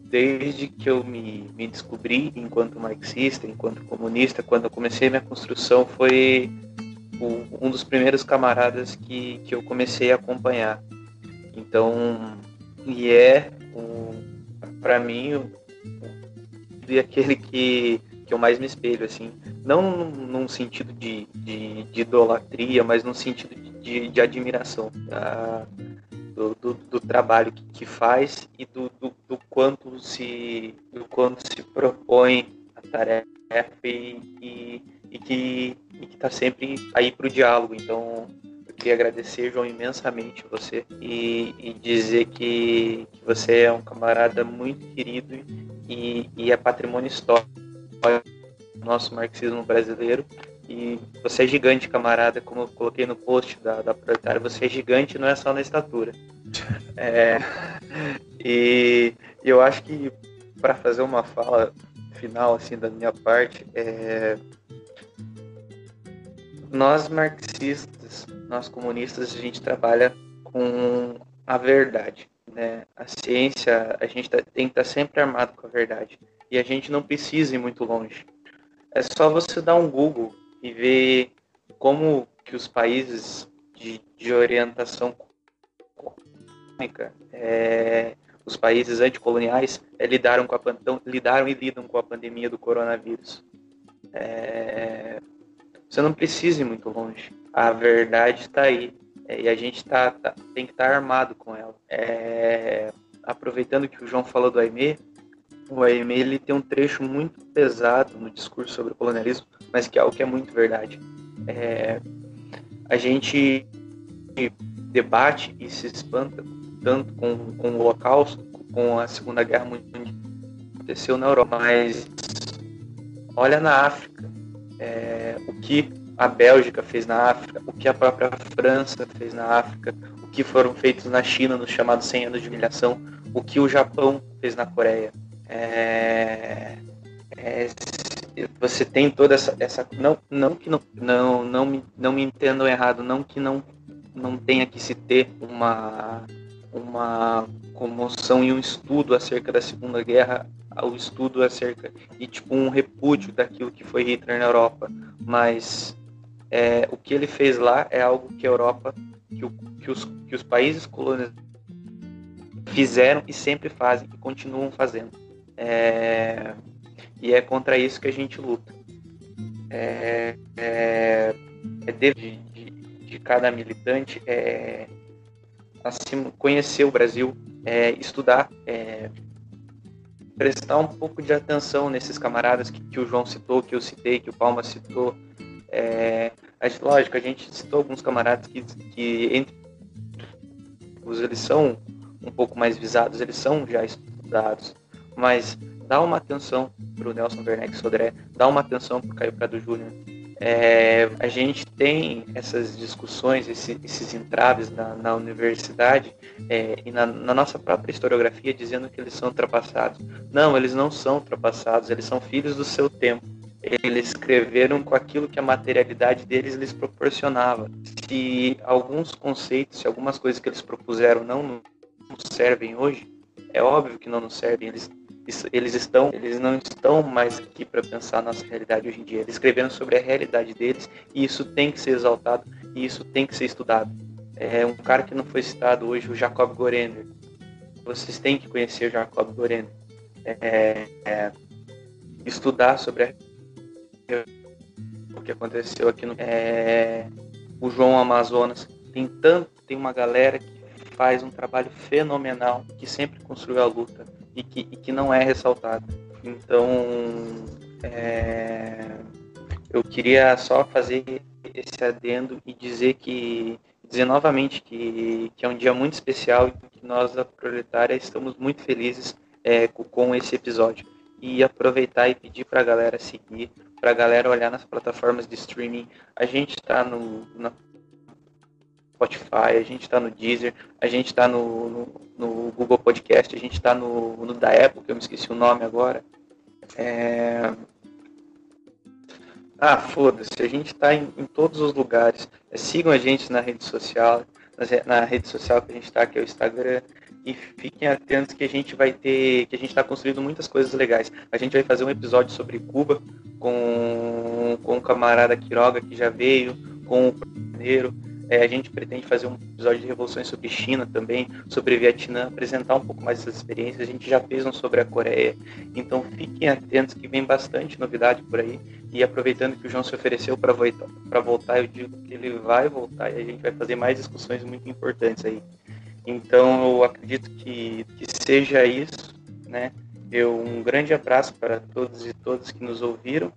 desde que eu me, me descobri enquanto marxista, enquanto comunista, quando eu comecei minha construção, foi o, um dos primeiros camaradas que, que eu comecei a acompanhar. Então, e é, para mim, o, o, aquele que, que eu mais me espelho, assim. Não num sentido de, de, de idolatria, mas num sentido de, de, de admiração. Ah, do, do, do trabalho que, que, faz e do, do, do, quanto se do quanto se propõe a tarefa e, e, e que está sempre aí para o diálogo. Então, eu queria agradecer, João, imensamente você e, e dizer que, que, você é um camarada muito querido e, e é patrimônio histórico do nosso marxismo brasileiro. E você é gigante, camarada, como eu coloquei no post da, da Proletária, você é gigante não é só na estatura. É, e eu acho que para fazer uma fala final assim da minha parte, é, nós marxistas, nós comunistas, a gente trabalha com a verdade. Né? A ciência, a gente tá, tem que estar tá sempre armado com a verdade. E a gente não precisa ir muito longe. É só você dar um Google e ver como que os países de, de orientação econômica, é, os países anticoloniais, é, lidaram, com a, então, lidaram e lidam com a pandemia do coronavírus. É, você não precisa ir muito longe. A verdade está aí. E a gente tá, tá tem que estar tá armado com ela. Aproveitando que o João falou do Aimee, o Aimee ele tem um trecho muito pesado no discurso sobre o colonialismo, mas que é algo que é muito verdade. É, a gente debate e se espanta tanto com, com o Holocausto, com a Segunda Guerra Mundial que aconteceu na Europa, mas olha na África, é, o que a Bélgica fez na África, o que a própria França fez na África, o que foram feitos na China nos chamados 100 anos de humilhação, o que o Japão fez na Coreia. É, é, você tem toda essa, essa não, não que não, não, não, me, não me entendam errado, não que não, não tenha que se ter uma, uma comoção e um estudo acerca da Segunda Guerra o estudo acerca e tipo um repúdio daquilo que foi Hitler na Europa, mas é, o que ele fez lá é algo que a Europa, que, o, que, os, que os países colonizados fizeram e sempre fazem e continuam fazendo. É, e é contra isso que a gente luta. É, é, é de, de, de, cada militante é, assim, conhecer o Brasil, é, estudar, é, prestar um pouco de atenção nesses camaradas que, que o João citou, que eu citei, que o Palma citou. É, lógico, a gente citou alguns camaradas que, que entre os eles são um pouco mais visados, eles são já estudados, mas dá uma atenção para o Nelson Werneck Sodré, dá uma atenção para o Caio Prado Júnior, é, a gente tem essas discussões, esse, esses entraves na, na universidade é, e na, na, nossa própria historiografia dizendo que eles são ultrapassados. Não, eles não são ultrapassados, eles são filhos do seu tempo. Eles escreveram com aquilo que a materialidade deles lhes proporcionava. Se alguns conceitos, se algumas coisas que eles propuseram não nos servem hoje, é óbvio que não nos servem. Eles eles estão, eles não estão mais aqui para pensar nossa realidade hoje em dia. Eles escreveram sobre a realidade deles e isso tem que ser exaltado e isso tem que ser estudado. É um cara que não foi citado hoje, o Jacob Gorender. Vocês têm que conhecer o Jacob Gorender. É, é, estudar sobre a, o que aconteceu aqui no é, o João Amazonas. Tem tanto, tem uma galera que faz um trabalho fenomenal, que sempre construiu a luta e que, e que não é ressaltado. Então, é, eu queria só fazer esse adendo e dizer que dizer novamente que, que é um dia muito especial e que nós da Proletária estamos muito felizes é, com esse episódio. E aproveitar e pedir para a galera seguir, para a galera olhar nas plataformas de streaming. A gente está no, Spotify, a gente está no Deezer, a gente está no, no, no, Google Podcast, a gente está no, no da Apple, que eu me esqueci o nome agora. É... Ah, foda-se, a gente está em, em, todos os lugares. É, sigam a gente na rede social, na rede social que a gente está, que é o Instagram, e fiquem atentos que a gente vai ter, que a gente está construindo muitas coisas legais. A gente vai fazer um episódio sobre Cuba com, com o camarada Quiroga que já veio, com o primeiro. É, a gente pretende fazer um episódio de revoluções sobre China também, sobre Vietnã, apresentar um pouco mais essas experiências. A gente já fez um sobre a Coreia. Então fiquem atentos que vem bastante novidade por aí. E aproveitando que o João se ofereceu para voltar, voltar, eu digo que ele vai voltar e a gente vai fazer mais discussões muito importantes aí. Então eu acredito que, que seja isso, né? Eu, um grande abraço para todos e todas que nos ouviram